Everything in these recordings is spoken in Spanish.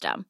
system.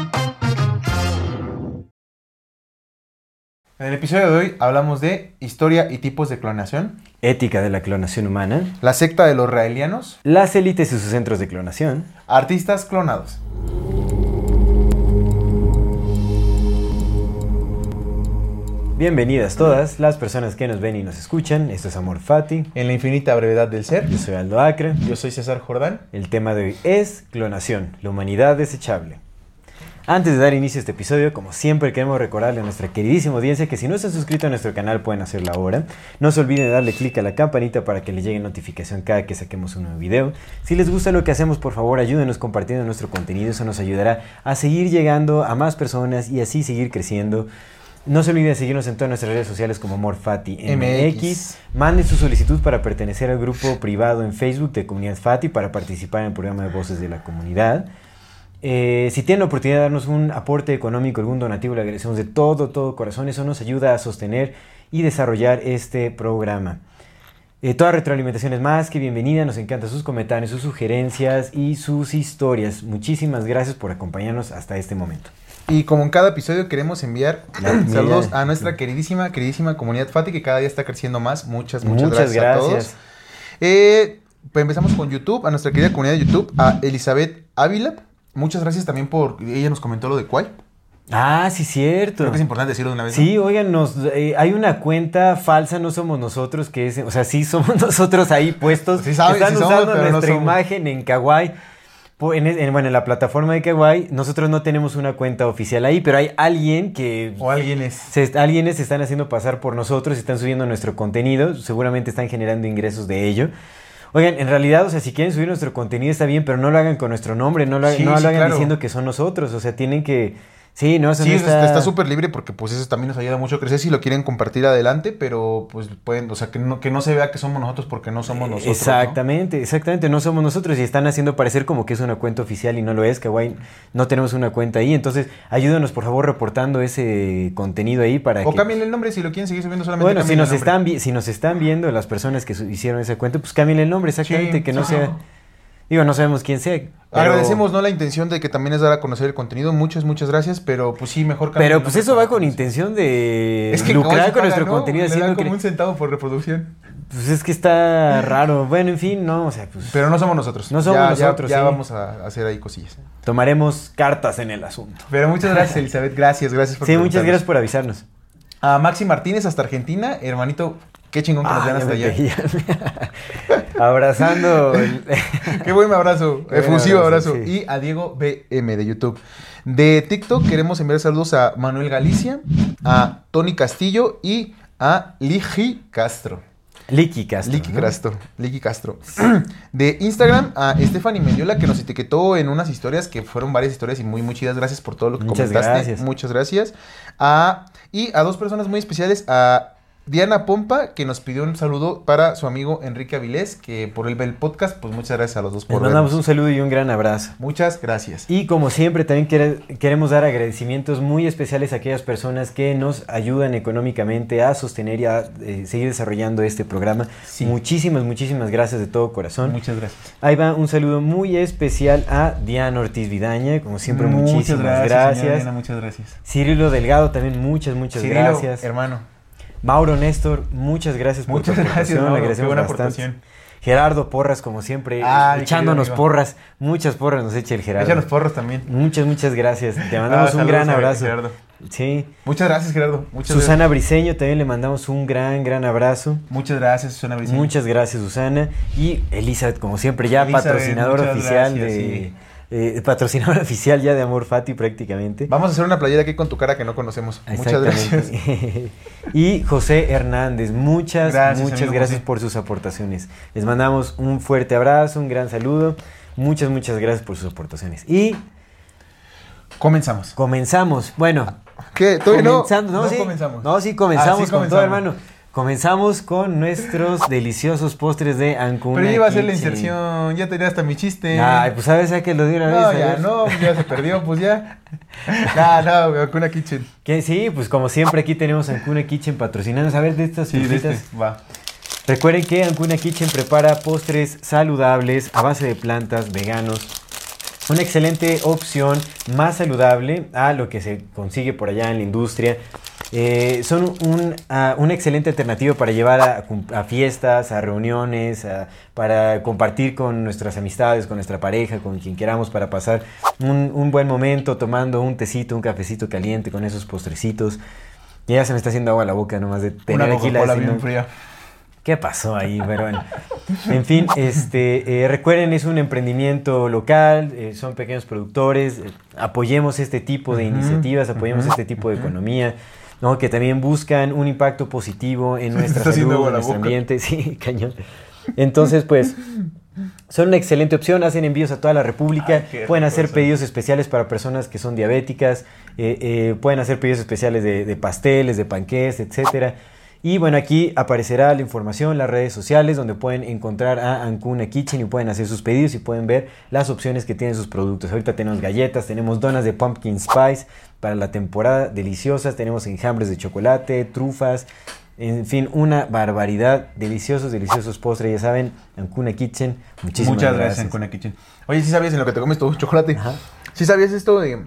En el episodio de hoy hablamos de historia y tipos de clonación, ética de la clonación humana, la secta de los raelianos, las élites y sus centros de clonación, artistas clonados. Bienvenidas todas las personas que nos ven y nos escuchan. Esto es Amor Fati. En la infinita brevedad del ser. Yo soy Aldo Acre. Yo soy César Jordán. El tema de hoy es clonación, la humanidad desechable. Antes de dar inicio a este episodio, como siempre queremos recordarle a nuestra queridísima audiencia que si no están suscritos a nuestro canal pueden hacerlo ahora. No se olviden de darle clic a la campanita para que les llegue notificación cada que saquemos un nuevo video. Si les gusta lo que hacemos, por favor ayúdenos compartiendo nuestro contenido, eso nos ayudará a seguir llegando a más personas y así seguir creciendo. No se olviden de seguirnos en todas nuestras redes sociales como Morfati MX. Manden su solicitud para pertenecer al grupo privado en Facebook de Comunidad Fati para participar en el programa de Voces de la Comunidad. Eh, si tienen la oportunidad de darnos un aporte económico, algún donativo, le agradecemos de todo, todo corazón. Eso nos ayuda a sostener y desarrollar este programa. Eh, toda retroalimentación es más que bienvenida. Nos encantan sus comentarios, sus sugerencias y sus historias. Muchísimas gracias por acompañarnos hasta este momento. Y como en cada episodio queremos enviar saludos a nuestra queridísima, queridísima comunidad Fati que cada día está creciendo más. Muchas, muchas, muchas gracias, a todos. Eh, pues empezamos con YouTube, a nuestra querida comunidad de YouTube, a Elizabeth Ávila. Muchas gracias también por. Ella nos comentó lo de Quay. Ah, sí, cierto. Creo que es importante decirlo de una vez. Sí, oigan, nos, eh, hay una cuenta falsa, no somos nosotros, que es, o sea, sí somos nosotros ahí puestos. Sí sabes, Están usando nuestra imagen en Kawaii. En, bueno, en la plataforma de Kawaii, nosotros no tenemos una cuenta oficial ahí, pero hay alguien que... O alguienes. Se, alguienes se están haciendo pasar por nosotros, están subiendo nuestro contenido, seguramente están generando ingresos de ello. Oigan, en realidad, o sea, si quieren subir nuestro contenido está bien, pero no lo hagan con nuestro nombre, no lo, no lo hagan diciendo que son nosotros, o sea, tienen que Sí, no, eso sí, está súper libre porque pues eso también nos ayuda mucho a crecer si lo quieren compartir adelante, pero pues pueden, o sea, que no, que no se vea que somos nosotros porque no somos nosotros. Exactamente, exactamente, no somos nosotros y están haciendo parecer como que es una cuenta oficial y no lo es, que guay, no tenemos una cuenta ahí, entonces ayúdanos por favor reportando ese contenido ahí para o que... cambien el nombre si lo quieren seguir subiendo solamente. Bueno, si nos, están, si nos están viendo las personas que hicieron esa cuenta, pues cambien el nombre, exactamente, que no sea... Digo, no sabemos quién sea. Agradecemos, ¿no? La intención de que también es dar a conocer el contenido. Muchas, muchas gracias, pero pues sí, mejor Pero pues eso va con intención de es que lucrar con nuestro contenido. Le dan como un centavo por reproducción. Pues es que está raro. Bueno, en fin, no, o sea, pues... Pero no somos nosotros. No somos nosotros, Ya, vamos a hacer ahí cosillas. Tomaremos cartas en el asunto. Pero muchas gracias, Elizabeth. Gracias, gracias por Sí, muchas gracias por avisarnos. A Maxi Martínez hasta Argentina. Hermanito, Qué chingón que nos vean hasta allá. Abrazando. Qué buen abrazo. Efusivo abrazo. Y a Diego BM de YouTube. De TikTok queremos enviar saludos a Manuel Galicia, a Tony Castillo y a Ligi Castro. Liki Castro. Liki Castro. Liki Castro. De Instagram a Stephanie Mendiola que nos etiquetó en unas historias que fueron varias historias y muy, muy chidas. Gracias por todo lo que Muchas comentaste. Gracias. Muchas gracias. A, y a dos personas muy especiales, a Diana Pompa, que nos pidió un saludo para su amigo Enrique Avilés, que por el, el podcast, pues muchas gracias a los dos Les por mandamos vernos. un saludo y un gran abrazo. Muchas gracias. Y como siempre, también quere- queremos dar agradecimientos muy especiales a aquellas personas que nos ayudan económicamente a sostener y a eh, seguir desarrollando este programa. Sí. Muchísimas, muchísimas gracias de todo corazón. Muchas gracias. Ahí va un saludo muy especial a Diana Ortiz Vidaña, como siempre, muchísimas gracias. señora Diana, muchas gracias. Cirilo Delgado también, muchas, muchas Cirilo, gracias. hermano. Mauro Néstor, muchas gracias por Muchas tu gracias, aportación, agradecemos buena bastante. aportación. Gerardo Porras, como siempre, Ah, echándonos porras. Muchas porras nos echa el Gerardo. Échanos porros también. Muchas, muchas gracias. Te mandamos Ah, un gran abrazo. Gerardo. Sí. Muchas gracias, Gerardo. Muchas Susana Briseño, también le mandamos un gran, gran abrazo. Muchas gracias, Susana Briceño. Muchas gracias, Susana. Y Elizabeth, como siempre, ya Elizabeth, patrocinadora muchas oficial gracias, de. sí. Eh, patrocinadora oficial ya de Amor Fati prácticamente. Vamos a hacer una playera aquí con tu cara que no conocemos. Muchas gracias. Y José Hernández, muchas, Gracias, muchas amigo gracias José. por sus aportaciones. Les mandamos un fuerte abrazo, un gran saludo. Muchas, muchas gracias por sus aportaciones. Y Comenzamos. comenzamos. Bueno, ¿Qué? ¿Todavía no? comenzando, no, No sí, comenzamos. No, sí, comenzamos Ah, sí, con todo, comenzamos. hermano. Comenzamos con nuestros deliciosos postres de Ancuna. Pero ya iba a hacer la inserción, ya tenía hasta mi chiste. Ay, pues sabes a que lo di una no, vez. ya no, ya se perdió, pues ya. No, no, Ancuna Kitchen. Que sí, pues como siempre aquí tenemos Ancuna Kitchen patrocinando. A ver, de estas Sí, de este, va. Recuerden que Ancuna Kitchen prepara postres saludables a base de plantas, veganos. Una excelente opción, más saludable a lo que se consigue por allá en la industria. Eh, son un, ah, una excelente alternativa para llevar a, a fiestas, a reuniones, a- para compartir con nuestras amistades, con nuestra pareja, con quien queramos, para pasar un, un buen momento tomando un tecito, un cafecito caliente con esos postrecitos. Y ya se me está haciendo agua la boca nomás de tener Una aquí la bien. ¿Qué pasó ahí? Pero bueno. En fin, este, eh, recuerden, es un emprendimiento local, eh, son pequeños productores, eh, apoyemos este tipo de iniciativas, apoyemos este tipo de economía, ¿no? que también buscan un impacto positivo en nuestra está salud, en nuestro boca. ambiente. Sí, cañón. Entonces, pues, son una excelente opción, hacen envíos a toda la República, Ay, pueden hacer pedidos especiales para personas que son diabéticas, eh, eh, pueden hacer pedidos especiales de, de pasteles, de panqués, etcétera. Y bueno, aquí aparecerá la información, las redes sociales, donde pueden encontrar a Ancuna Kitchen y pueden hacer sus pedidos y pueden ver las opciones que tienen sus productos. Ahorita tenemos galletas, tenemos donas de pumpkin spice para la temporada, deliciosas, tenemos enjambres de chocolate, trufas, en fin, una barbaridad, deliciosos, deliciosos postres, ya saben, Ancuna Kitchen, muchísimas Muchas gracias. gracias, Ancuna Kitchen. Oye, ¿sí sabías en lo que te comes tu chocolate? Ajá. ¿Sí sabías esto de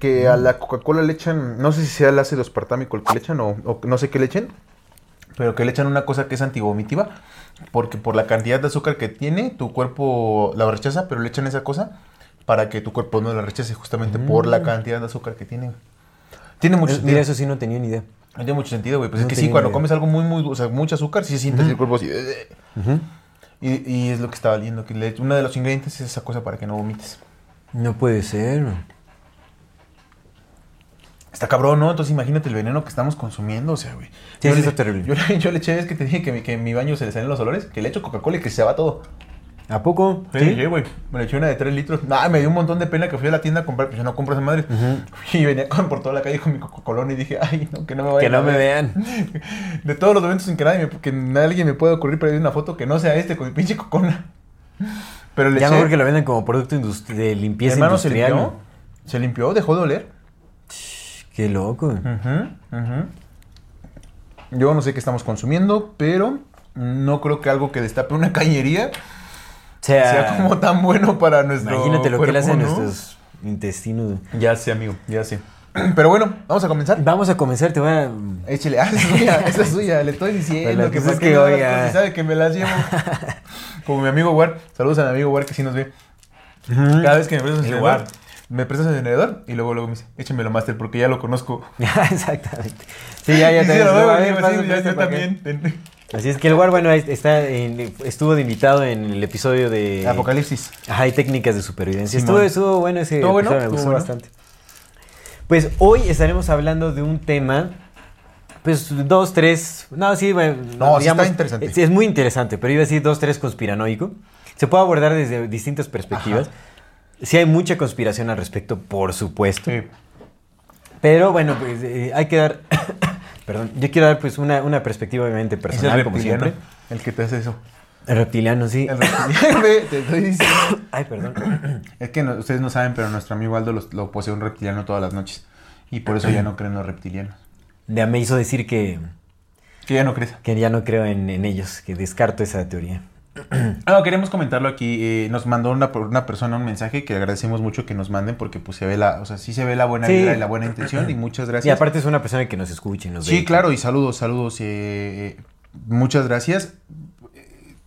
que a la Coca-Cola le echan, no sé si sea el ácido espartámico el que le echan o, o no sé qué le echen, pero que le echan una cosa que es antivomitiva, porque por la cantidad de azúcar que tiene, tu cuerpo la rechaza, pero le echan esa cosa para que tu cuerpo no la rechace justamente por la Mm. cantidad de azúcar que tiene. Tiene mucho sentido. Mira, eso sí no tenía ni idea. Tiene mucho sentido, güey. Pues No es que sí, cuando idea. comes algo muy, muy, o sea, mucho azúcar, sí sientes Ujú. el cuerpo así. y es lo que estaba leyendo, que le- uno de los ingredientes es esa cosa para que no vomites. No puede ser. Está cabrón, ¿no? Entonces imagínate el veneno que estamos consumiendo, o sea, güey. Sí, Yo sí, le- está terrible. Yo, le- yo le eché, es que te dije que, mi- que en mi baño se le salen los olores, que le echo Coca-Cola y que se va todo. ¿A poco? Sí, sí, güey. Me le eché una de 3 litros. Nah, me dio un montón de pena que fui a la tienda a comprar, pues yo no compro esa madre. Y venía con- por toda la calle con mi Coca-Cola y dije, ay, no, que no me vayan Que no me ver". vean. De todos los eventos en que nadie me, que alguien me pueda ocurrir pedir una foto que no sea este con mi pinche Coca-Cola. Pero le Ya eché. mejor que lo vendan como producto de limpieza hermano se industrial. limpió. Se limpió, dejó de oler. Qué loco. Yo no sé qué estamos consumiendo, pero no creo que algo que destape una cañería O sea, sea como tan bueno para nuestro imagínate lo que le hacen ¿no? nuestros intestinos. Ya sé, amigo, ya sé. Pero bueno, vamos a comenzar. Vamos a comenzar, te voy a... Échale, ah, esa es suya, esa es suya, le estoy diciendo Bueno, que pues es que, cosas, sabe que me las llevo. Como mi amigo War, saludos a mi amigo War que sí nos ve. Cada vez que me tenedor, War. Me prestas el tenedor y luego luego me dice, échamelo máster porque ya lo conozco. Exactamente. Sí, ya, ya Y lo sí, ya- este también. Así es que el War, bueno, está en- estuvo de invitado en el episodio de... Apocalipsis. Ajá, y técnicas de supervivencia. Estuvo, estuvo bueno ese ¿Estuvo bueno? episodio, me gustó bueno. bastante. Pues hoy estaremos hablando de un tema, pues dos, tres, no, sí, bueno, No, sí está interesante. Es, es muy interesante, pero iba a decir dos, tres conspiranoico. Se puede abordar desde distintas perspectivas. Sí hay mucha conspiración al respecto, por supuesto. Sí. Pero bueno, pues eh, hay que dar perdón, yo quiero dar pues una, una perspectiva obviamente personal, como siempre. El que te hace eso. El reptiliano, sí. El reptiliano, te estoy diciendo. Ay, perdón. Es que no- ustedes no saben, pero nuestro amigo Aldo los- lo, posee un reptiliano todas las noches. Y por eso ya no creen los reptilianos. Ya me hizo decir que, Que ya no crees. que ya no creo en, en ellos, que descarto esa teoría. No, queremos comentarlo aquí. eh, nos mandó una, una persona un mensaje que agradecemos mucho que nos manden porque pues se ve la, o sea, sí se ve la buena Sí. vibra y la buena intención y muchas Y gracias. aparte es una persona que nos escucha y nos ve. Sí, claro, y saludos, saludos. eh, eh, muchas gracias.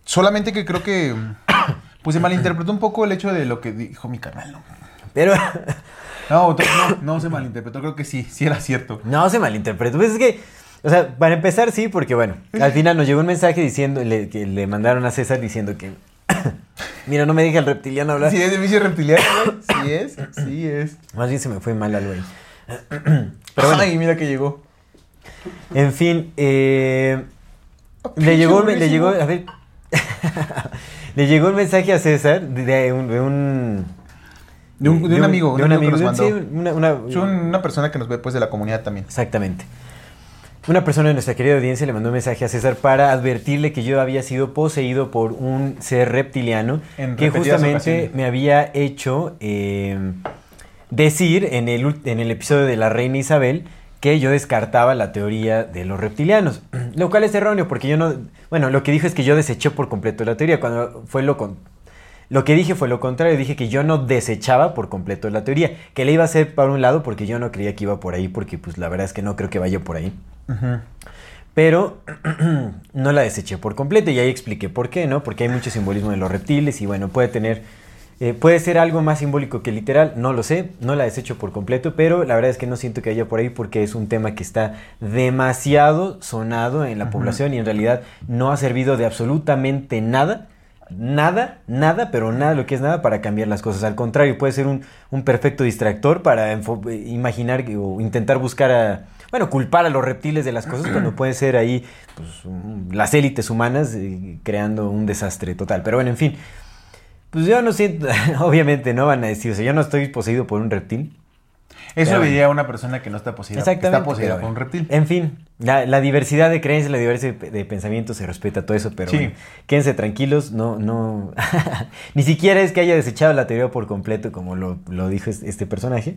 Solamente que creo que pues se malinterpretó un poco el hecho de lo que dijo mi canal, ¿no? Pero No, no, no se malinterpretó, creo que sí, sí era cierto. no se malinterpreta. Pues es que, o sea, para empezar sí, porque bueno, al final nos llegó un mensaje diciendo, le- que le mandaron a César diciendo que, mira, no me deja el reptiliano hablar. Sí es de vicio reptiliano, güey. Sí es, sí es. Más bien se me fue mal al güey. Pero bueno, Ay, mira que llegó. en fin, eh, le llegó, le llegó, a ver, le llegó un mensaje a César de, un, de un De un, de un amigo, de un amigo que nos sí, mandó. una- una- Es un- una persona que nos ve pues de la comunidad también. Exactamente. Una persona de nuestra querida audiencia le mandó un mensaje a César para advertirle que yo había sido poseído por un ser reptiliano En que justamente ocasiones. me había hecho eh, decir en el, en el episodio de la reina Isabel que yo descartaba la teoría de los reptilianos, lo cual es erróneo porque yo no, bueno, lo que dijo es que yo deseché por completo la teoría, cuando fue lo con, lo que dije fue lo contrario, dije que yo no desechaba por completo la teoría, que le iba a hacer para un lado porque yo no creía que iba por ahí, porque pues la verdad es que no creo que vaya por ahí. Pero no la deseché por completo y ahí expliqué por qué, ¿no? Porque hay mucho simbolismo de los reptiles y bueno, puede tener, eh, puede ser algo más simbólico que literal, no lo sé, no la desecho por completo, pero la verdad es que no siento que haya por ahí porque es un tema que está demasiado sonado en la población y en realidad no ha servido de absolutamente nada. Nada, nada, pero nada, lo que es nada para cambiar las cosas. Al contrario, puede ser un, un perfecto distractor para imaginar o intentar buscar a, bueno, culpar a los reptiles de las cosas cuando puede ser ahí pues, las élites humanas eh, creando un desastre total. Pero bueno, en fin, pues yo no siento, obviamente no van a decir, o sea, yo no estoy poseído por un reptil. Eso diría una persona que no está poseída. que. Está poseída por un reptil. En fin, la, la diversidad de creencias, la diversidad de, pensamientos se respeta todo eso, pero Sí. bueno, quédense tranquilos, no, no, ni siquiera es que haya desechado la teoría por completo como lo, lo dijo es- este personaje,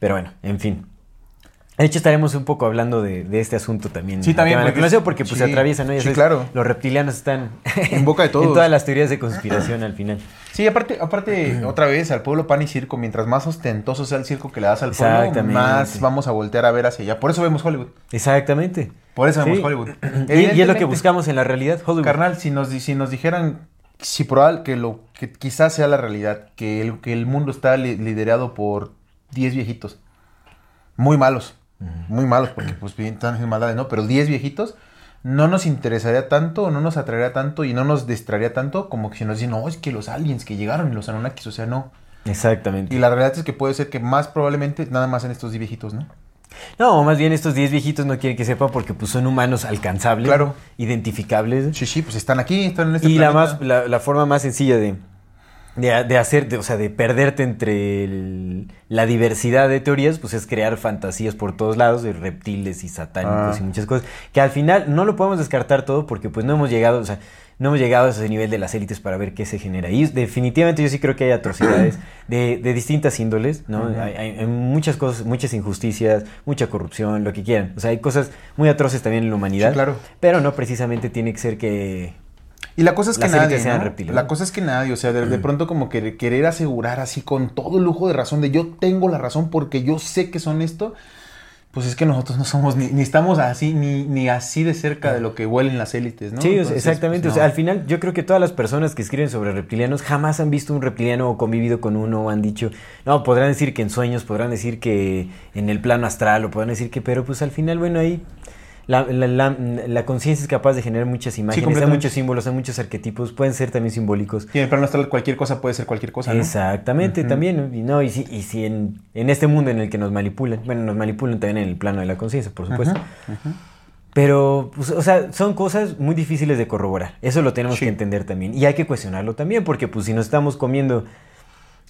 pero bueno, en fin. De hecho, estaremos un poco hablando de, de este asunto también. Sí, también, porque- clase, porque pues se atraviesan, ¿no? Ya sí, sabes, claro. Los reptilianos están En boca de todos. en todas las teorías de conspiración al final. Sí, aparte, aparte otra vez, al pueblo pan y circo, mientras más ostentoso sea el circo que le das al pueblo, más vamos a voltear a ver hacia allá. Por eso vemos Hollywood. Exactamente. Por eso vemos Sí. Hollywood. Y, y es lo que buscamos en la realidad, Hollywood. Carnal, si nos, si nos dijeran, si probable que lo que quizás sea la realidad, que el, que el mundo está li- liderado por 10 viejitos, muy malos, muy malos, porque pues bien tan maldades, ¿no? Pero 10 viejitos, no nos interesaría tanto, no nos atraería tanto y no nos distraería tanto como que si nos dicen, no, es que los aliens que llegaron y los Anunnakis, o sea, no. Exactamente. Y la realidad es que puede ser que más probablemente nada más en estos 10 viejitos, ¿no? No, más bien estos 10 viejitos no quieren que sepan porque pues, son humanos alcanzables, Claro. identificables. Sí, sí, pues están aquí, están en este y la, más, la, la forma más sencilla de, de, de hacer, de- o sea, de perderte entre el- la diversidad de teorías, pues es crear fantasías por todos lados de reptiles y satánicos Ah. y muchas cosas, que al final no lo podemos descartar todo porque pues no hemos llegado, o sea, no hemos llegado a ese nivel de las élites para ver qué se genera. Y definitivamente yo sí creo que hay atrocidades de, de distintas índoles, ¿no? Hay, hay- hay muchas cosas, muchas injusticias, mucha corrupción, lo que quieran. O sea, hay cosas muy atroces también en la humanidad. Sí, claro. Pero no precisamente tiene que ser que Y la cosa es que élites nadie, ¿no? reptiles, La cosa es que nadie, o sea, de, de pronto como que querer asegurar así con todo lujo de razón de yo tengo la razón porque yo sé que son esto, pues es que nosotros no somos ni, ni estamos así ni, ni así de cerca de lo que huelen las élites, ¿no? Sí, Entonces, exactamente. pues, O sea, no. al final yo creo que todas las personas que escriben sobre reptilianos jamás han visto un reptiliano o convivido con uno o han dicho, no, podrán decir que en sueños, podrán decir que en el plano astral o podrán decir que, pero pues al final, bueno, ahí la, la, la- la conciencia es capaz de generar muchas imágenes, hay muchos símbolos, hay muchos arquetipos, pueden ser también simbólicos. Y en el plano astral cualquier cosa puede ser cualquier cosa, ¿no? Exactamente, también. Y, no, y si, y si en, en este mundo en el que nos manipulan, bueno, nos manipulan también en el plano de la conciencia, por supuesto. Pero, pues, o sea, son cosas muy difíciles de corroborar. Eso lo tenemos Sí. que entender también. Y hay que cuestionarlo también, porque pues si nos estamos comiendo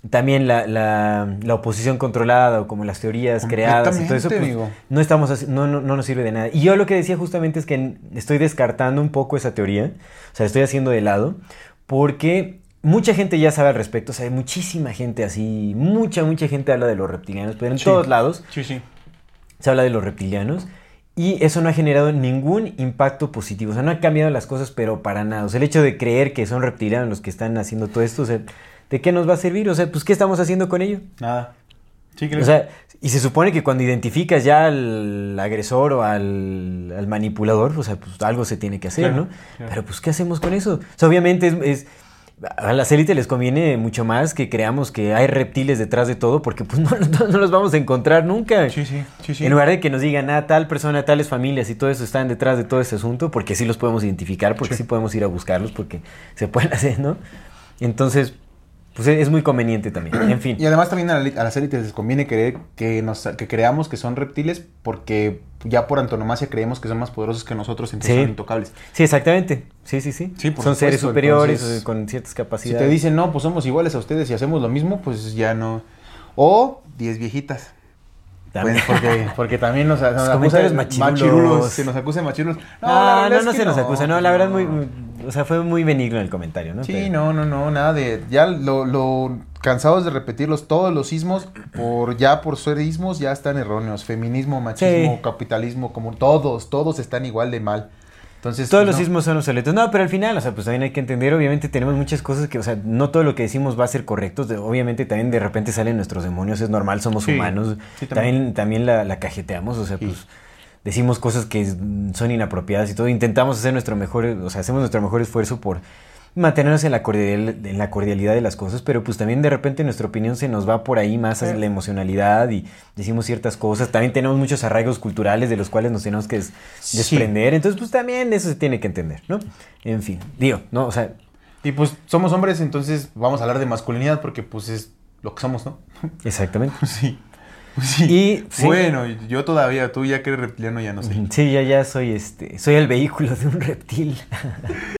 también la, la, la, oposición controlada o como las teorías creadas y todo eso, pues, no, estamos, no, no, no, nos sirve de nada. Y yo lo que decía justamente es que estoy descartando un poco esa teoría, o sea, estoy haciendo de lado, porque mucha gente ya sabe al respecto, o sea, hay muchísima gente así, mucha, mucha gente habla de los reptilianos, pero en todos lados sí, sí. se habla de los reptilianos. Y eso no ha generado ningún impacto positivo. O sea, no ha cambiado las cosas, pero para nada. O sea, el hecho de creer que son reptilianos los que están haciendo todo esto, o sea, ¿de qué nos va a servir? O sea, pues, ¿qué estamos haciendo con ello? Nada. Sí, creo. O sea, y se supone que cuando identificas ya al agresor o al, manipulador, o sea, pues algo se tiene que hacer, ¿no? Pero pues, ¿qué hacemos con eso? O sea, obviamente es, a las élites les conviene mucho más que creamos que hay reptiles detrás de todo, porque pues no, no, los vamos a encontrar nunca. Sí, sí, sí, sí. En lugar de que nos digan, ah, tal persona, tales familias y todo eso están detrás de todo este asunto, porque sí los podemos identificar, porque sí podemos ir a buscarlos, porque se pueden hacer, ¿no? Entonces, pues es muy conveniente también. En fin. Y además también a, las élites les conviene creer que, nos, que creamos que son reptiles porque ya por antonomasia creemos que son más poderosos que nosotros, entonces son intocables. Sí, exactamente. Sí, sí, sí. son seres superiores con ciertas capacidades. Si te dicen, no, pues somos iguales a ustedes y hacemos lo mismo, pues ya no. O 10 viejitas. Pues porque, porque también nos, nos acusan machirulos. Se nos acusa machirulos. No, no, no, no se nos acusa. No, la verdad, muy, o sea, fue muy benigno el comentario, ¿no? Sí, no, no, no, nada de. Ya lo, lo cansados de repetirlos, todos los sismos, por ya por ser ismos, ya están erróneos. Feminismo, machismo, capitalismo, como todos, todos están igual de mal. Entonces, Todos los sismos son obsoletos. No, pero al final, o sea, pues también hay que entender, obviamente tenemos muchas cosas que, o sea, no todo lo que decimos va a ser correcto. Obviamente también de repente salen nuestros demonios, es normal, somos humanos. también también, la, cajeteamos, o sea, pues decimos cosas que son inapropiadas y todo. Intentamos hacer nuestro mejor, o sea, hacemos nuestro mejor esfuerzo por mantenernos en la, en la cordialidad de las cosas, pero pues también de repente nuestra opinión se nos va por ahí más a la emocionalidad y decimos ciertas cosas. También tenemos muchos arraigos culturales de los cuales nos tenemos que desprender. Entonces, pues también eso se tiene que entender, ¿no? En fin, digo, ¿no? O sea... Y pues somos hombres, entonces vamos a hablar de masculinidad porque pues es lo que somos, ¿no? Exactamente. sí. Sí. Y, bueno, yo todavía, tú ya que eres reptiliano ya no sé. Sí, ya, ya soy este, soy el vehículo de un reptil.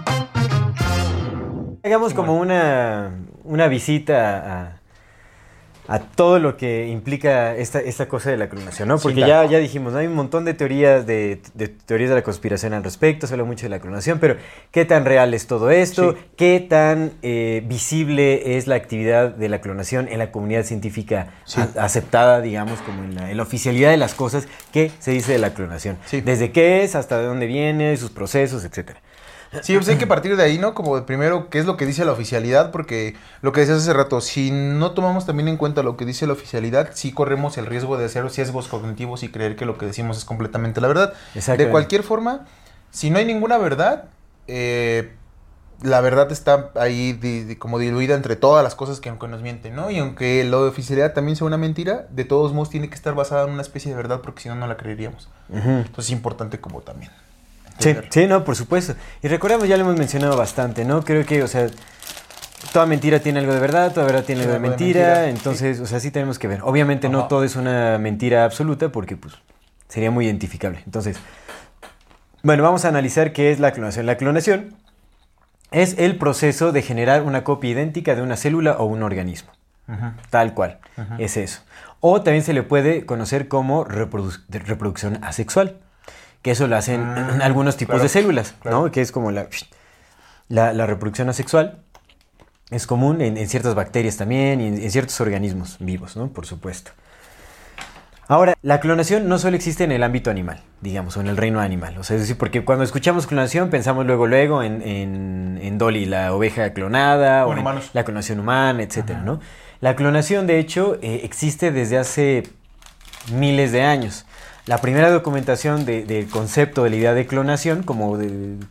Hagamos como una, una visita a, a, todo lo que implica esta, esta cosa de la clonación, ¿no? Porque ya, ya dijimos, hay un montón de teorías de, de, teorías de la conspiración al respecto, se habla mucho de la clonación, pero ¿qué tan real es todo esto? ¿Qué tan eh, visible es la actividad de la clonación en la comunidad científica aceptada, digamos, como en la, en la, oficialidad de las cosas? ¿Qué se dice de la clonación? Desde qué es, hasta de dónde viene, sus procesos, etcétera. Sí, pues hay que partir de ahí, ¿no? Como de primero, ¿qué es lo que dice la oficialidad? Porque lo que decías hace rato, si no tomamos también en cuenta lo que dice la oficialidad, sí corremos el riesgo de hacer sesgos cognitivos y creer que lo que decimos es completamente la verdad. De cualquier forma, si no hay ninguna verdad, eh, la verdad está ahí como diluida entre todas las cosas que aunque nos mienten, ¿no? Y aunque lo de oficialidad también sea una mentira, de todos modos tiene que estar basada en una especie de verdad porque si no, no la creeríamos. Entonces es importante como también. Sí, sí, no, por supuesto. Y recordemos, ya lo hemos mencionado bastante, ¿no? Creo que, o sea, toda mentira tiene algo de verdad, toda verdad tiene algo de mentira, entonces, o sea, sí tenemos que ver. Obviamente no todo es una mentira absoluta porque, pues, sería muy identificable. Entonces, bueno, vamos a analizar qué es la clonación. La clonación es el proceso de generar una copia idéntica de una célula o un organismo. Tal cual, es eso. O también se le puede conocer como reproducción asexual que eso lo hacen ah, algunos tipos de células, ¿no? Que es como la, la, reproducción asexual. Es común en, ciertas bacterias también y en, ciertos organismos vivos, ¿no? Por supuesto. Ahora, la clonación no solo existe en el ámbito animal, digamos, o en el reino animal. O sea, es decir, porque cuando escuchamos clonación pensamos luego, luego en, en, Dolly, la oveja clonada, o, en la clonación humana, etcétera, ¿no? La clonación, de hecho, eh, existe desde hace miles de años. La primera documentación del concepto de la idea de clonación, como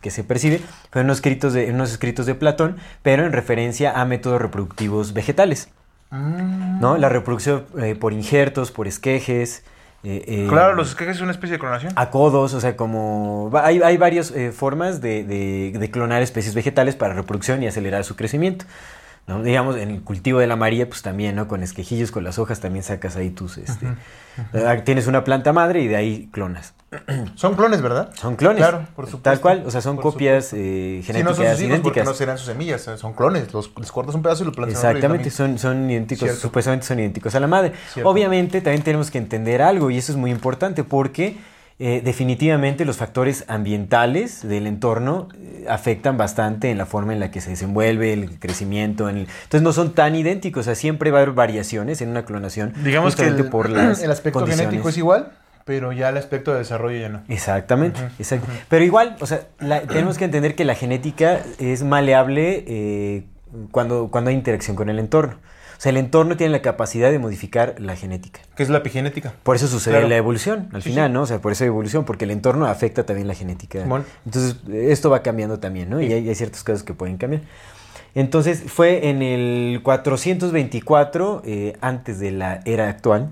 que se percibe, fue en unos, escritos de, unos escritos de Platón, pero en referencia a métodos reproductivos vegetales. ¿no? La reproducción eh, por injertos, por esquejes. eh, eh, Claro, los esquejes es una especie de clonación. a codos, o sea, como... Hay, hay varias formas de, de- de clonar especies vegetales para reproducción y acelerar su crecimiento. ¿No? Digamos, en el cultivo de la María, pues también, ¿no? Con esquejillos, con las hojas, también sacas ahí tus... Este, Tienes una planta madre y de ahí clonas. Son clones, ¿verdad? Son clones. Claro, por supuesto. Tal cual, o sea, son Por copias eh, Si no son genéticas sus hijos, idénticas. no serán sus semillas, son clones. Los, les cortas un pedazo y lo plantas Exactamente, son, son idénticos, Cierto. supuestamente son idénticos a la madre. Cierto. Obviamente también tenemos que entender algo y eso es muy importante porque eh, definitivamente los factores ambientales del entorno eh, afectan bastante en la forma en la que se desenvuelve el crecimiento. en el- Entonces no son tan idénticos, o sea, siempre va a haber variaciones en una clonación. Digamos que el, por las el aspecto condiciones. genético es igual, pero ya el aspecto de desarrollo ya no. Exactamente, exacto. Pero igual, o sea, la- tenemos que entender que la genética es maleable eh, cuando, cuando hay interacción con el entorno. O sea, el entorno tiene la capacidad de modificar la genética. ¿Qué es la epigenética? Por eso sucede Claro. la evolución, al Sí, final, sí. ¿no? O sea, por esa evolución, porque el entorno afecta también la genética. Simón. Entonces, esto va cambiando también, ¿no? Y hay, hay ciertas cosas que pueden cambiar. Entonces, fue en el 424, eh, antes de la era actual,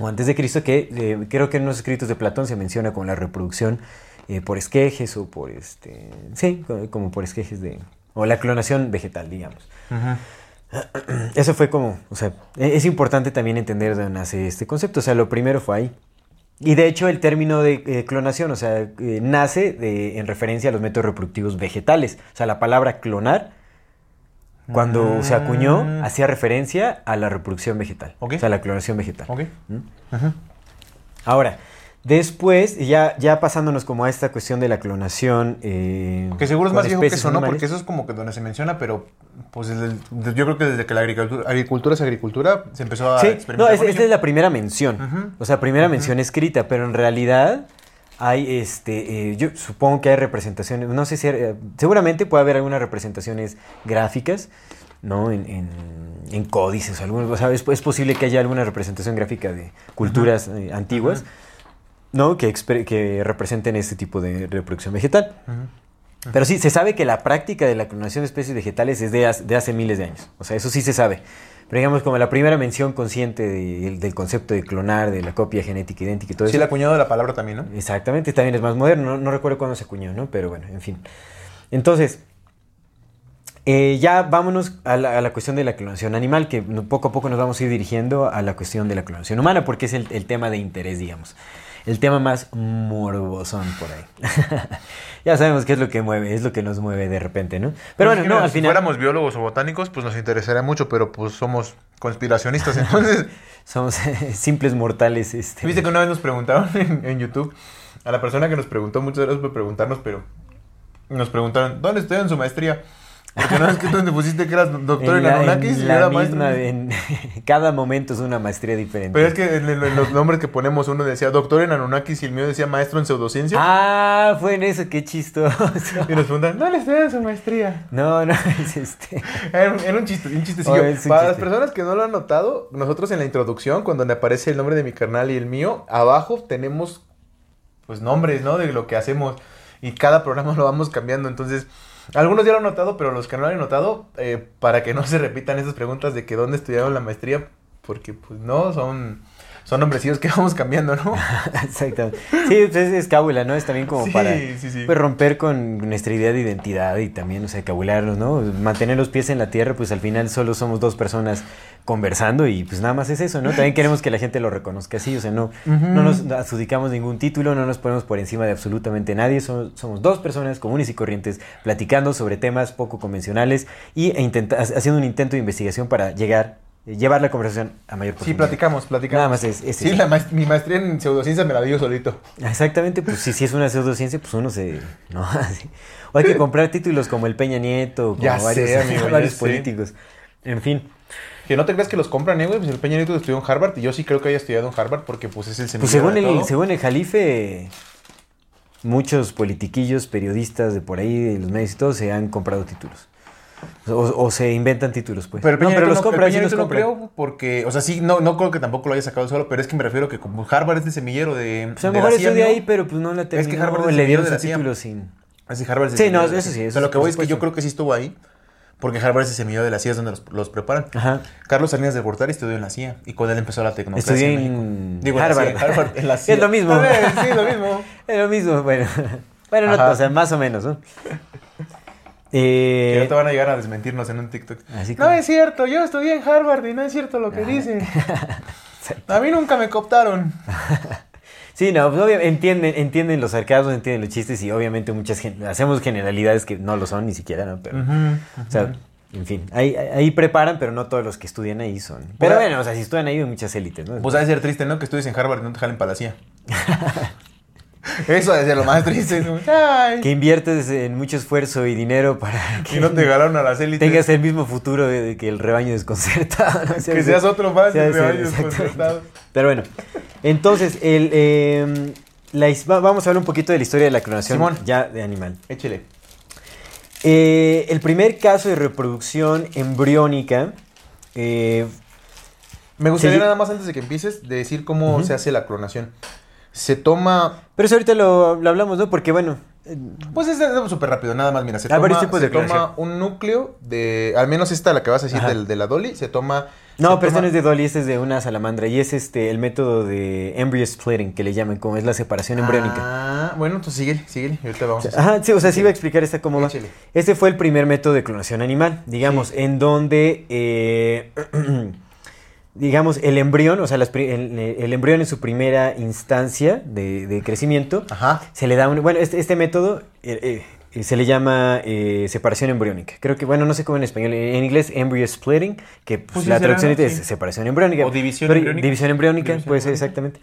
o antes de Cristo, que eh, creo que en los escritos de Platón se menciona como la reproducción eh, por esquejes o por, este, sí, co- como por esquejes de, o la clonación vegetal, digamos. Eso fue como, o sea, e- es importante también entender de dónde nace este concepto. O sea, lo primero fue ahí. Y de hecho el término de eh, clonación, o sea, eh, nace de- en referencia a los métodos reproductivos vegetales. O sea, la palabra clonar, cuando se acuñó, Mm. hacía referencia a la reproducción vegetal. O sea, la clonación vegetal. Ok. ¿Mm? Ahora, después, ya, ya pasándonos como a esta cuestión de la clonación. eh, Que seguro es más viejo que eso, ¿no? animales. Porque eso es como que donde se menciona, pero pues desde el- yo creo que desde que la agricultura, agricultura es agricultura, se empezó a Sí, experimentar no, es- con esta ello. es la primera mención. O sea, primera mención escrita, pero en realidad hay, este, eh, yo supongo que hay representaciones, no sé si, eh, seguramente puede haber algunas representaciones gráficas, ¿no? En, en, en códices, algunos, o sea, es, es posible que haya alguna representación gráfica de culturas eh, antiguas, ¿no? Que, que representen este tipo de reproducción vegetal. Pero sí, se sabe que la práctica de la clonación de especies vegetales es de, hace- de hace miles de años. O sea, eso sí se sabe. Pero digamos, como la primera mención consciente de- del concepto de clonar, de la copia genética idéntica y todo Sí, eso. el acuñado de la palabra también, ¿no? Exactamente, también es más moderno. No, no recuerdo cuándo se acuñó, ¿no? Pero bueno, en fin. Entonces, eh, ya vámonos a la, a la cuestión de la clonación animal, que poco a poco nos vamos a ir dirigiendo a la cuestión de la clonación humana, porque es el, el tema de interés, digamos. El tema más morbosón por ahí. ya sabemos qué es lo que mueve, es lo que nos mueve de repente, ¿no? Pero bueno, no, al si final... fuéramos biólogos o botánicos, pues nos interesaría mucho, pero pues somos conspiracionistas, entonces... Somos simples mortales. Este, Viste que una vez nos preguntaron en, en YouTube, a la persona que nos preguntó, muchas gracias por preguntarnos, pero nos preguntaron, ¿dónde estudian su maestría? Porque no es que tú donde pusiste que eras doctor en, la- Anunnakis y en era maestro. misma- en- cada momento es una maestría diferente. Pero es que en, en- en los nombres que ponemos uno decía doctor en Anunnakis y el mío decía maestro en pseudociencia. Ah, fue en eso, qué chistoso. Y nos preguntan, ¿dónde estudian su maestría? No, no, es este. Era un, era un chiste, un chistecillo. Oh, un Para chiste. las personas que no lo han notado, nosotros en la introducción, cuando aparece el nombre de mi carnal y el mío, abajo tenemos pues nombres, ¿no? De lo que hacemos. Y cada programa lo vamos cambiando. Entonces, algunos ya lo han notado, pero los que no lo han notado, eh, para que no se repitan esas preguntas de que dónde estudiaron la maestría, porque pues no, son, son nombrecillos que vamos cambiando, ¿no? Exactamente. Sí, pues es, cábula, ¿no? Es también como Sí, para sí, sí. pues, romper con nuestra idea de identidad y también, o sea, cabularnos, ¿no? Mantener los pies en la tierra, pues al final solo somos dos personas conversando y pues nada más es eso, ¿no? También queremos que la gente lo reconozca así, o sea, no, no nos adjudicamos ningún título, no nos ponemos por encima de absolutamente nadie, so- somos dos personas comunes y corrientes platicando sobre temas poco convencionales y e haciendo un intento de investigación para llegar, llevar la conversación a mayor Sí, platicamos, platicamos. Nada más es- es sí, la maest- mi maestría en pseudociencia me la di yo solito. Exactamente, pues si, si es una pseudociencia, pues uno se... ¿no? O hay que comprar títulos como el Peña Nieto, como Ya varios, sé, amigo, ya varios sé. políticos. En fin. Que no te creas que los compran, ¿eh, güey? Pues el Peña Nieto estudió en Harvard y yo sí creo que haya estudiado en Harvard porque pues es el Pues semillero según de el, todo. según el Jalife, muchos politiquillos, periodistas de por ahí, de los medios y todo, se han comprado títulos. O, o se inventan títulos, pues. Pero no, pero los no, Peña sí los no compran. creo porque, o sea, sí, no, no creo que tampoco lo haya sacado solo, pero es que me refiero que como Harvard es de semillero de... Pues a lo de mejor estudia ¿no? ahí, pero pues no la terminó. que Harvard es le dieron de CIA. título sin... Es de Harvard es de Sí, no, de eso sí, eso O sea, lo que voy es que yo creo que sí estuvo ahí, Porque Harvard es el semillero de la CIA, es donde los, los preparan. Ajá. Carlos Salinas de Gortari estudió en la CIA y con él empezó la tecnología. Estudié en Digo, en Harvard. CIA, Harvard, en la CIA. Es lo mismo. A ver, sí, lo mismo. Es lo mismo, bueno. Bueno, no, o sea, más o menos, ¿no? Que Eh, no te van a llegar a desmentirnos en un TikTok. Así No como- es cierto, yo estudié en Harvard y no es cierto lo que Ah. dicen. A mí nunca me cooptaron. Sí, no, pues, entienden, entienden los sarcasmos, entienden los chistes y obviamente muchas gen- hacemos generalidades que no lo son ni siquiera, ¿no? Pero, o sea, en fin, ahí, ahí preparan, pero no todos los que estudian ahí son. Pero bueno, o sea, si estudian ahí hay muchas élites, ¿no? Pues ha de ser triste, ¿no? Que estudies en Harvard y no te jalen para la CIA. Eso ser lo más triste. que inviertes en mucho esfuerzo y dinero para que Y no te ganaron a las élites. tengas el mismo futuro de, que el rebaño desconcertado. ¿no? O sea, Que seas otro más del rebaño desconcertado. Pero bueno, entonces, el, eh, la vamos a hablar un poquito de la historia de la clonación Simón. ya de animal. Échele. Eh, el primer caso de reproducción embriónica eh, Me gustaría nada más antes de que empieces de decir cómo se hace la clonación. Se toma. Pero eso ahorita lo, lo hablamos, ¿no? Porque bueno, eh, Pues es súper rápido, nada más. Mira, se varios toma, tipos se de clonación. toma un núcleo de. Al menos esta, la que vas a decir del- de, la Dolly, se toma. no, pero este toma- no es de Dolly, este es de una salamandra y es este el método de embryo splitting que le llaman, como es la separación embriónica. Ah, bueno, entonces síguele, síguele. Y ahorita vamos a. Ajá, sí, o sea, sí iba a explicar esta cómo va. Este fue el primer método de clonación animal, digamos, en donde, eh, digamos, el embrión, o sea, las el, el embrión en su primera instancia de, de crecimiento, Ajá. se le da un... Bueno, este, este método eh, eh, se le llama eh, separación embriónica. Creo que, bueno, no sé cómo en español, en inglés embryo splitting, que pues, Pues la será, traducción es Sí. separación embriónica. O división Pero- embriónica. División embriónica, División puede ser exactamente.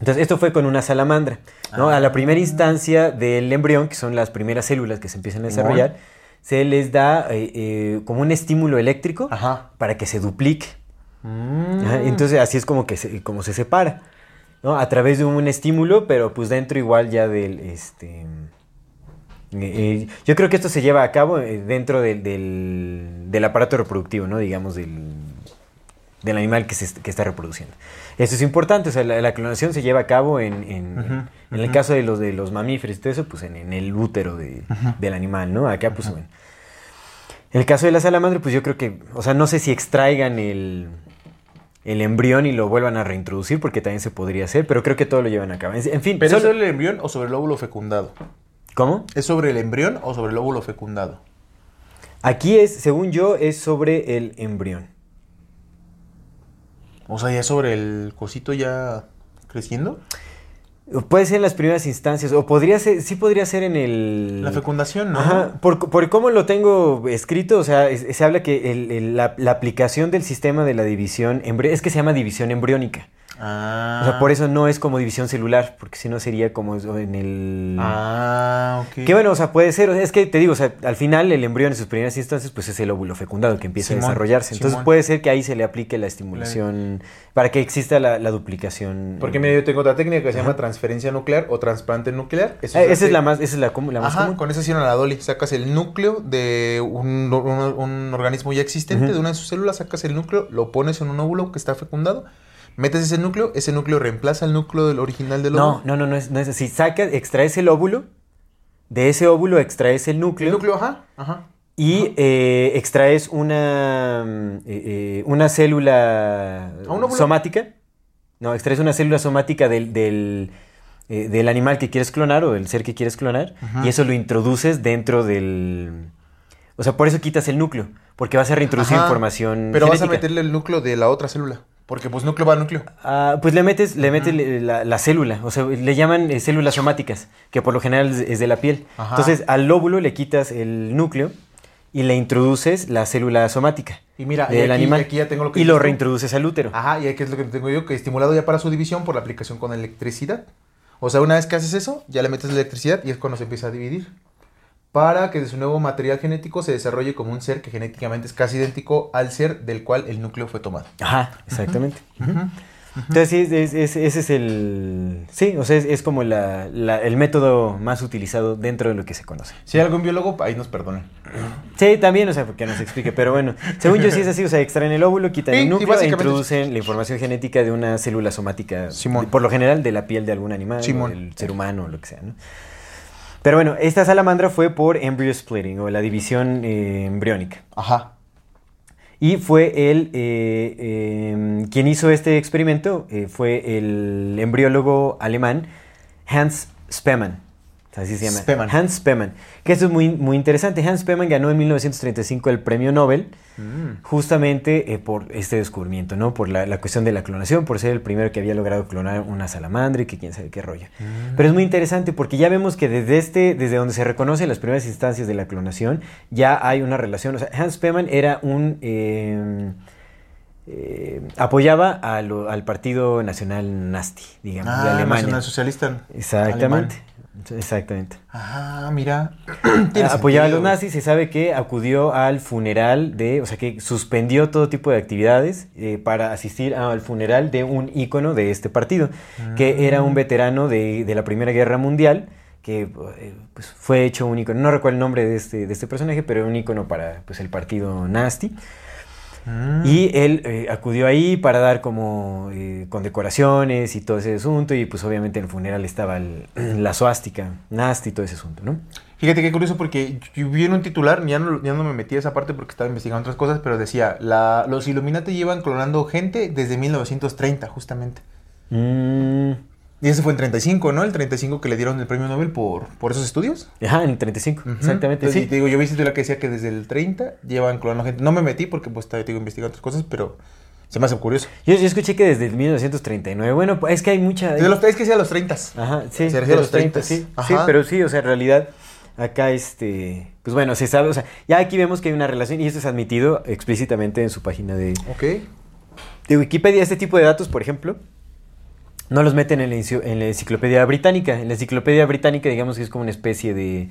Entonces, esto fue con una salamandra. ¿no? A la primera instancia del embrión, que son las primeras células que se empiezan a desarrollar, se les da eh, eh, como un estímulo eléctrico Ajá. para que se duplique. Mm. Entonces, así es como, que se, como se separa. ¿no? A través de un estímulo, pero pues dentro igual ya del... Este, eh, eh, yo creo que esto se lleva a cabo eh, dentro del, del, del aparato reproductivo, ¿no? Digamos, del, del animal que, se, que está reproduciendo. Eso es importante, o sea, la, la clonación se lleva a cabo en, en el caso de los, de los mamíferos y todo eso, pues en, en el útero de- del animal, ¿no? Acá, pues, bueno. En el caso de la salamandra, pues yo creo que, o sea, no sé si extraigan el, el embrión y lo vuelvan a reintroducir, porque también se podría hacer, pero creo que todo lo llevan a cabo. En, fin, ¿Pero es sobre el embrión o sobre el óvulo fecundado? ¿cómo? ¿Es sobre el embrión o sobre el óvulo fecundado? Aquí es, según yo, es sobre el embrión. O sea, ya sobre el cosito ya creciendo. Puede ser en las primeras instancias, o podría ser, sí podría ser en el... La fecundación, ¿no? Ajá, por, por cómo lo tengo escrito, o sea, es- se habla que el- el- la, la aplicación del sistema de la división es que se llama división embriónica. Ah. O sea, por eso no es como división celular, porque si no sería como en el... Ah, ok. Que bueno, o sea, puede ser, o sea, es que te digo, o sea, al final el embrión en sus primeras instancias, pues es el óvulo fecundado que empieza Simón, a desarrollarse. Entonces Simón. puede ser que ahí se le aplique la estimulación para que exista la, la duplicación. Porque mira, yo tengo otra técnica que se llama transferencia nuclear o trasplante nuclear. Eso Eh, se esa hace- es la más, esa es la, más Ajá, común. con eso hicieron a la Dolly. Sacas el núcleo de un, un- un organismo ya existente, de una de sus células, sacas el núcleo, lo pones en un óvulo que está fecundado, metes ese núcleo, ese núcleo reemplaza el núcleo del original del No, óvulo. no, no, no es, no es así. Sacas, extraes el óvulo, de ese óvulo extraes el núcleo, El núcleo, ajá, ajá. y eh, extraes una, eh, eh, una célula somática. No, extraes una célula somática del, del, eh, del animal que quieres clonar o del ser que quieres clonar, Ajá. y eso lo introduces dentro del... O sea, por eso quitas el núcleo, porque vas a reintroducir Ajá, información Pero vas a meterle el núcleo de la otra célula. Porque pues núcleo va al núcleo. Ah, pues le metes, le metes la, la célula, o sea, le llaman eh, células somáticas, que por lo general es, es de la piel. Ajá. Entonces, al lóbulo le quitas el núcleo y le introduces la célula somática Y mira, y del aquí- animal y aquí ya tengo lo que y lo reintroduces al útero. Ajá, y aquí es lo que tengo yo, que estimulado ya para su división por la aplicación con electricidad. O sea, una vez que haces eso, ya le metes la electricidad y es cuando se empieza a dividir. Para que de su nuevo material genético se desarrolle como un ser que genéticamente es casi idéntico al ser del cual el núcleo fue tomado. Ajá, exactamente. Entonces, sí, es- es- ese es el... Sí, o sea, es, es como la- la- el método más utilizado dentro de lo que se conoce. Si hay algún biólogo, ahí nos perdonen. Sí, también, o sea, porque nos explique, pero bueno, según yo sí es así, o sea, extraen el óvulo, quitan Sí, el núcleo e introducen la información genética de una célula somática, Simón. por lo general de la piel de algún animal, Simón. o del ser humano, o lo que sea, ¿no? Pero bueno, esta salamandra fue por embryo splitting o la división eh, embriónica. Ajá. Y fue él eh, eh, quien hizo este experimento, eh, fue el embriólogo alemán Hans Spemann. Así se llama. Hans Spemann. Que esto es muy, muy interesante. Hans Spemann ganó en 1935 el premio Nobel Mm. justamente eh, por este descubrimiento, ¿no? Por la, la cuestión de la clonación, por ser el primero que había logrado clonar una salamandra y que quién sabe qué rollo. Pero es muy interesante porque ya vemos que desde este, desde donde se reconocen las primeras instancias de la clonación, ya hay una relación. O sea, Hans Spemann era un eh, eh, apoyaba al partido nacional nazi, digamos, de Ah, Alemania. nacionalsocialista. Exactamente. Exactamente. Ah, mira. Apoyaba a los nazis, se sabe que acudió al funeral de, o sea, que suspendió todo tipo de actividades eh, para asistir al funeral de un ícono de este partido, que era un veterano de, de la Primera Guerra Mundial, que eh, pues, fue hecho un ícono, no recuerdo el nombre de este, de este personaje, pero era un ícono para pues, el partido nazi. Y él eh, acudió ahí para dar como eh, condecoraciones y todo ese asunto. Y pues obviamente en el funeral estaba el- la suástica, nasty y todo ese asunto, ¿no? Fíjate qué curioso porque yo vi en un titular, ya no, ya no me metí a esa parte porque estaba investigando otras cosas, pero decía, la, los Illuminati llevan clonando gente desde 1930, justamente. Mm, Y ese fue en 35, ¿no? El 35 que le dieron el premio Nobel por, por esos estudios. ajá, en el 35, Ujú. exactamente. Entonces, sí. te digo, yo vi titular que decía que desde el 30 llevan clonando gente. No me metí porque pues te digo, investigando otras cosas, pero se me hace curioso. Yo, yo escuché que desde el 1939, bueno, pues, es que hay mucha... Desde los, es que sea los 30. Ajá, sí, Se de los los 30, 30, sí, ajá. sí, pero sí, o sea, en realidad acá este, pues bueno, se sabe, o sea, ya aquí vemos que hay una relación y esto es admitido explícitamente en su página de, Ok. de Wikipedia. Este tipo de datos, por ejemplo, no los meten en la, en la enciclopedia británica. En la enciclopedia británica, digamos que es como una especie de,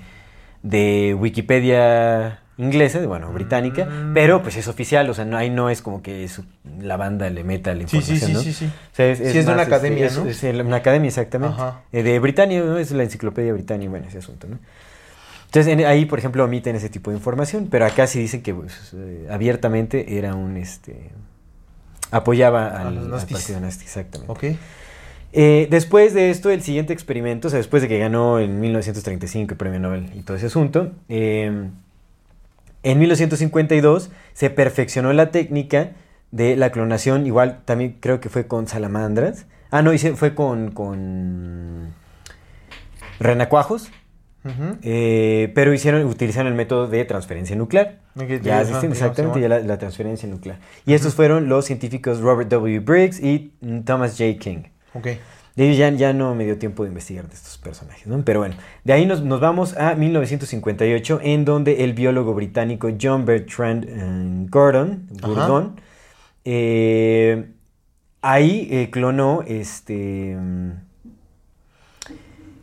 de Wikipedia inglesa, de, bueno, británica, Mm. pero pues es oficial, o sea, no, ahí no es como que su- la banda le meta la Sí, sí, información, sí, ¿no? sí, sí. O sea, es, Sí, es de una este, academia, es- ¿no? es una academia, exactamente. Eh, de Britania, ¿no? Es la enciclopedia británica, bueno, ese asunto, ¿no? Entonces, en- ahí, por ejemplo, omiten ese tipo de información, pero acá sí dicen que pues, eh, abiertamente era un, este... Apoyaba A al, los al partido nazi, exactamente. Ok. Eh, después de esto, el siguiente experimento, o sea, después de que ganó en 1935 el premio Nobel y todo ese asunto, eh, en 1952 se perfeccionó la técnica de la clonación, igual también creo que fue con salamandras. Ah, no, hice- fue con, con renacuajos, eh, pero hicieron, utilizaron el método de transferencia nuclear. Ya es distinto, exactamente, ya la, la transferencia nuclear. Y estos fueron los científicos Robert W. Briggs y Thomas J. King. Ok. De ahí ya, ya no me dio tiempo de investigar de estos personajes, ¿no? Pero bueno, de ahí nos, nos vamos a 1958, en donde el biólogo británico John Bertrand eh, Gordon, eh, ahí eh, clonó este, mm,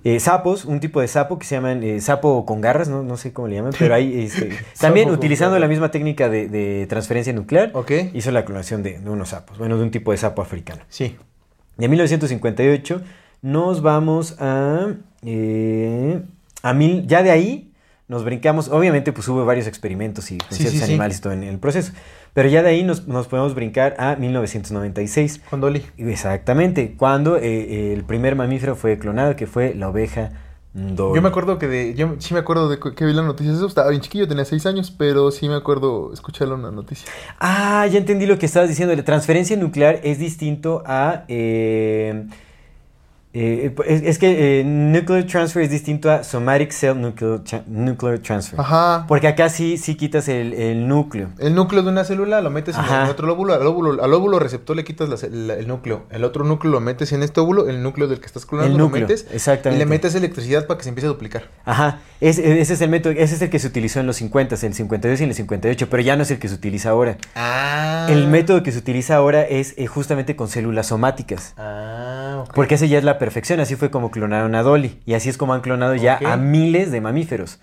eh, sapos, un tipo de sapo que se llaman eh, sapo con garras, no, no sé cómo le llaman, pero ahí este, también utilizando la misma técnica de, de transferencia nuclear, hizo la clonación de, de unos sapos, bueno, de un tipo de sapo africano. Sí. De 1958 nos vamos a... eh, a mil, ya de ahí nos brincamos, obviamente pues hubo varios experimentos y con Sí, ciertos sí, sí. animales y todo en el proceso, pero ya de ahí nos, nos podemos brincar a 1996. Con Dolly. Exactamente, cuando eh, el primer mamífero fue clonado, que fue la oveja Yo me acuerdo que de. Yo sí me acuerdo de que vi la noticia. Eso estaba bien chiquillo, tenía seis años, pero sí me acuerdo escucharlo en una noticia. Ah, ya entendí lo que estabas diciendo. La transferencia nuclear es distinto a... eh, eh, es, es que eh, nuclear transfer es distinto a somatic cell nuclear, tra- nuclear transfer. Ajá. Porque acá sí, sí quitas el, el núcleo. El núcleo de una célula lo metes en el otro lóbulo al, óvulo. al óvulo receptor le quitas la ce- la- el núcleo. El otro núcleo lo metes en este óvulo, el núcleo del que estás clonando El lo metes exactamente. y le metes electricidad para que se empiece a duplicar. Ajá, es- ese es el método, ese es el que se utilizó en los 50, el 52 y el 58, pero ya no es el que se utiliza ahora. Ah. El método que se utiliza ahora es eh, justamente con células somáticas. Ah, ok. Porque ese ya es la perfección, así fue como clonaron a Dolly. Y así es como han clonado ya a miles de mamíferos.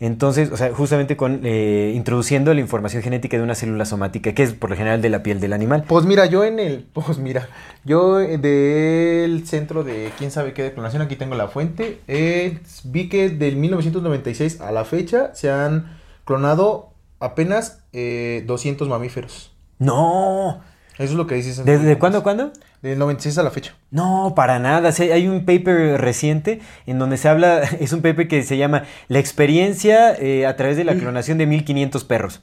Entonces, o sea, justamente con eh, introduciendo la información genética de una célula somática, que es por lo general de la piel del animal. Pues mira, yo en el. Pues mira, yo del centro de quién sabe qué de clonación, aquí tengo la fuente. eh, vi que del 1996 a la fecha se han clonado apenas eh, 200 mamíferos. ¡No! Eso es lo que dices. ¿Desde cuándo cuándo? Del 96 a la fecha. No, para nada. Sí, hay un paper reciente en donde se habla, es un paper que se llama La experiencia eh, a través de la clonación de 1500 perros.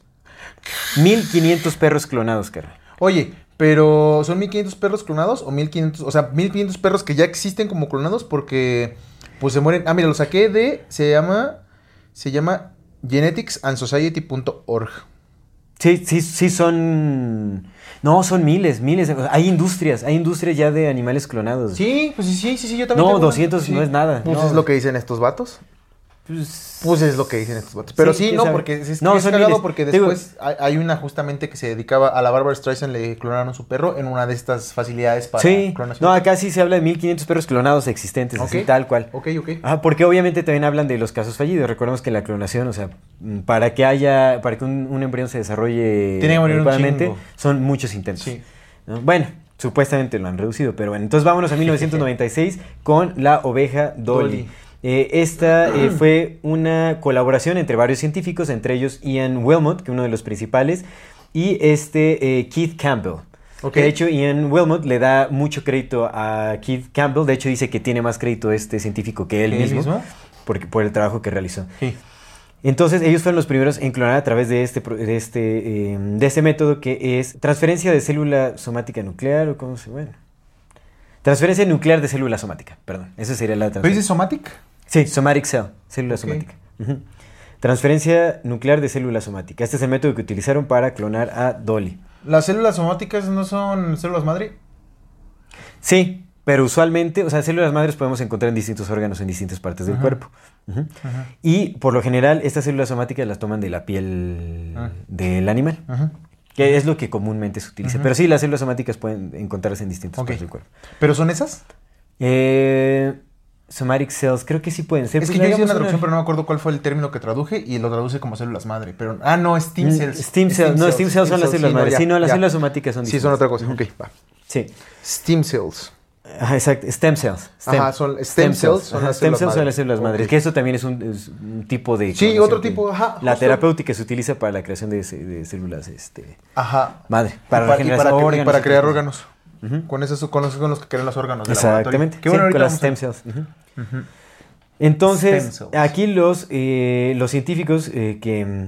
1500 perros clonados, carnal. Oye, pero ¿son 1500 perros clonados o 1500? O sea, 1500 perros que ya existen como clonados porque pues se mueren. Ah, mira, lo saqué de. Se llama. Se llama geneticsанdsociety.org. Sí, sí, sí son. No, son miles, miles. Hay industrias, hay industrias ya de animales clonados. Sí, pues sí, sí, sí, yo también. No, tengo una. 200 Sí. no es nada. Pues no. es lo que dicen estos vatos. Pues, Pues es lo que dicen estos vatos. Pero Sí, no, sabe. porque es, es, No, es son cagado porque después hay, hay una justamente que se dedicaba a la Barbara Streisand, le clonaron su perro en una de estas facilidades para sí, clonación. no, acá sí se habla de 1500 perros clonados existentes, así Ok. tal cual. Ok, ok. Ah, porque obviamente también hablan de los casos fallidos. Recordemos que la clonación, o sea, mm, para que haya, para que un, un embrión se desarrolle Tiene que adecuadamente, son muchos intentos. Sí. ¿no? Bueno, supuestamente lo han reducido, pero bueno. Entonces vámonos a 1996 con la oveja Dolly. Dolly. Eh, esta eh, fue una colaboración entre varios científicos, entre ellos Ian Wilmot, que es uno de los principales, y este eh, Keith Campbell. De hecho, Ian Wilmot le da mucho crédito a Keith Campbell. De hecho, dice que tiene más crédito este científico que él ¿Que él mismo, mismo? Porque, por el trabajo que realizó. Sí. Entonces, ellos fueron los primeros en clonar a través de este, de este, eh, de este método que es transferencia de célula somática nuclear, o cómo se bueno. Transferencia nuclear de célula somática, perdón. Esa sería la ¿Pero transferencia. dice somatic? Sí, somatic cell, célula somática. Transferencia nuclear de célula somática. Este es el método que utilizaron para clonar a Dolly. ¿Las células somáticas no son células madre? Sí, pero usualmente, o sea, células madres podemos encontrar en distintos órganos en distintas partes del Ajá. cuerpo. Y por lo general, estas células somáticas las toman de la piel Ah. del animal, Ajá. que es lo que comúnmente se utiliza. Pero sí, las células somáticas pueden encontrarse en distintas partes del cuerpo. ¿Pero son esas? Eh, somatic cells, creo que sí pueden ser. Es Pues que yo hice una traducción, pero no me acuerdo cuál fue el término que traduje y lo traduce como células madre. Pero, ah, no, Steam Mm, cells. Steam cells, no, Steam cells son las células sí, madres. ya, sí, no, las células somáticas son Sí, distintas. son otra cosa. Ok, va. Sí. Steam cells. Ajá, exacto. Stem cells. Stem, Ajá, son- stem cells son Ajá, las stem cells son madres. las células madres. Ok. Que eso también es un, es un tipo de. Sí, otro tipo, ajá, La terapéutica se utiliza para la creación de, de células este, Ajá. madre. Para para, de que- y órganos. para crear órganos. Con esos con esos son los que crean los órganos. Exactamente. laboratorio. Qué sí, bueno, con las stem cells. Entonces, cells. aquí los, eh, los científicos eh, que mm,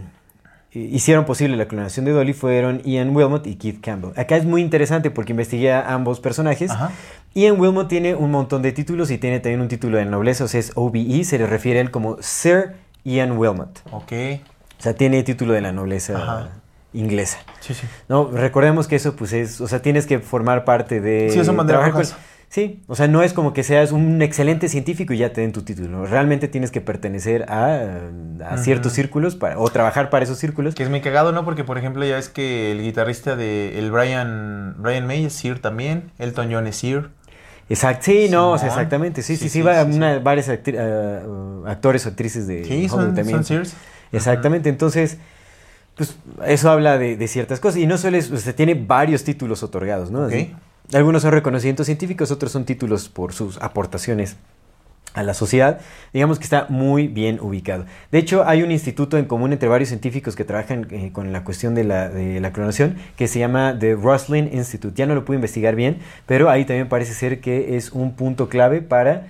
eh, hicieron posible la clonación de Dolly fueron Ian Wilmot y Keith Campbell. Acá es muy interesante porque investigué a ambos personajes. Ajá. Ian Wilmot tiene un montón de títulos y tiene también un título de nobleza, o sea, es OBE, se le refiere a él como Sir Ian Wilmot. Ok. O sea, tiene título de la nobleza Ajá. inglesa. Sí, sí. No, recordemos que eso pues es, o sea, tienes que formar parte de Sí, banderas trabajar con- Sí, o sea, no es como que seas un excelente científico y ya te den tu título. Realmente tienes que pertenecer a, ciertos círculos para, o trabajar para esos círculos. Que es muy cagado, ¿no? Porque, por ejemplo, ya ves que el guitarrista de el Brian, Brian May es Sir también. Elton John es Sir. Exacto, sí, no, o sea, exactamente. Sí, sí, Sí, va sí, sí. una- varios actri- ah, actores o actrices de Sí, son, también. son Sirs. Exactamente, entonces, pues eso habla de, de ciertas cosas. Y no solo es, o sea, tiene varios títulos otorgados, ¿no? Ok. Así. Algunos son reconocimientos científicos, otros son títulos por sus aportaciones a la sociedad. Digamos que está muy bien ubicado. De hecho, hay un instituto en común entre varios científicos que trabajan eh, con la cuestión de la, de la clonación que se llama The Roslin Institute. Ya no lo pude investigar bien, pero ahí también parece ser que es un punto clave para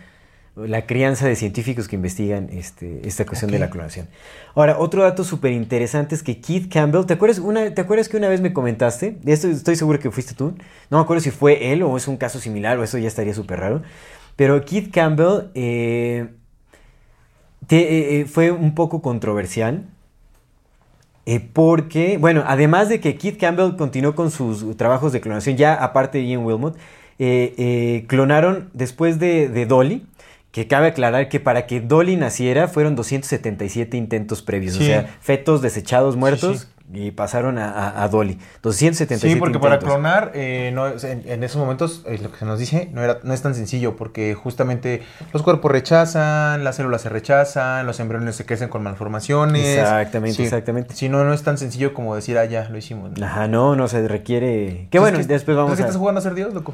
la crianza de científicos que investigan este, esta cuestión de la clonación. Ahora, otro dato súper interesante es que Keith Campbell, ¿te acuerdas, una, ¿te acuerdas que una vez me comentaste? De esto estoy seguro que fuiste tú. No me acuerdo si fue él o es un caso similar o eso ya estaría súper raro. Pero Keith Campbell eh, te- eh, eh, fue un poco controversial. eh, porque, bueno, además de que Keith Campbell continuó con sus trabajos de clonación, ya aparte de Ian Wilmot, clonaron después de, de Dolly, que cabe aclarar que para que Dolly naciera fueron 277 intentos previos, o sea, fetos desechados muertos sí. y pasaron a, a- a Dolly. 277 Sí, porque para clonar, eh, no, en, en esos momentos, eh, lo que se nos dice, no, era, no es tan sencillo, porque justamente los cuerpos rechazan, las células se rechazan, los embriones se crecen con malformaciones. Exactamente, Sí. exactamente. Si no, no es tan sencillo como decir, ah, ya, lo hicimos. ¿no? Ajá, no, no se requiere. Entonces, bueno, ¿qué- después vamos ¿qué a. estás jugando a ser Dios, loco?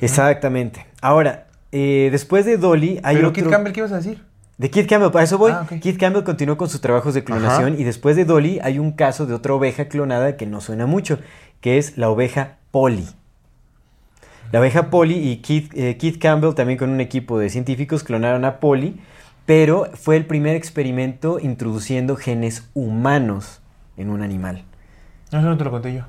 Exactamente. Ahora, eh, después de Dolly hay Pero otro. Kit Campbell, ¿qué ibas a decir? De Keith Campbell, para eso voy. Ah. Keith Campbell continuó con sus trabajos de clonación Ajá. y después de Dolly hay un caso de otra oveja clonada que no suena mucho, que es la oveja Polly. La abeja Polly y Keith, eh, Campbell, también con un equipo de científicos, clonaron a Polly, pero fue el primer experimento introduciendo genes humanos en un animal. No, eso no te lo conté yo.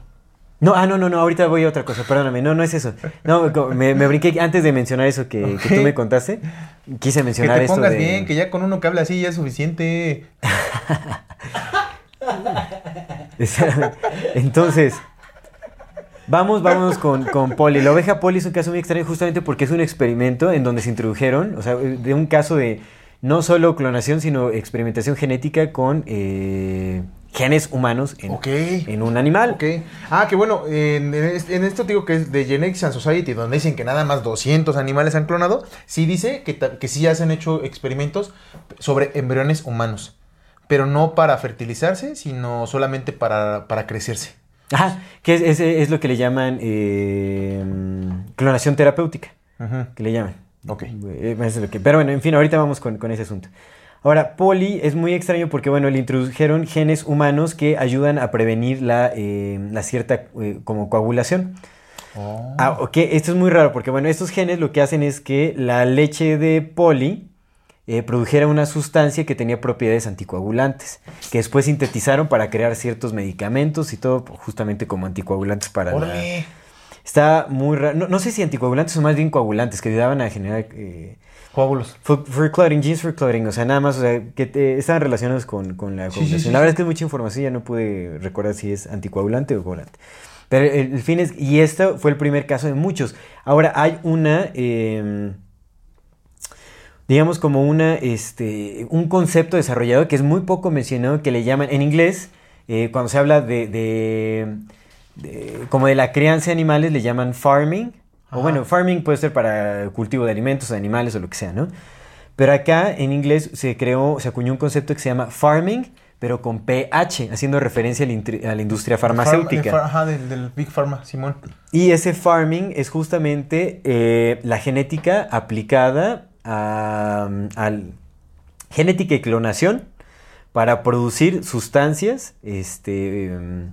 No, ah, no, no, no, ahorita voy a otra cosa, perdóname, no, no es eso. No, me, me brinqué antes de mencionar eso que, que tú me contaste. Quise Que mencionar te esto pongas de- bien, que ya con uno que habla así ya es suficiente. Entonces, vamos, vamos con, con Polly. La oveja Polly es un caso muy extraño justamente porque es un experimento en donde se introdujeron, o sea, de un caso de no solo clonación, sino experimentación genética con eh, genes humanos en, Ok. en un animal. Ok. Ah, que bueno, en, en es- en esto digo que es de Genetics and Society, donde dicen que nada más 200 animales han clonado, sí dice que, que sí ya se han hecho experimentos sobre embriones humanos. Pero no para fertilizarse, sino solamente para, para crecerse. Ajá, que es, es- es lo que le llaman eh, clonación terapéutica, que le llaman. Ok. Eh, pero bueno, en fin, ahorita vamos con, con ese asunto. Ahora, poli es muy extraño porque, bueno, le introdujeron genes humanos que ayudan a prevenir la, eh, la cierta eh, como coagulación. Oh. Ah, ok, esto es muy raro porque, bueno, estos genes lo que hacen es que la leche de poli eh, produjera una sustancia que tenía propiedades anticoagulantes, que después sintetizaron para crear ciertos medicamentos y todo justamente como anticoagulantes para la. Está muy raro. No, no sé si anticoagulantes o más bien coagulantes que ayudaban a generar eh, Coágulos. for clotting, jeans for clotting. O sea, nada más, o sea, que te- estaban relacionados con, con la Sí, sí, coagulación. sí, la verdad es que es mucha información, ya no pude recordar si es anticoagulante o coagulante. Pero el, el fin es, y este fue el primer caso de muchos. Ahora hay una, eh, digamos como una, este, un concepto desarrollado que es muy poco mencionado que le llaman, en inglés, eh, cuando se habla de, de- de- como de la crianza de animales, le llaman farming. O bueno, farming puede ser para cultivo de alimentos, de animales o lo que sea, ¿no? Pero acá en inglés se creó, se acuñó un concepto que se llama farming, pero con PH, haciendo referencia a la, industria farmacéutica. Farma- Ajá, del, del Big Pharma, Simón. Y ese farming es justamente eh, la genética aplicada a, genética y clonación para producir sustancias este, em,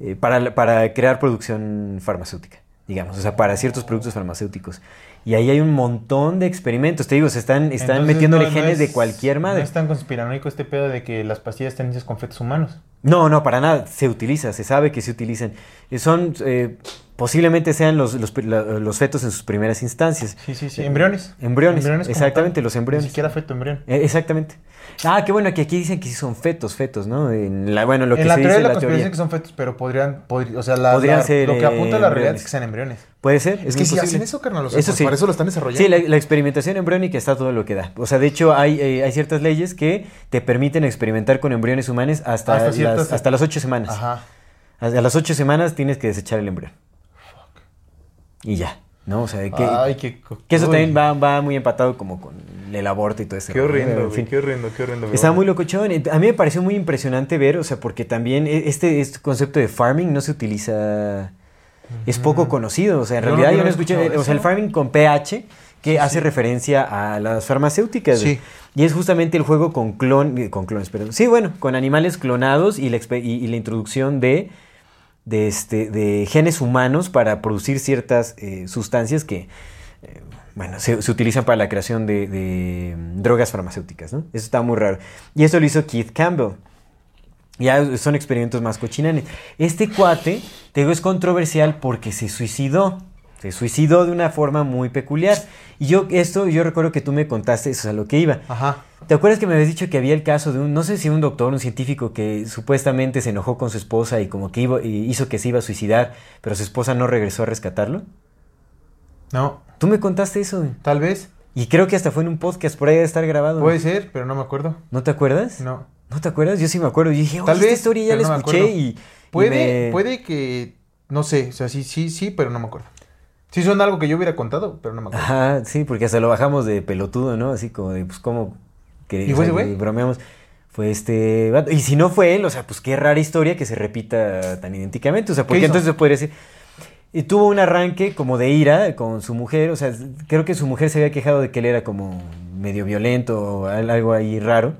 eh, para, para crear producción farmacéutica, digamos, o sea, para ciertos productos farmacéuticos. Y ahí hay un montón de experimentos, te digo, se están, están Entonces, metiéndole no- no genes es- de cualquier madre. No es tan conspiranoico este pedo de que las pastillas están hechas con fetos humanos. No, no, para nada. Se utiliza, se sabe que se utilizan. Eh, Son, eh, posiblemente sean los, los, los fetos en sus primeras instancias. Sí, sí, sí. Embriones. Embriones, como exactamente, los embriones. Ni siquiera feto embrión. Eh, exactamente. Ah, qué bueno que aquí dicen que sí son fetos, fetos, ¿no? En la, bueno, lo que en la se teoría dice de la la teoría. que son fetos, pero podrían, podri- o sea, la- Podrían la- ser, lo que apunta a eh, la realidad embriones. es que sean embriones. Puede ser, es Es que si hacen eso, carnal, sea, Eso pues sí. para eso lo están desarrollando. Sí, la, la experimentación embriónica está todo lo que da. O sea, de hecho, hay, eh, hay ciertas leyes que te permiten experimentar con embriones humanos hasta, Hasta las, ciertas- hasta las ocho semanas. Ajá. A las ocho semanas tienes que desechar el embrión. Y ya, ¿no? O sea, que, Ay, qué... co- que eso también va, va muy empatado como con el aborto y todo eso. Qué horrendo, güey, qué horrendo, qué horrendo. Está muy locochón. A mí me pareció muy impresionante ver, o sea, porque también e- este, este concepto de farming no se utiliza, es poco conocido. O sea, en no- realidad yo yo no escuché, o sea, el farming con pH, que hace referencia a las farmacéuticas. Sí. Y es justamente el juego con clon, eh, con clones, perdón. Sí, bueno, con animales clonados y la, y la introducción de, de, este, de genes humanos para producir ciertas eh, sustancias que, eh, bueno, se, utilizan para la creación de, mm, drogas farmacéuticas, ¿no? Eso está muy raro. Y eso lo hizo Keith Campbell. Ya son experimentos más cochinanes. Este cuate, te digo, es controversial porque se suicidó. Se suicidó de una forma muy peculiar. Y yo, esto, yo recuerdo que tú me contaste eso es a lo que iba. Ajá. ¿Te acuerdas que me habías dicho que había el caso de un, no sé si un doctor, un científico que supuestamente se enojó con su esposa y como que iba, y hizo que se iba a suicidar, pero su esposa no regresó a rescatarlo? No, Tú me contaste eso. tal vez. Y creo que hasta fue en un podcast, por ahí debe estar grabado. Puede ser, pero no me acuerdo. ¿No te acuerdas? No. ¿No te acuerdas? Yo sí me acuerdo. Yo dije, Tal oye, esta vez, historia ya la no escuché y, y Puede, me- puede que... No sé, o sea, sí, sí, sí, pero no me acuerdo. Sí son algo que yo hubiera contado, pero no me acuerdo. Ajá, sí, porque hasta lo bajamos de pelotudo, ¿no? Así como de, pues, ¿cómo? Que, bromeamos. Fue este... Y si no fue él, o sea, pues qué rara historia que se repita tan idénticamente. O sea, porque entonces se podría decir... Y tuvo un arranque como de ira con su mujer, o sea, creo que su mujer se había quejado de que él era como medio violento o al- algo ahí raro.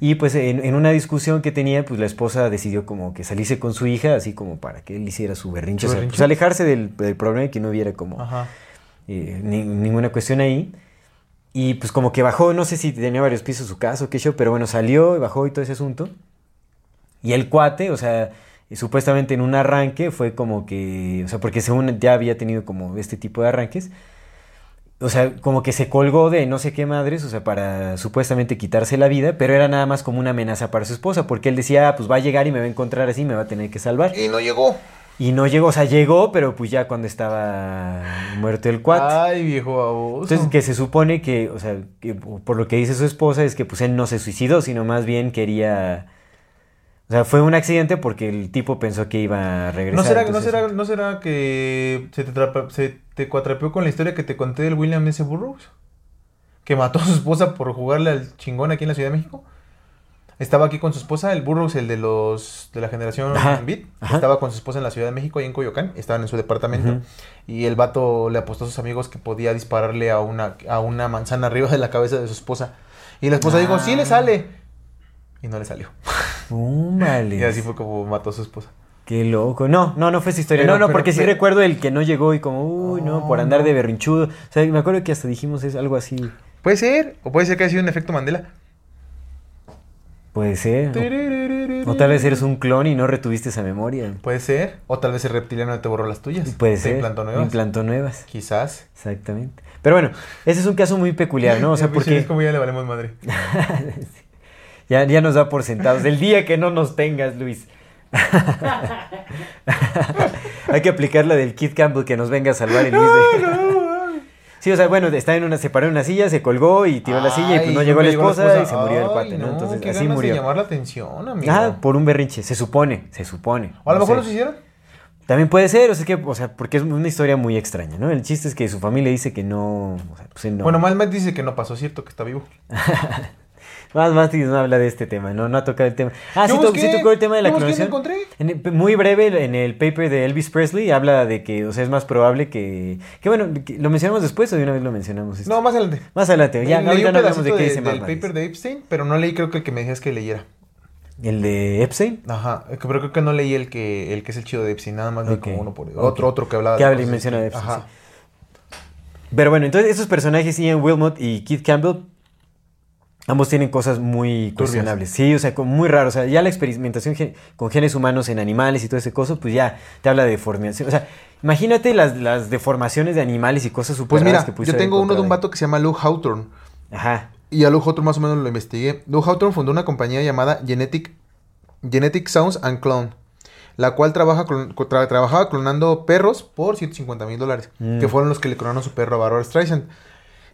Y pues en, en una discusión que tenía, pues la esposa decidió como que salirse con su hija, así como para que él hiciera su berrinche. ¿Su o sea, berrinche? pues alejarse del, del problema y que no hubiera como eh, ni- ninguna cuestión ahí. Y pues como que bajó, no sé si tenía varios pisos su casa o qué show, pero bueno, salió y bajó y todo ese asunto. Y el cuate, o sea, eh, supuestamente en un arranque fue como que, o sea, porque según ya había tenido como este tipo de arranques, o sea, como que se colgó de no sé qué madres, o sea, para supuestamente quitarse la vida, pero era nada más como una amenaza para su esposa, porque él decía, ah, pues va a llegar y me va a encontrar así, me va a tener que salvar. Y no llegó. Y no llegó, o sea, llegó, pero pues ya cuando estaba muerto el cuate. Ay, viejo baboso. Entonces, que se supone que, o sea, que por lo que dice su esposa es que pues él no se suicidó, sino más bien quería... O sea, fue un accidente porque el tipo pensó que iba a regresar. ¿No será, no, será, ¿No será que se te, trapa- se te cuatrapeó con la historia que te conté del William S. Burroughs? Que mató a su esposa por jugarle al chingón aquí en la Ciudad de México. Estaba aquí con su esposa, el Burroughs, el de los de la generación Ajá, Beat. ajá. Estaba con su esposa en la Ciudad de México, ahí en Coyoacán. Estaban en su departamento. Y el vato le apostó a sus amigos que podía dispararle a una, a una manzana arriba de la cabeza de su esposa. Y la esposa dijo, sí le sale. Y no le salió. Úmale. Y así fue como mató a su esposa. Qué loco. No, no, no fue esa historia. Pero- no, no, pero- porque sí recuerdo el que no llegó y como, uy, no, por Oh, andar no. de berrinchudo. O sea, me acuerdo que hasta dijimos es algo así. Puede ser, o puede ser que haya sido un efecto Mandela. Puede ser. O, o tal vez eres un clon y no retuviste esa memoria. Puede ser, o tal vez el reptiliano te borró las tuyas. Puede Te ser. implantó nuevas. Implantó nuevas. Quizás. Exactamente. Pero bueno, ese es un caso muy peculiar, ¿no? O sea, porque... Es como ya le valemos madre. Ya, ya nos da por sentados. El día que no nos tengas, Luis. Hay que aplicar la del Kid Campbell que nos venga a salvar el Luis de... Sí, o sea, bueno, está en una, se paró en una silla, se colgó y tiró la silla y pues no llegó la nunca esposa, y se murió el cuate, ¿no? Entonces qué así ganas de murió. llamar la atención, amigo. Ah, por un berrinche, se supone, se supone. O a lo no mejor los hicieron. También puede ser, o sea, que, o sea, porque es una historia muy extraña, ¿no? El chiste es que su familia dice que no, o sea, pues no. Bueno, Malmet dice que no pasó, cierto, que está vivo. Más Matis no habla de este tema, no, no ha tocado el tema. Ah, sí, busqué, sí tocó el tema de la clonación. lo encontré. En el- muy breve, en el paper de Elvis Presley habla de que, o sea, es más probable que... Que bueno, que- ¿lo mencionamos después o de una vez lo mencionamos? esto? No, más adelante. Más adelante, ya, Leí ahorita no hablamos de qué de- dice más paper de Epstein, pero no leí creo que el que me decías que leyera. ¿El de Epstein? Ajá, eh, pero creo que no leí el que el que es el chido de Epstein, nada más leí como uno por otro otro que hablaba Que habla y menciona de Epstein, Ajá. Pero bueno, entonces esos personajes, Ian Wilmot y Keith Campbell, ambos tienen cosas muy Turbias. cuestionables. Sí, o sea, muy raro. O sea, ya la experimentación gen- con genes humanos en animales y todo ese coso, pues ya te habla de deformación. O sea, imagínate las, las deformaciones de animales y cosas súper Pues mira, que yo tengo uno de un vato que se llama Lou Hawthorne. Ajá. Y a Lou Hawthorne más o menos lo investigué. Lou Hawthorne fundó una compañía llamada Genetic, Genetic Sounds and Clone, la cual trabaja tra- trabajaba clonando perros por 150 mil dólares, Mm. que fueron los que le clonaron su perro a Barbara Streisand.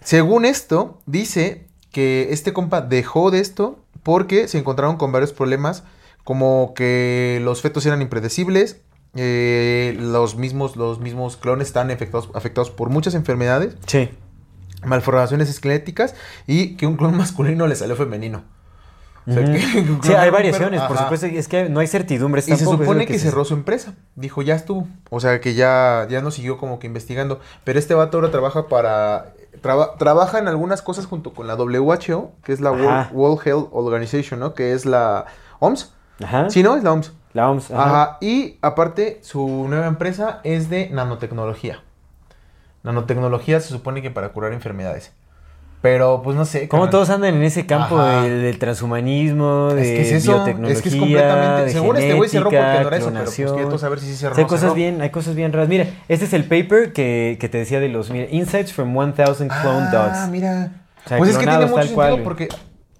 Según esto, dice que este compa dejó de esto porque se encontraron con varios problemas, como que los fetos eran impredecibles, eh, los, mismos, los mismos clones están afectados, afectados por muchas enfermedades Sí. malformaciones esqueléticas y que un clon masculino le salió femenino. O sea, Ujú. que- que Sí, hay variaciones, por supuesto. Es que no hay certidumbres Y se tampoco, supone que, cerró su empresa. Dijo, ya estuvo. O sea, que ya, ya no siguió como que investigando. Pero este vato ahora trabaja para... traba- trabaja en algunas cosas junto con la WHO, que es la World, Health Organization, ¿no? Que es la OMS. Ajá. Sí, ¿no? Es la OMS. La OMS. Ajá. Ajá. Y aparte, su nueva empresa es de nanotecnología. Nanotecnología se supone que para curar enfermedades. Pero, pues no sé. Como todos andan en ese campo del, del transhumanismo, de Es que es eso, biotecnología, es que es completamente. de Según este güey cerró porque genética, no era eso, pero pues quieto saber si sí cerró. No cosas cerró. bien, hay cosas bien raras. Mira, este es el paper que, que te decía de los mira, Insights from 1000 Clone Ah, Dogs. mira. O sea, pues es que tiene mucho sentido cual, porque.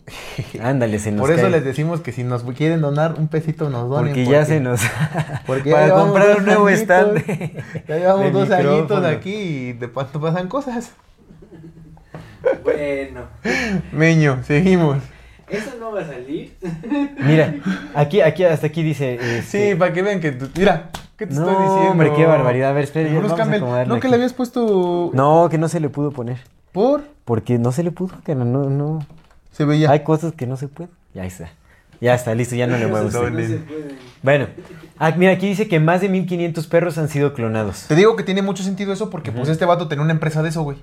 Ándale, se nos Por eso cae. les decimos que si nos quieren donar un pesito nos donen. Porque ya se nos... porque para comprar un nuevo añitos, stand Ya llevamos dos añitos aquí y de pasan cosas. Bueno, Meño, seguimos. eso no va a salir. Mira, aquí, aquí, hasta aquí dice... este, Sí, para que vean que tú. Mira, ¿qué te No, estoy diciendo? hombre, qué barbaridad. A ver, espera, vamos acomodarle No, que aquí. le habías puesto. No, que no se le pudo poner. Por. Porque no se le pudo, que no, no, no. Se veía. Hay cosas que no se pueden. Ya está. Ya está, listo, ya no le muevo. No, usted. No Listo. se pueden. Bueno, ah, mira, aquí dice que más de 1500 perros han sido clonados. Te digo que tiene mucho sentido eso porque, pues, este vato tenía una empresa de eso, güey.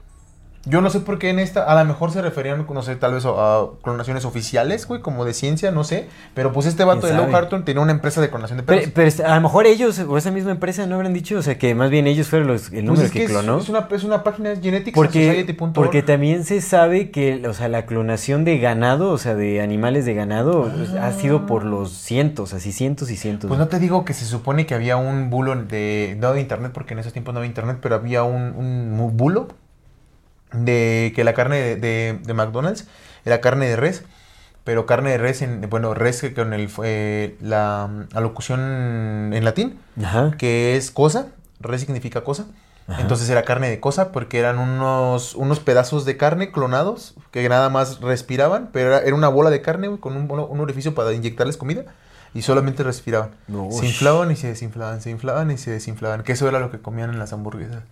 Yo no sé por qué en esta, a lo mejor se referían, no sé, tal vez a, a clonaciones oficiales, güey, como de ciencia, no sé. Pero pues este vato de ¿Quién Low sabe? Harton tenía una empresa de clonación de perros. Pero, pero a lo mejor ellos o esa misma empresa no habrán dicho, o sea, que más bien ellos fueron los, el Pues número es que, es- clonó. Es, una, es una página de genetics Porque, porque también se sabe que, o sea, la clonación de ganado, o sea, de animales de ganado, pues, ha sido por los cientos, así cientos y cientos. Pues no te digo que se supone que había un bulo de, no de internet, porque en esos tiempos no había internet, pero había un, un bulo de que la carne de, de- de McDonald's era carne de res, pero carne de res, en, bueno, res que con el, eh, la alocución en latín, Ajá. que es cosa, res significa cosa. Ajá. Entonces era carne de cosa porque eran unos, unos pedazos de carne clonados que nada más respiraban, pero era, era una bola de carne con un, un orificio para inyectarles comida y solamente respiraban. No, se inflaban y se desinflaban, se inflaban y se desinflaban, que eso era lo que comían en las hamburguesas.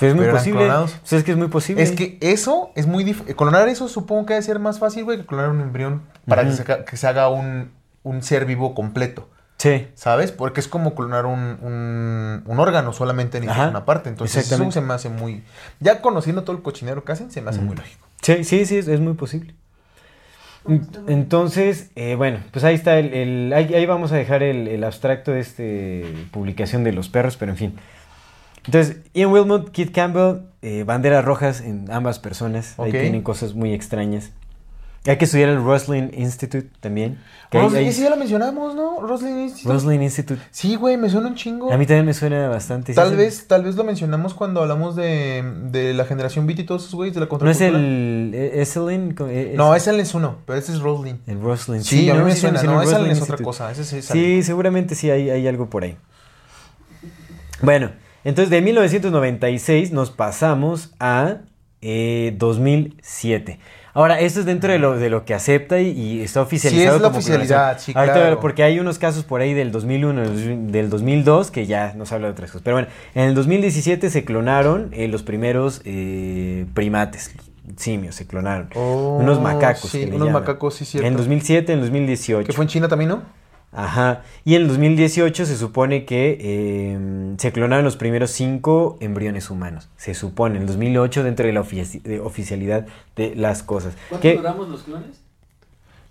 Es muy pero posible. es que es muy posible. Es que eso es muy difícil. Clonar eso supongo que debe ser más fácil, güey, que clonar un embrión para que, se, haga- que se haga un, un ser vivo completo. Sí. ¿Sabes? Porque es como clonar un, un, un órgano, solamente Ajá, una parte. Entonces eso se me hace muy... Ya conociendo todo el cochinero que hacen, se me hace muy Ujú. lógico. Sí, sí, sí, es, es muy posible. En- Entonces, eh, bueno, pues ahí está el, el- ahí, ahí vamos a dejar el, el abstracto de este publicación de los perros, pero en fin. Entonces, Ian Wilmot, Kit Campbell, eh, banderas rojas en ambas personas. Ahí tienen cosas muy extrañas. Hay que estudiar el Roslin Institute también. ahí- ese ya lo mencionamos, ¿no? Roslin Institute. Roslin Institute. Sí, güey, me suena un chingo. A mí también me suena bastante. sí, Tal sí. vez, tal vez lo mencionamos cuando hablamos de, de la generación Beat y todos esos güeyes de la ¿No es contracultura. el eh, Esselin? Eh, es- No, ese es uno, pero ese es Roslin. El Roslin. Sí, a mí ¿no? me Sí suena. No, Roslin es otra cosa. Ese sí, Sí, seguramente sí hay, hay algo por ahí. Bueno, entonces de 1996 nos pasamos a eh, 2007. Ahora, esto es dentro de lo, de lo que acepta y, y está oficializado. Sí, es la como oficialidad, sí, Ahorita, claro. Porque hay unos casos por ahí del 2001, del 2002, que ya nos habla de otras cosas. Pero bueno, en el 2017 se clonaron eh, los primeros eh, primates, simios, se clonaron. Oh, unos macacos. Sí, que unos llaman. macacos, sí, En cierto. el 2007, en el 2018. Que fue en China también, ¿no? Ajá. Y en el 2018 se supone que eh, se clonaron los primeros cinco embriones humanos. Se supone, en el 2008 dentro de la ofici- de oficialidad de las cosas. ¿Cuánto Que, duramos los clones?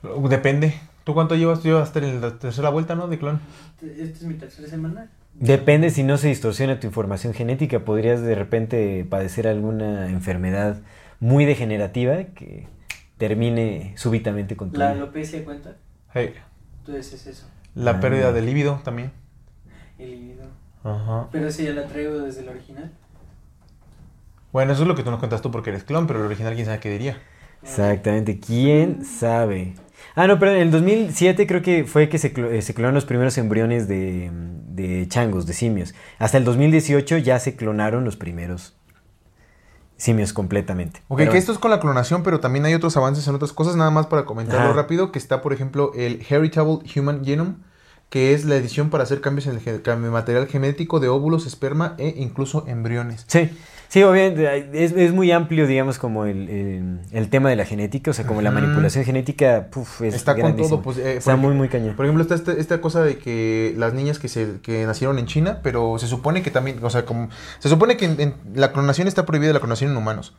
Uh, Depende. ¿Tú cuánto llevas? Tú llevas la tercera vuelta, ¿no? De clon. Esta es mi tercera semana. depende si no se distorsiona tu información genética, podrías de repente padecer alguna enfermedad muy degenerativa que termine súbitamente con tu La alopecia cuenta. Hey, Entonces es eso. La Ah. pérdida de líbido también. El libido. Ajá. Pero ese ya la traigo desde el original. Bueno, eso es lo que tú nos contaste tú porque eres clon, pero el original quién sabe qué diría. Exactamente, ¿quién sabe? Ah, no, pero en el 2007 creo que fue que se, eh, se clonaron los primeros embriones de, de changos, de simios. Hasta el 2018 ya se clonaron los primeros simios completamente. Ok, Pero que esto es con la clonación, pero también hay otros avances en otras cosas, nada más para comentarlo Ajá. rápido, que está, por ejemplo, el Heritable Human Genome, que es la edición para hacer cambios en el material genético de óvulos, esperma e incluso embriones. Sí, sí, obviamente, es, es muy amplio, digamos, como el, el- el tema de la genética, o sea, como la manipulación genética, puf, es Está con todo, pues... eh, Está muy, muy cañón. Por ejemplo, está esta, esta cosa de que las niñas que se que nacieron en China, pero se supone que también, o sea, como se supone que en- en- la clonación está prohibida, la clonación en humanos.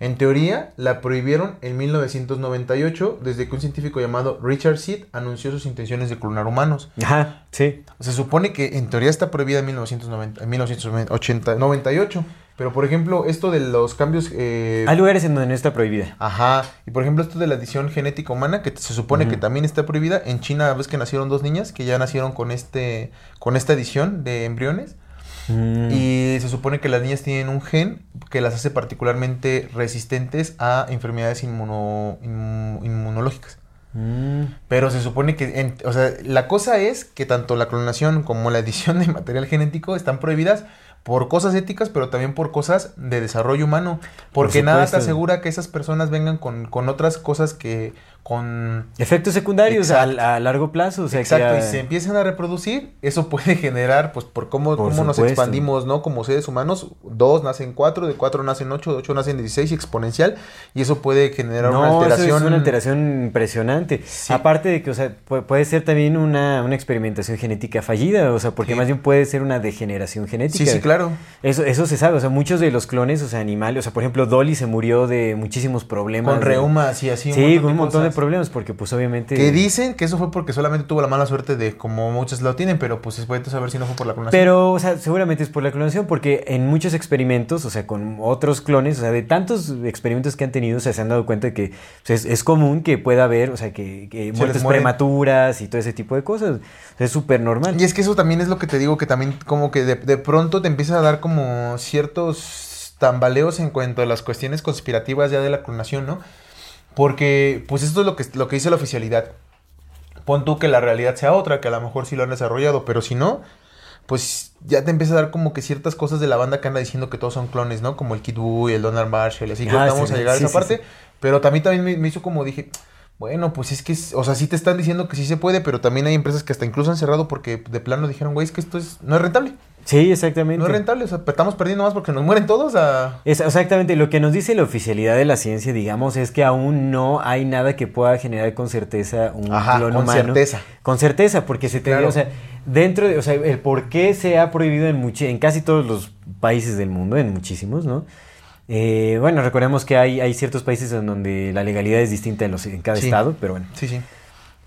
En teoría, la prohibieron en 1998, desde que un científico llamado Richard Seed anunció sus intenciones de clonar humanos. Ajá, sí. Se supone que en teoría está prohibida en 1990, en 1980, 98, pero por ejemplo, esto de los cambios... eh, Hay lugares en donde no está prohibida. Ajá, y por ejemplo esto de la edición genética humana, que se supone que también está prohibida. En China ves que nacieron dos niñas que ya nacieron con este con esta edición de embriones. Mm. Y se supone que las niñas tienen un gen que las hace particularmente resistentes a enfermedades inmuno- inmu- inmunológicas. Mm. Pero se supone que, en- o sea, la cosa es que tanto la clonación como la edición de material genético están prohibidas por cosas éticas, pero también por cosas de desarrollo humano. Porque nada te asegura que esas personas vengan con, con otras cosas que, con Efectos secundarios a, a largo plazo. O sea, Exacto, que, y se empiezan a reproducir, eso puede generar, pues por cómo, Por cómo nos expandimos, ¿no? Como seres humanos, dos nacen cuatro, de cuatro nacen ocho, de ocho nacen dieciséis, exponencial, y eso puede generar una eso alteración. es una alteración impresionante. Sí. Aparte de que, o sea, pu- puede ser también una, una experimentación genética fallida, o sea, porque Sí. más bien puede ser una degeneración genética. Sí, sí, claro. Eso, eso se sabe, o sea, muchos de los clones, o sea, animales, o sea, por ejemplo, Dolly se murió de muchísimos problemas. Con de- reumas y así. Sí, un montón de cosas. Problemas, porque pues obviamente... Que dicen que eso fue porque solamente tuvo la mala suerte de como muchos lo tienen, pero pues es bueno saber si no fue por la clonación. Pero, o sea, seguramente es por la clonación, porque en muchos experimentos, o sea, con otros clones, o sea, de tantos experimentos que han tenido, o sea, se han dado cuenta que pues, es, es común que pueda haber, o sea, que, muertes prematuras y todo ese tipo de cosas. O sea, es súper normal. Y es que eso también es lo que te digo, que también como que de, de pronto te empieza a dar como ciertos tambaleos en cuanto a las cuestiones conspirativas ya de la clonación, ¿no? Porque pues esto es lo que, lo que dice la oficialidad. Pon tú que la realidad sea otra, que a lo mejor sí lo han desarrollado, pero si no, pues ya te empieza a dar como que ciertas cosas de la banda que anda diciendo que todos son clones, ¿no? Como el Kid Buu y el Donald Marshall, así que Ah, ahorita vamos sí, a llegar a esa sí, parte. Pero también, también me, me hizo como dije, bueno, pues es que, o sea, sí te están diciendo que sí se puede, pero también hay empresas que hasta incluso han cerrado porque de plano dijeron, güey, es que esto es, no es rentable. Sí, exactamente. No es rentable, o sea, estamos perdiendo más porque nos mueren todos a... Es exactamente lo que nos dice la oficialidad de la ciencia, digamos, es que aún no hay nada que pueda generar con certeza un Ajá, clon con humano. certeza. Con certeza, porque se te Claro. o sea, dentro de, o sea, el por qué se ha prohibido en muchi- en casi todos los países del mundo, en muchísimos, ¿no? Eh, bueno, recordemos que hay, hay ciertos países en donde la legalidad es distinta en, los, en cada Sí. estado, pero bueno, Sí, sí.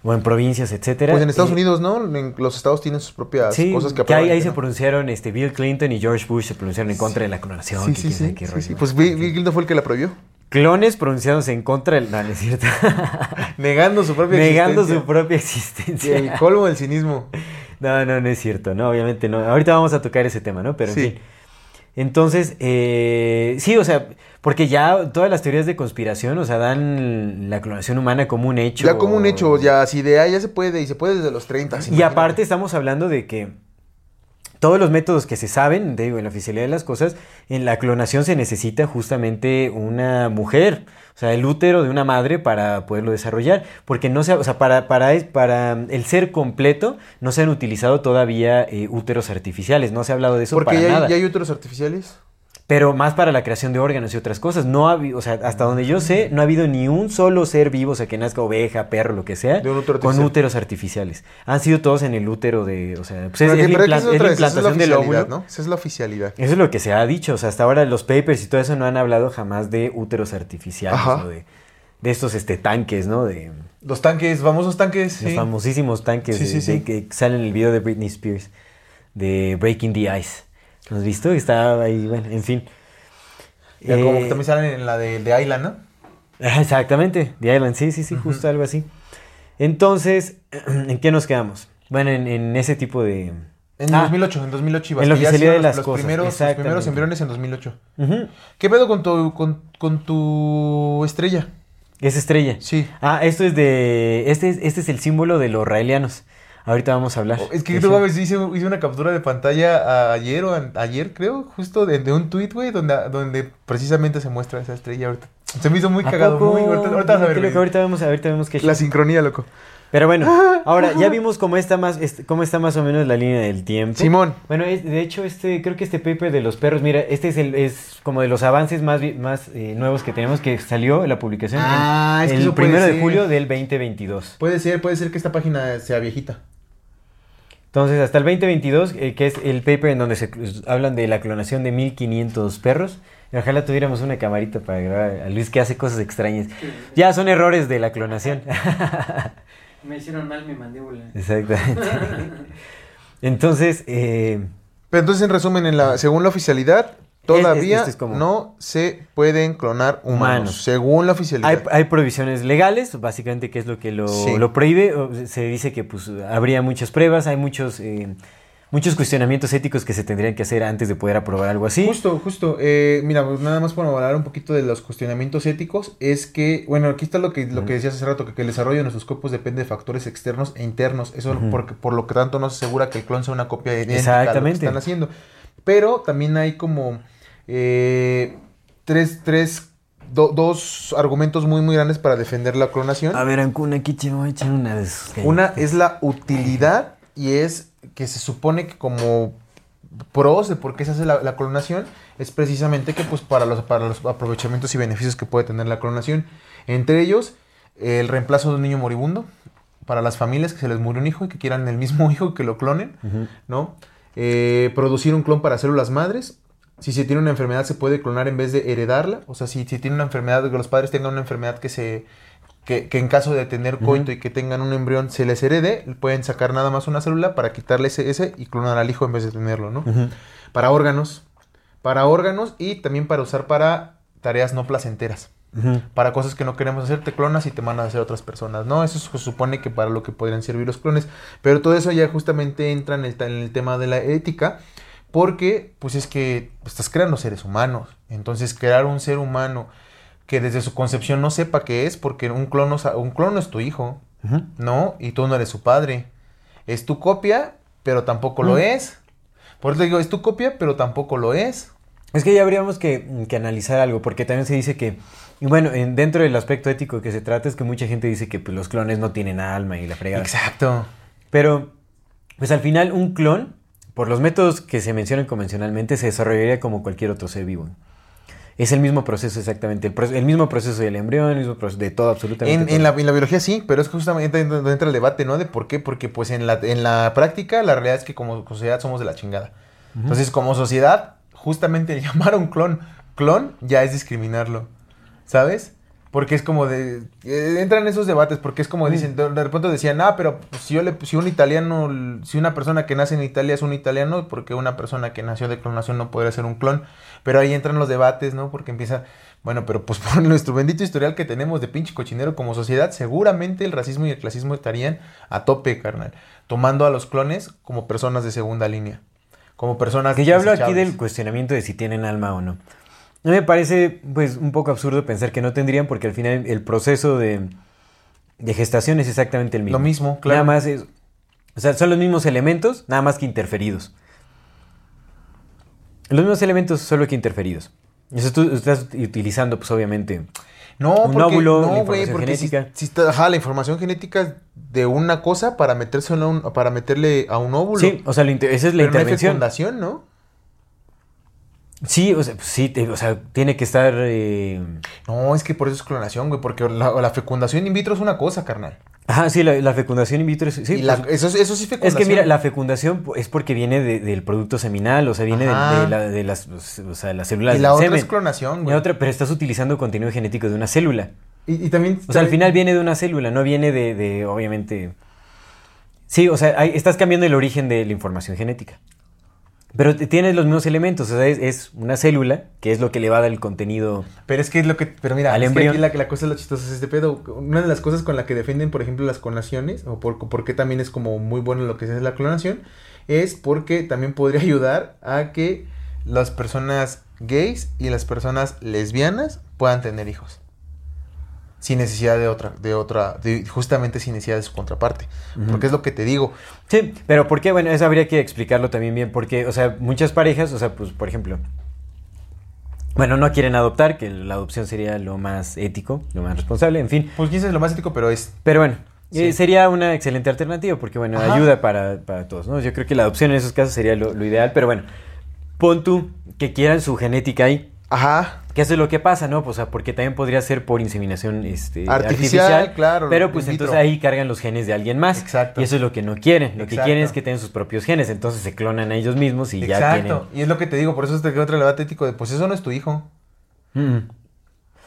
o en provincias, etcétera. Pues en Estados Eh, Unidos, ¿no? En los estados tienen sus propias Sí, cosas que que ahí, ahí se pronunciaron este, Bill Clinton y George Bush se pronunciaron en contra de la clonación. Sí, que sí, sí, qué rollo. Pues Bill, Bill Clinton fue el que la prohibió. Clones pronunciados en contra del... No, no es cierto. Negando su propia Negando su existencia. propia existencia. El colmo del cinismo. No, no, no es cierto. No, obviamente no. Ahorita vamos a tocar ese tema, ¿no? Pero Sí. en fin. Entonces, eh, sí, o sea, porque ya todas las teorías de conspiración, o sea, dan la clonación humana como un hecho. Ya como un hecho, ya si de ahí ya se puede, y se puede desde los 30. Y imagínate. aparte estamos hablando de que todos los métodos que se saben, digo, en la oficialidad de las cosas, en la clonación se necesita justamente una mujer, o sea, el útero de una madre para poderlo desarrollar, porque no se, ha- o sea, para, para, el ser completo no se han utilizado todavía eh, úteros artificiales, no se ha hablado de eso Porque para ya, nada. ya hay úteros artificiales. Pero más para la creación de órganos y otras cosas. No ha habido, o sea, hasta donde yo sé, no ha habido ni un solo ser vivo, o sea, que nazca oveja, perro, lo que sea, De un útero con úteros artificiales. Han sido todos en el útero de, o sea, pues es, que- la es la es la implantación del oficialidad, óvulo. ¿no? Esa es la oficialidad. Eso es lo que se ha dicho, o sea, hasta ahora los papers y todo eso no han hablado jamás de úteros artificiales Ajá. o de, de estos este, tanques, ¿no? De Los tanques, famosos tanques. los sí. famosísimos tanques Sí, de- sí, de sí. que salen en el video de Britney Spears, de Breaking the Ice. ¿Lo has visto? Está ahí, bueno, en fin. Ya como Eh, que también salen en la de, de Island, ¿no? Exactamente, The Island, sí, sí, sí, justo algo así. Entonces, ¿en qué nos quedamos? Bueno, en, en ese tipo de... En Ah, 2008, en 2008 ibas. en la oficialidad de las los cosas, Primeros, los primeros embriones en 2008. Ujú, ¿Qué pedo con tu, con, con tu estrella? Es estrella. Sí. Ah, esto es de... Este es, este es el símbolo de los raelianos. Ahorita vamos a hablar. Oh, Es que eso. sabes, hice, hice una captura de pantalla ayer o an- ayer, creo, justo de, de un tweet, güey, donde, donde precisamente se muestra esa estrella ahorita. Se me hizo muy ¿A cagado, poco? muy. Ahorita, ahorita vas a ver, ahorita vemos, ahorita vemos qué La sincronía, loco. Pero bueno, ahora ya vimos cómo está más, cómo está más o menos la línea del tiempo. Simón. Bueno, es- de hecho, este, creo que este paper de los perros, mira, este es el, es como de los avances más, más eh, nuevos que tenemos que salió en la publicación Ah, en- es que el primero de julio del 2022. Puede ser, puede ser que esta página sea viejita. Entonces, hasta el 2022, eh, que es el paper en donde se hablan de la clonación de 1500 perros. Ojalá tuviéramos una camarita para grabar a Luis que hace cosas extrañas. Ya son errores de la clonación. Me hicieron mal mi mandíbula. Exactamente. Entonces, eh, Pero entonces, en resumen, en la, según la oficialidad, todavía este es como- no se pueden clonar humanos. Humanos. Según la oficialidad. hay, hay provisiones legales, básicamente, que es lo que lo, Sí. lo prohíbe. Se dice que pues, habría muchas pruebas, hay muchos, eh, muchos cuestionamientos éticos que se tendrían que hacer antes de poder aprobar algo así. Justo, justo. Eh, mira, pues nada más para hablar un poquito de los cuestionamientos éticos, es que, bueno, aquí está lo que, lo que decías hace rato, que, que el desarrollo de nuestros cuerpos depende de factores externos e internos. Eso porque, por lo que tanto no se asegura que el clon sea una copia idéntica a lo que Exactamente. están haciendo. Pero también hay como eh, tres, tres do- dos argumentos muy, muy grandes para defender la clonación. A ver, Ancuna, aquí te voy a echar una de esos. Una es la utilidad y es que se supone que como pros de por qué se hace la, la clonación es precisamente que pues para los, para los aprovechamientos y beneficios que puede tener la clonación. Entre ellos, el reemplazo de un niño moribundo para las familias que se les murió un hijo y que quieran el mismo hijo que lo clonen. ¿no? Eh, producir un clon para células madres. Si se tiene una enfermedad se puede clonar en vez de heredarla. O sea, si, si tiene una enfermedad, que los padres tengan una enfermedad que se... Que, que en caso de tener coito y que tengan un embrión se les herede, pueden sacar nada más una célula para quitarle ese, ese y clonar al hijo en vez de tenerlo, ¿no? Para órganos. Para órganos y también para usar para tareas no placenteras. Para cosas que no queremos hacer, te clonas y te mandan a hacer otras personas, ¿no? Eso se supone que para lo que podrían servir los clones. Pero todo eso ya justamente entra en el, ta- en el tema de la ética, porque pues es que estás creando seres humanos. Entonces, crear un ser humano que desde su concepción no sepa qué es, porque un clon un clon es tu hijo. ¿no? Y tú no eres su padre. Es tu copia, pero tampoco lo es. Por eso digo, es tu copia, pero tampoco lo es. Es que ya habríamos que, que analizar algo, porque también se dice que, y bueno, en- dentro del aspecto ético que se trata es que mucha gente dice que pues, los clones no tienen alma y la fregada. Exacto. Pero, pues al final un clon, por los métodos que se mencionan convencionalmente, se desarrollaría como cualquier otro ser vivo. Es el mismo proceso exactamente, el, proce- el mismo proceso del embrión, el mismo proceso de todo, absolutamente. En, todo. en la, en la biología sí, pero es justamente donde entra el debate, ¿no? De por qué, porque pues en la, en la práctica la realidad es que como sociedad somos de la chingada. Entonces como sociedad, justamente llamar a un clon clon ya es discriminarlo, ¿sabes? Porque es como de... eh, entran esos debates porque es como dicen, de, de repente decían, ah, pero pues, si, yo le, si un italiano, si una persona que nace en Italia es un italiano, porque una persona que nació de clonación no podría ser un clon? Pero ahí entran los debates, ¿no? Porque empieza, bueno, pero pues por nuestro bendito historial que tenemos de pinche cochinero como sociedad, seguramente el racismo y el clasismo estarían a tope, carnal. Tomando a los clones como personas de segunda línea. Como personas Que yo hablo aquí del cuestionamiento de si tienen alma o no. A mí me parece pues un poco absurdo pensar que no tendrían porque al final el proceso de, de gestación es exactamente el mismo. Lo mismo, claro. Nada más es... O sea, son los mismos elementos, nada más que interferidos. Los mismos elementos, solo que interferidos. Entonces tú estás utilizando pues obviamente... No, un porque, óvulo, la no, güey, información porque genética. si está- ajá, la información genética de una cosa para metérselo a un- para meterle a un óvulo. Sí, o sea, esa es la Pero no hay intervención. fecundación, ¿no? Sí, o sea, pues, sí, te- o sea, tiene que estar... eh, No, es que por eso es clonación, güey, porque la, la fecundación in vitro es una cosa, carnal. Ajá, sí, la, la fecundación in vitro es... Sí, y la- pues, eso, es- eso sí es Es fecundación. que mira, la fecundación es porque viene de- del producto seminal, o sea, viene de, de la- de las, o sea, las células Y la del otra semen. es clonación, Y güey. la otra, pero estás utilizando contenido genético de una célula. Y, y también... O sea, al final viene de una célula, no viene de, de, obviamente... Sí, o sea, hay- estás cambiando el origen de la información genética. Pero tienes los mismos elementos, o sea, es, es una célula, que es lo que le va a dar el contenido... Pero es que es lo que. Pero mira, Al es que embrión. aquí la, la cosa es lo chistosa es este pedo. Una de las cosas con la que defienden, por ejemplo, las clonaciones, o por, porque también es como muy bueno lo que es la clonación, es porque también podría ayudar a que las personas gays y las personas lesbianas puedan tener hijos. Sin necesidad de otra, de otra, de- justamente sin necesidad de su contraparte. Porque es lo que te digo. Sí, pero ¿por qué? Bueno, eso habría que explicarlo también bien, porque, o sea, muchas parejas, o sea, pues, por ejemplo, bueno, no quieren adoptar, que la adopción sería lo más ético, lo más responsable, en fin. Pues quién sabe lo más ético, pero es. Pero bueno, Sí. eh, sería una excelente alternativa, porque, bueno, Ajá. ayuda para, para todos, ¿no? Yo creo que la adopción en esos casos sería lo, lo ideal, pero bueno, pon tú que quieran su genética ahí. Ajá. Que eso es lo que pasa, ¿no? Pues, o sea, porque también podría ser por inseminación este, Artificial, claro, Pero pues entonces ahí cargan los genes de alguien más. Exacto. Y eso es lo que no quieren. Lo que quieren es que tengan sus propios genes. Entonces se clonan a ellos mismos y ya Exacto. Y es lo que te digo, por eso te queda otro debate ético de, pues eso no es tu hijo. tienen. Mm.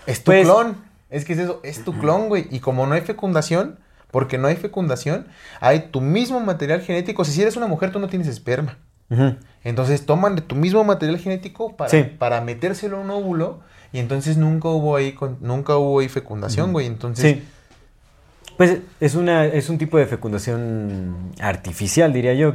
Es tu Pues- clon. Es que es eso, es tu clon, güey. Y como no hay fecundación, porque no hay fecundación, hay tu mismo material genético. Si eres una mujer, tú no tienes esperma. Entonces toman de tu mismo material genético para, Sí. para metérselo a un óvulo. Y entonces nunca hubo ahí, nunca hubo ahí fecundación, güey. Entonces, Sí. Pues es, una, es un tipo de fecundación artificial, diría yo.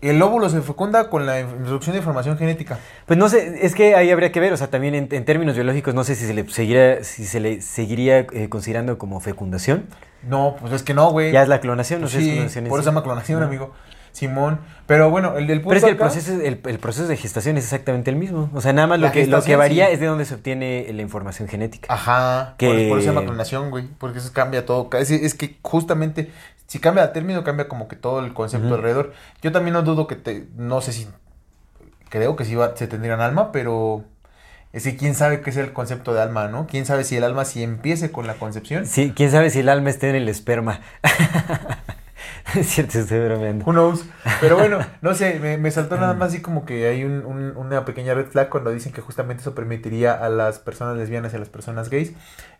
El óvulo se fecunda con la introducción de información genética. Pues no sé, es que ahí habría que ver, o sea, también en, en términos biológicos no sé si se le seguiría, si se le seguiría eh, considerando como fecundación. No, pues es que no, güey. Ya es la clonación, no sé si Sí, es clonación por eso se llama clonación, amigo. Simón. Pero bueno, el del punto Pero es que el proceso, el, el proceso de gestación es exactamente el mismo. O sea, nada más lo que, lo que varía sí. es de dónde se obtiene la información genética. Ajá, Que- por, por eso se llama clonación, güey, porque eso cambia todo. Es, es que justamente, si cambia el término, cambia como que todo el concepto alrededor. Yo también no dudo que te, no sé si, creo que sí va, se tendrían alma, pero es que quién sabe qué es el concepto de alma, ¿no? Quién sabe si el alma si empiece con la concepción. Sí, quién sabe si el alma está en el esperma. es cierto, estoy bromeando. Who knows? Pero bueno, no sé, me, me saltó nada más así como que hay un- un- una pequeña red flag cuando dicen que justamente eso permitiría a las personas lesbianas y a las personas gays.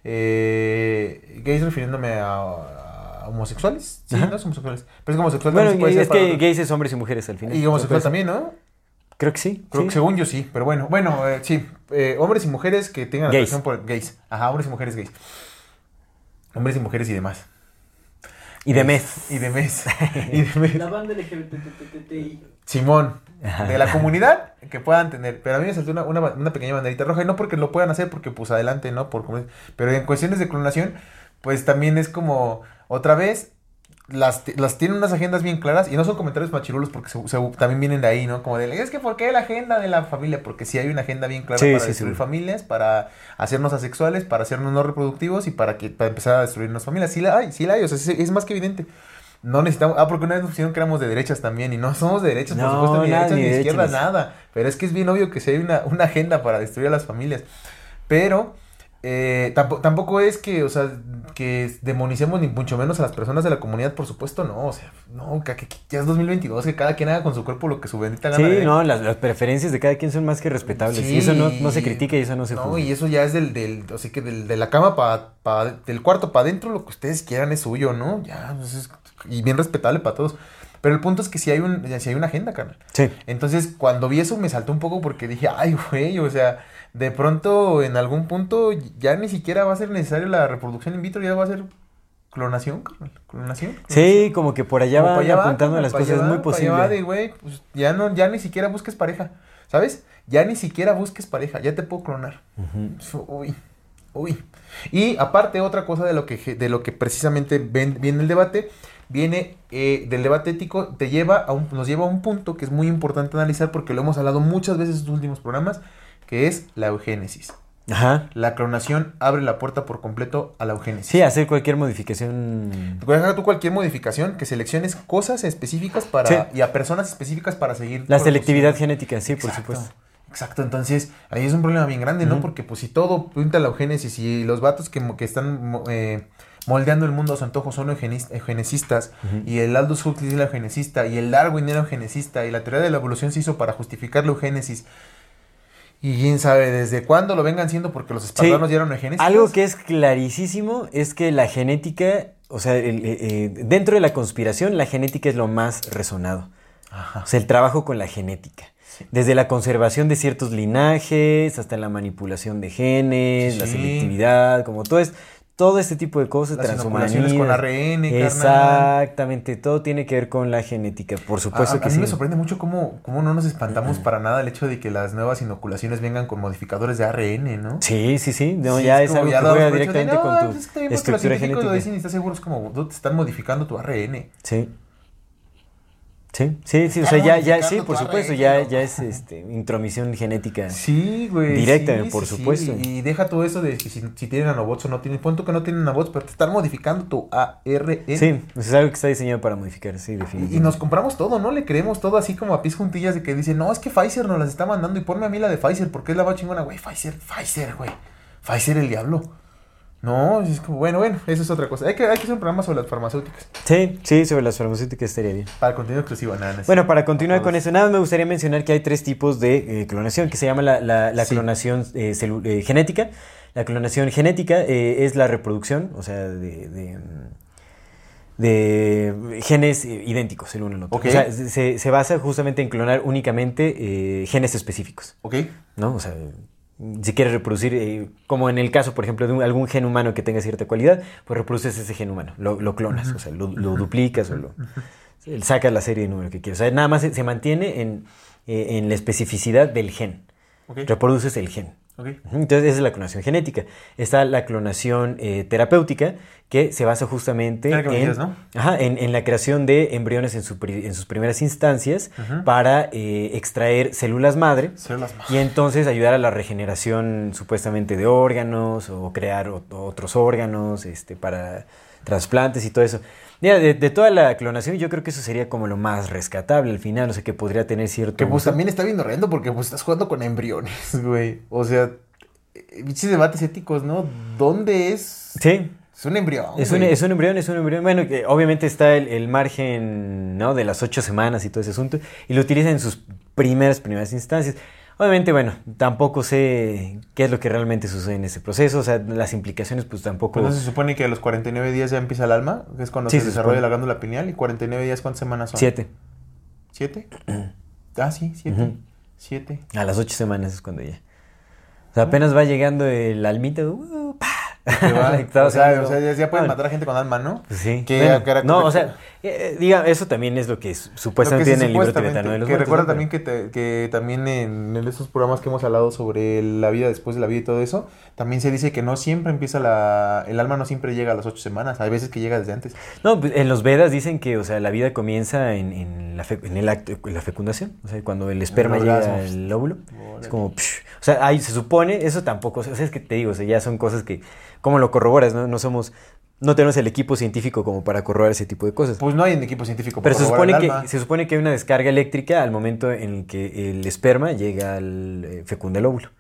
eh, gays refiriéndome a, a homosexuales. Sí, Ajá. no es homosexuales. Pero es que homosexual Bueno, también se puede y ser es para que gays es hombres y mujeres al final. Y homosexual también, ¿no? Creo que sí. Creo sí. que según yo sí, pero bueno, bueno, eh, sí, eh, hombres y mujeres que tengan Gays. atracción por gays. Ajá, hombres y mujeres gays. Hombres y mujeres y demás. Y de mes. Y demás. y demás. La banda LGBTTTI. Simón, de la comunidad que puedan tener. Pero a mí me saltó una, una, una pequeña banderita roja, y no porque lo puedan hacer, porque pues adelante, ¿no? Por, pero en cuestiones de clonación, pues también es como, otra vez, las, las tienen unas agendas bien claras, y no son comentarios machirulos, porque se- se- también vienen de ahí, ¿no? Como de, es que ¿por qué la agenda de la familia? Porque sí hay una agenda bien clara Sí, para sí, destruir familias, para hacernos asexuales, para hacernos no reproductivos, y para, que, para empezar a destruirnos familias. Sí la hay, sí la hay, o sea, es, es más que evidente. No necesitamos. Ah, porque una vez nos pusieron que éramos de derechas también. Y no somos de derechas, por No, supuesto, ni de nada, derechas ni ni de de izquierda, derechas. nada. Pero es que es bien obvio que si hay una, una agenda para destruir a las familias. Pero eh, tampoco, tampoco es que, o sea, que demonicemos ni mucho menos a las personas de la comunidad, por supuesto, no. O sea, no, que, ya es 2022, que cada quien haga con su cuerpo lo que su bendita gana. Sí, no, las, las preferencias de cada quien son más que respetables. Sí. Y eso no, no se critica y eso no se No, juzga. y eso ya es del, del o sea que del, de la cama para, del cuarto para adentro, lo que ustedes quieran es suyo, ¿no? Ya, pues es- y bien respetable para todos. Pero el punto es que si hay, un, si hay una agenda, carnal. Sí. Entonces, cuando vi eso me saltó un poco porque dije, ay, güey, o sea, de pronto en algún punto ya ni siquiera va a ser necesaria la reproducción in vitro, ya va a ser clonación. Clonación. Sí, como que por allá van allá apuntando las cosas, allá es muy pa' allá va de, posible. pues ya no, ya ni siquiera busques pareja, ¿sabes? Ya ni siquiera busques pareja, ya te puedo clonar. Uy, uy. Y aparte, otra cosa de lo que, de lo que precisamente ven- viene el debate, viene eh, del debate ético, te lleva a un, nos lleva a un punto que es muy importante analizar porque lo hemos hablado muchas veces en estos últimos programas, que es la eugénesis. Ajá. La clonación abre la puerta por completo a la eugénesis. Sí, hacer cualquier modificación. Deja tú cualquier modificación, que selecciones cosas específicas para Sí. y a personas específicas para seguir. La selectividad genética, sí, por Exacto, supuesto. Exacto, entonces ahí es un problema bien grande, ¿no? Porque pues si todo pinta la eugénesis y los vatos que, que están eh, moldeando el mundo a su antojo son eugenesistas y el Aldous Huxley es el eugenesista y el Darwin era eugenesista y la teoría de la evolución se hizo para justificar la eugénesis. Y quién sabe desde cuándo lo vengan siendo porque los espartanos ya eran eugenesistas. Algo que es clarísimo es que la genética, o sea, el- eh, eh, dentro de la conspiración, la genética es lo más resonado. Ajá. O sea, el trabajo con la genética. Desde la conservación de ciertos linajes hasta la manipulación de genes, la Sí. selectividad, como todo es todo este tipo de cosas, Las transhumanismo. con ARN, carnal. Exactamente, todo tiene que ver con la genética, por supuesto a, a que mí sí. me sorprende mucho cómo, cómo no nos espantamos para nada el hecho de que las nuevas inoculaciones vengan con modificadores de ARN, ¿no? Sí, sí, sí, no, Sí, ya es, como algo ya que juega hecho de, directamente "No, con tu es que estructura científicos lo genética. dicen y estás seguro es como, "Dude, te están modificando tu ARN. Sí. Sí, sí, sí, o sea, ya, ya, sí, por supuesto, ya, ya es este, intromisión genética. Sí, güey. Directa, sí, por sí, sí. supuesto. Y deja todo eso de que si, si tienen nanobots o no tienen. Punto que no tienen nanobots, pero te están modificando tu ARN. Sí, o sea, es algo que está diseñado para modificar, sí, definitivamente. y nos compramos todo, ¿no? Le creemos todo así como a pies juntillas de que dicen, no, es que Pfizer nos las está mandando y ponme a mí la de Pfizer porque es la más chingona, güey. Pfizer, Pfizer, güey. Pfizer el diablo. No, es como, bueno, bueno, eso es otra cosa. Hay que, hay que hacer un programa sobre las farmacéuticas. Sí, sí, sobre las farmacéuticas estaría bien. Para contenido exclusivo, nada. no Bueno, para continuar con eso, nada más me gustaría mencionar que hay tres tipos de eh, clonación, que se llama la, la- la Sí. clonación eh, eh, genética. La clonación genética eh, es la reproducción, o sea, de, de, mm, de genes idénticos el uno al otro. Ok. O sea, se, se basa justamente en clonar únicamente eh, genes específicos, Ok. ¿no? O sea, si quieres reproducir, eh, como en el caso, por ejemplo, de un- algún gen humano que tenga cierta cualidad, pues reproduces ese gen humano, lo, lo clonas, o sea, lo, lo duplicas o lo, sacas la serie de número que quieres. O sea, nada más se, se mantiene en, eh, en la especificidad del gen. Reproduces el gen. Entonces, esa es la clonación genética. Está la clonación eh, terapéutica, que se basa justamente en, decías, ¿no? ajá, en, en la creación de embriones en, su en sus primeras instancias para eh, extraer células madre Células y entonces ayudar a la regeneración supuestamente de órganos o crear ot- otros órganos este, para trasplantes y todo eso. Mira, de, de toda la clonación yo creo que eso sería como lo más rescatable al final, o sea, que podría tener cierto... Que pues también está bien horrendo porque pues estás jugando con embriones, güey. O sea, eh, pinches debates éticos, ¿no? ¿Dónde es? Sí, Es un embrión. Es un, es un embrión, es un embrión. Bueno, que obviamente está el, el margen ¿no? de las ocho semanas y todo ese asunto. Y lo utiliza en sus primeras, primeras instancias. Obviamente, bueno, tampoco sé qué es lo que realmente sucede en ese proceso. O sea, las implicaciones, pues tampoco. No se supone que a los 49 días ya empieza el alma, que es cuando Sí, se, se desarrolla supone. la glándula pineal. ¿Y 49 días cuántas semanas son? Siete. ¿Siete? ah, sí, siete. Ujú. Siete. A las ocho semanas es cuando ya. O sea, apenas va llegando el almita. uh, pa. O sea, o sea, ya, pueden Bueno, matar a gente con alma, ¿no? Pues sí. Que- Bueno, que no, o sea, eh, diga, eso también es lo que supuestamente tiene sí, el libro tibetano de los Que muertos, recuerda ¿no? también que, te- que también en, en esos programas que hemos hablado sobre la vida después de la vida y todo eso, también se dice que no siempre empieza la... El alma no siempre llega a las ocho semanas, hay veces que llega desde antes. No, pues, en los Vedas dicen que, o sea, la vida comienza en, en la, fe- en el acto, en la fecundación, o sea, cuando el esperma El llega al óvulo. Es como, psh, o sea, ahí se supone, eso tampoco, o sea, es que te digo, o sea, ya son cosas que, ¿cómo lo corroboras? No, no somos, no tenemos el equipo científico como para corroborar ese tipo de cosas. Pues no hay en equipo científico Pero para se corroborar supone, el que, alma. se supone que hay una descarga eléctrica al momento en el que el esperma llega al eh, fecunda el óvulo.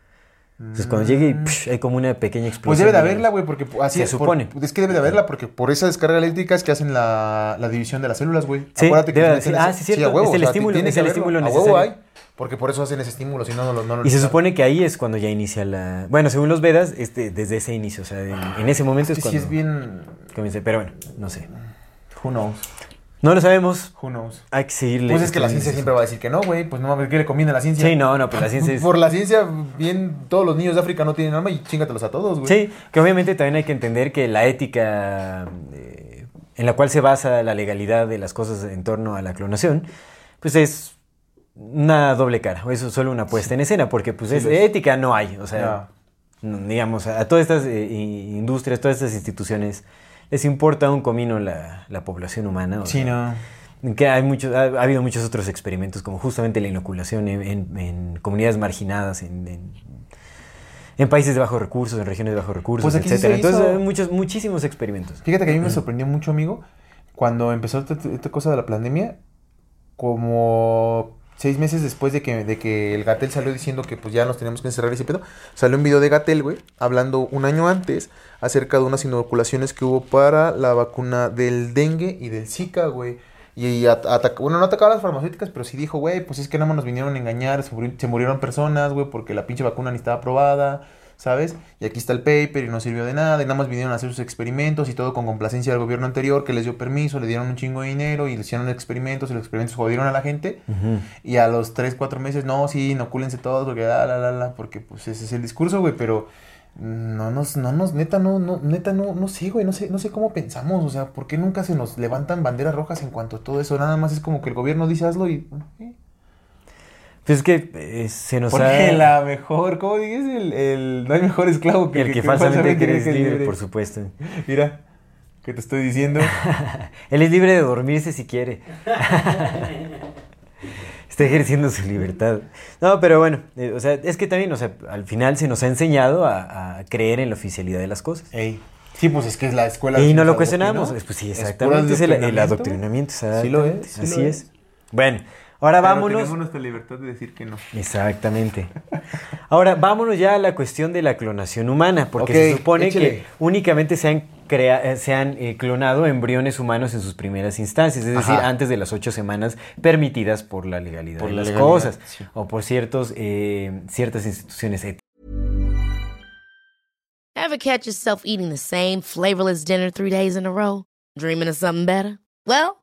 Entonces, cuando llegue, psh, hay como una pequeña explosión. Pues debe de haberla, güey, porque así Se es, por- supone. es que debe de haberla porque por esa descarga eléctrica es que hacen la, la división de las células, güey. Sí, Acuérdate que debe necesario- ah, sí, cierto, huevo, es el o sea, estímulo, es el estímulo A huevo necesario. hay, porque por eso hacen ese estímulo, si no, no lo no lo Y se supone que ahí es cuando ya inicia la... Bueno, según los Vedas, este, desde ese inicio, o sea, en, en ese momento Es es, que sí cuando es bien... comienza. Pero bueno, no sé. Who knows, No lo sabemos, who knows. hay que seguirle. Pues es que la ciencia siempre va a decir que no, güey. Pues no mames, ¿qué le conviene a la ciencia? Sí, no, no, pues la ciencia es... Por la ciencia, bien, todos los niños de África no tienen alma y chíngatelos a todos, güey. Sí, que obviamente también hay que entender que la ética eh, en la cual se basa la legalidad de las cosas en torno a la clonación, pues es una doble cara, o eso es solo una puesta en escena, porque pues Sí es, es. ética no hay, o sea, no, digamos, a todas estas eh, industrias, todas estas instituciones, les importa un comino la, la población humana. o Sí, sea, no. que hay muchos, ha, ha habido muchos otros experimentos, como justamente la inoculación en, en- en comunidades marginadas, en, en- en países de bajos recursos, en regiones de bajos recursos, Pues etcétera. hizo. Entonces, hay muchos, muchísimos experimentos. Fíjate que a mí me sorprendió mucho, amigo, cuando empezó esta, esta cosa de la pandemia, como seis meses después de que, de que el Gatel salió diciendo que pues ya nos teníamos que encerrar ese pedo, salió un video de Gatel, güey, hablando un año antes acerca de unas inoculaciones que hubo para la vacuna del dengue y del Zika, güey. Y at- ataca- bueno, no atacaba a las farmacéuticas, pero sí dijo, güey, pues es que nada más nos vinieron a engañar, se, muri- se murieron personas, güey, porque la pinche vacuna ni estaba aprobada, ¿sabes? Y aquí está el paper y no sirvió de nada, y nada más vinieron a hacer sus experimentos y todo con complacencia del gobierno anterior que les dio permiso, le dieron un chingo de dinero y le hicieron experimentos y los experimentos jodieron a la gente. Y a los 3, 4 meses, no, sí, inocúlense todos, porque la, la, la, la, porque pues ese es el discurso, güey, pero no nos, no nos, neta, no, no, neta, no, no sé, güey, no sé, no sé cómo pensamos, o sea, ¿por qué nunca se nos levantan banderas rojas en cuanto a todo eso? Nada más es como que el gobierno dice hazlo y... eh. Pues es que eh, se nos Porque ha... la mejor, ¿cómo dices? El, el, no hay mejor esclavo que el que, falsamente cree es libre, por supuesto. Mira, que te estoy diciendo. Él es libre de dormirse si quiere. Está ejerciendo su libertad. No, pero bueno, eh, o sea, es que también, o sea, al final se nos ha enseñado a, a creer en la oficialidad de las cosas. Ey. Sí, pues es que es la escuela. Y no lo cuestionamos. Pues sí, exactamente. Es el, el adoctrinamiento. Sí lo es, sí Así lo es. Bueno, Ahora Pero vámonos. Tenemos nuestra libertad de decir que no. Exactamente. Ahora, vámonos ya a la cuestión de la clonación humana, porque se supone échale. que únicamente se han, crea- eh, se han eh, clonado embriones humanos en sus primeras instancias, es decir, antes de las ocho semanas permitidas por la legalidad Por de la las legalidad, cosas sí. o por ciertos, eh, ciertas instituciones éticas. Ever catch yourself eating the same flavorless dinner three days in a row? Dreaming of something better? Well,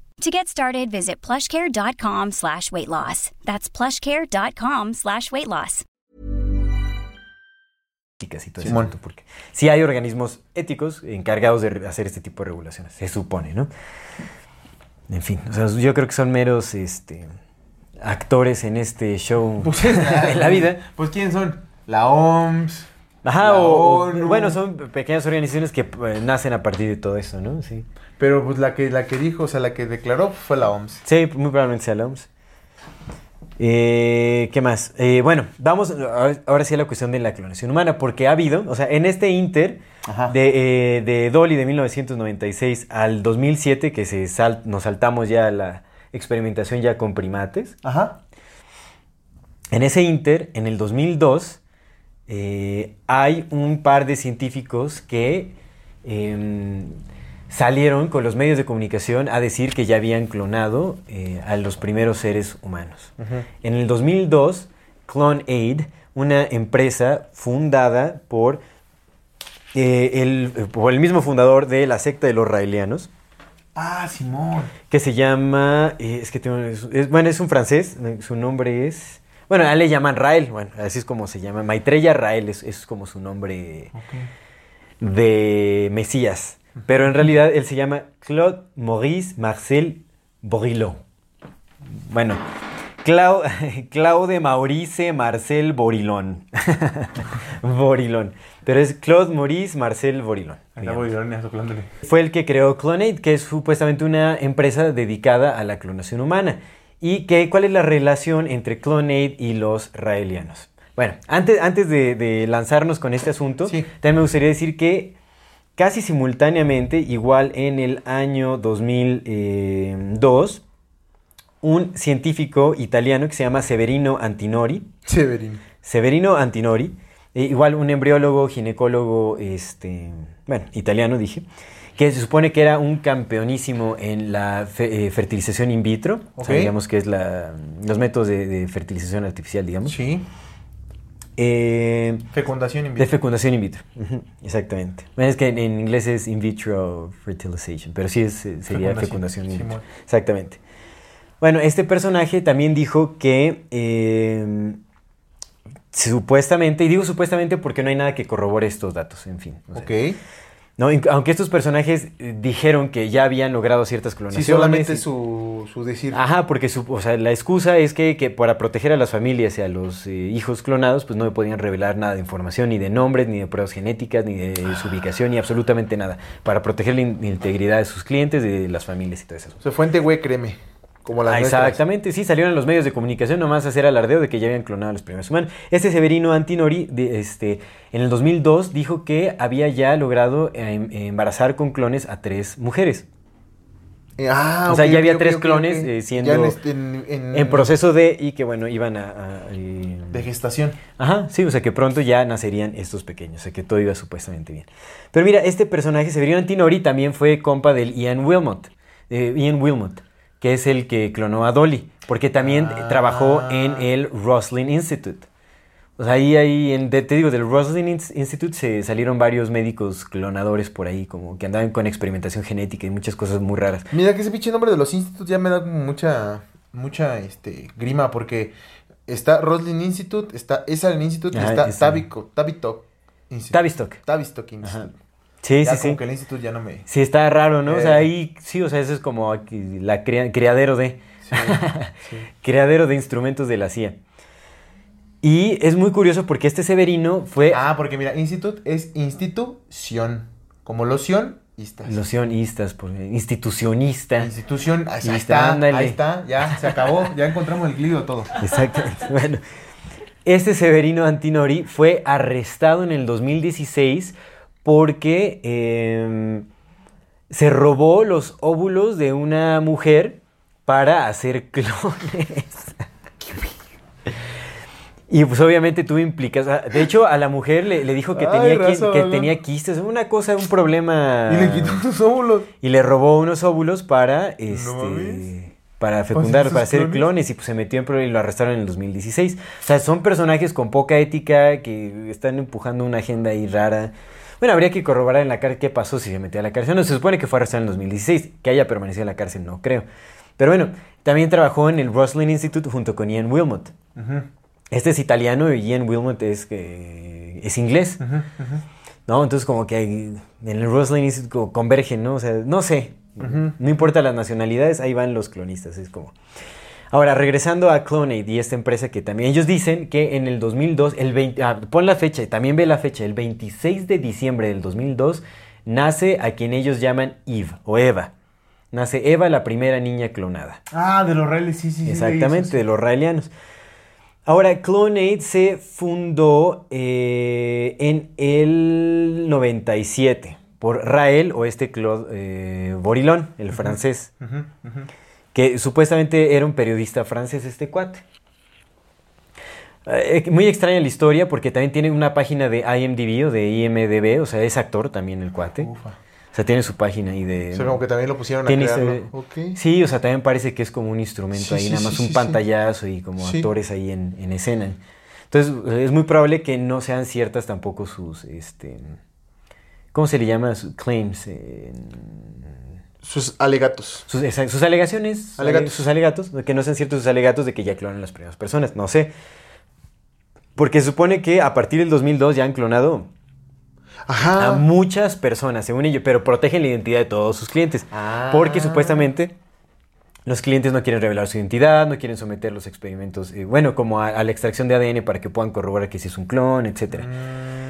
To get started, visit plushcare.com slash weight loss. That's plushcare.com slash weight loss. Simón. porque sí hay organismos éticos encargados de hacer este tipo de regulaciones, se supone, ¿no? En fin, o sea, yo creo que son meros este, actores en este show Pues es en la vida. Pues ¿quién son? La OMS. Ajá, la o, o- ONU. bueno, son pequeñas organizaciones que pues, nacen a partir de todo eso, ¿no? Sí. Pero pues la que, la que dijo, o sea, la que declaró fue la OMS. Sí, muy probablemente sea la OMS. Eh, ¿Qué más? Eh, bueno, vamos ahora, sí a la cuestión de la clonación humana, porque ha habido, o sea, en este inter de, eh, de Dolly de 1996 al 2007, que se sal- nos saltamos ya a la experimentación ya con primates, Ajá. en ese inter, en el 2002, eh, hay un par de científicos que em, salieron con los medios de comunicación a decir que ya habían clonado eh, a los primeros seres humanos. En el 2002, CloneAid, una empresa fundada por, eh, el, por el mismo fundador de la secta de los raelianos, Ah, Simón. que se llama, eh, es que tengo- es, es- bueno, es un francés, su nombre es, bueno, a él le llaman Rael, bueno, así es como se llama, Maitreya Rael es, es como su nombre de Mesías, pero en realidad él se llama Claude Maurice Marcel Borillo. Bueno, Clau- Claude Maurice Marcel Borilón. Borilón. Pero es Claude Maurice Marcel soplándole. Fue el que creó Clonaid, que es supuestamente una empresa dedicada a la clonación humana. ¿Y que, cuál es la relación entre Clonaid y los raelianos? Bueno, antes, antes de, de lanzarnos con este asunto, Sí. también me gustaría decir que casi simultáneamente, igual en el año 2002, un científico italiano que se llama Severino Antinori, Severín. Severino Antinori, eh, igual un embriólogo, ginecólogo, este, bueno, italiano dije, que se supone que era un campeonísimo en la fe- eh, fertilización in vitro, o sea, digamos que es la, los métodos de, de fertilización artificial, digamos. Sí. Eh, Fecundación in de vitro. fecundación in vitro, exactamente. Bueno, es que en, en inglés es in vitro fertilization, pero sí es, eh, sería Fecundación, fecundación in vitro. Exactamente. Bueno, este personaje también dijo que eh, supuestamente, y digo supuestamente porque no hay nada que corrobore estos datos, en fin. o sea, Ok. ¿No? Aunque estos personajes eh, dijeron que ya habían logrado ciertas Sí, clonaciones. solamente y- su, su decir. Ajá, porque su- o sea, la excusa es que, que para proteger a las familias y a los eh, hijos clonados, pues no me podían revelar nada de información, ni de nombres, ni de pruebas genéticas, ni de su ubicación, ni absolutamente nada. Para proteger la in- integridad de sus clientes, de las familias y todo eso. O sea, fuente güey, créeme. Como las Ah, exactamente, sí, salieron en los medios de comunicación nomás a hacer alardeo de que ya habían clonado a los primeros humanos. Este Severino Antinori, de- este, en el 2002, dijo que había ya logrado em- embarazar con clones a tres mujeres. Eh, ah, O sea, ya había tres clones, eh, siendo- Ya en, este- en- en- En proceso de, y que bueno, iban a... a, eh, De gestación. Ajá, sí, o sea que pronto ya nacerían estos pequeños, o sea que todo iba supuestamente bien. Pero mira, este personaje, Severino Antinori, también fue compa del Ian Wilmot, eh, Ian Wilmot, que es el que clonó a Dolly, porque también Ah. trabajó en el Roslin Institute. O sea, ahí, ahí en, te digo, del Roslin Ins- Institute se salieron varios médicos clonadores por ahí, como que andaban con experimentación genética y muchas cosas muy raras. Mira que ese pinche nombre de los institutos ya me da mucha, mucha, este, grima, porque está Roslin Institute, está Esalen Institute, Ajá, está. Tavico, Tavistock Institute. Tavistock. Tavistock Ajá. Sí, Ya sí, como sí. que el instituto ya no me... Sí, está raro, ¿no? O sea, Eh. ahí, sí, o sea, eso es como aquí la crea- criadero de... Sí, sí. criadero de instrumentos de la CIA. Y es muy curioso porque este Severino fue Ah, porque mira, Institute es institución, como loción, istas. locionistas, por- institucionista. Institución, ahí está, ahí está, ya se acabó, ya encontramos el glío todo. Exactamente. Bueno, este Severino Antinori fue arrestado en el 2016 porque em, se robó los óvulos de una mujer para hacer clones. Y pues obviamente tuvo implicaciones. De hecho, a la mujer le, le dijo que, Ay, tenía, tenía quistes, una cosa, un problema. Y le quitó sus óvulos. Y le robó unos óvulos para este para fecundar, para hacer clones? clones y pues se metió en problema y lo arrestaron en el 2016. O sea, son personajes con poca ética que están empujando una agenda ahí rara. Bueno, habría que corroborar en la cárcel qué pasó si se metió a la cárcel. No, se supone que fue arrestado en el 2016. Que haya permanecido en la cárcel, no creo. Pero bueno, también trabajó en el Roslin Institute junto con Ian Wilmot. Este es italiano y Ian Wilmot es, que es inglés. ¿no? Entonces como que en el Roslin Institute convergen, ¿no? O sea, no sé, no importa las nacionalidades, ahí van los clonistas, es como... Ahora, regresando a Clonade y esta empresa que también ellos dicen que en el 2002, el 20, ah, pon la fecha, y también ve la fecha, el 26 de diciembre del 2002, nace a quien ellos llaman Eve o Eva. Nace Eva, la primera niña clonada. Ah, de los reales, sí, sí, sí. Exactamente, de los raelianos. Ahora, Clonade se fundó eh, en el 97 por Rael o este Claude eh, Borilón, el francés, que supuestamente era un periodista francés este cuate. Eh, muy extraña la historia porque también tiene una página de IMDb o de IMDB, o sea, es actor también el cuate. Ufa. O sea, tiene su página ahí de... O sea, como que también lo pusieron a crearlo. Sí, o sea, también parece que es como un instrumento Sí, ahí, sí, nada más sí, un pantallazo y como actores ahí en, en escena. Entonces, es muy probable que no sean ciertas tampoco sus, este, ¿cómo se le llama? Sus claims. eh, Sus alegatos. sus, esa- sus alegaciones. Alegatos. Sus alegatos, que no sean ciertos sus alegatos de que ya clonan las primeras personas, no sé. Porque se supone que a partir del 2002 ya han clonado a muchas personas, según ello, pero protegen la identidad de todos sus clientes. Porque Ah. supuestamente los clientes no quieren revelar su identidad, no quieren someter los experimentos, eh, bueno, como a, a la extracción de ADN para que puedan corroborar que sí es un clon, etcétera. Mm,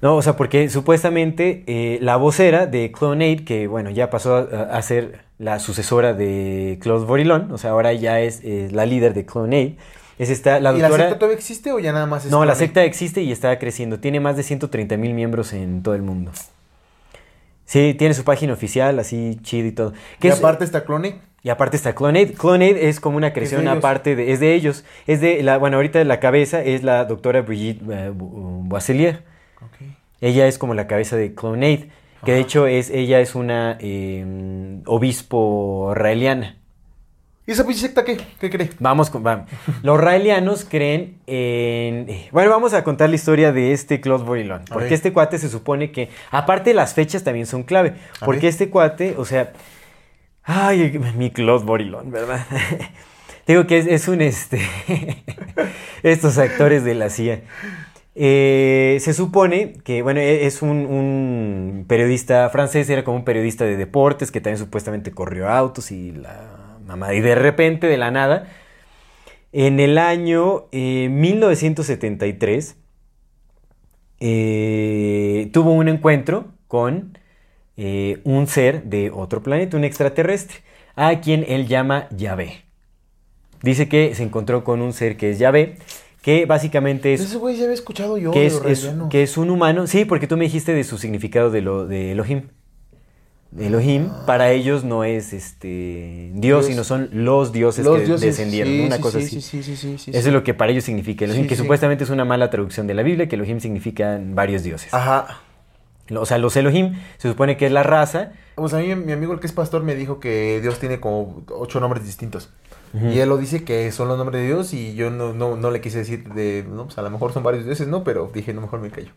No, o sea, porque supuestamente eh, la vocera de Clonade, que bueno, ya pasó a, a ser la sucesora de Claude Borilón, o sea, ahora ya es eh, la líder de Clonade, es esta, la ¿Y la doctora... secta todavía existe o ya nada más es No, la Clone? secta existe y está creciendo. Tiene más de 130 mil miembros en todo el mundo. Sí, tiene su página oficial, así chido y todo. Y es- aparte está Clone. y aparte está Clonade. Clonade es como una creación aparte de, es de ellos. Es de la, bueno, ahorita la cabeza es la doctora Brigitte eh, Bo- Boisselier. Ella es como la cabeza de Clonade, que de hecho es, ella es una eh, obispo raeliana. ¿Y esa pinche secta qué? ¿Qué cree? Vamos con, vamos. Los raelianos creen en... Bueno, vamos a contar la historia de este Claude Borilón. Porque este cuate se supone que... Aparte las fechas también son clave. Porque este cuate, o sea... Ay, mi Claude Borilón, ¿verdad? Digo que es, es un este... estos actores de la CIA. Eh, se supone que, bueno, e- es un, periodista francés, era como un periodista de deportes que también supuestamente corrió autos y la mamá. Y de repente, de la nada, en el año eh, 1973, eh, tuvo un encuentro con eh, un ser de otro planeta, un extraterrestre, a quien él llama Yahvé. Dice que se encontró con un ser que es Yahvé, que básicamente es Ese güey ya había escuchado yo. que de es, los es- raelianos. que es un humano. Sí, porque tú me dijiste de su significado de, lo, de Elohim. Elohim para ellos no es este Dios, Dios. sino son los dioses Los que dioses, descendieron, sí, una sí, cosa sí, así. Sí, sí, sí, sí, Eso es lo que para ellos significa Elohim, que supuestamente es una mala traducción de la Biblia, que Elohim significa varios dioses. Ajá. O sea, los Elohim se supone que es la raza. Pues a mí mi amigo el que es pastor me dijo que Dios tiene como ocho nombres distintos. Y él lo dice que son los nombres de Dios y yo no, no, no le quise decir de, no, pues a lo mejor son varios dioses, ¿no? Pero dije, no, mejor me callo.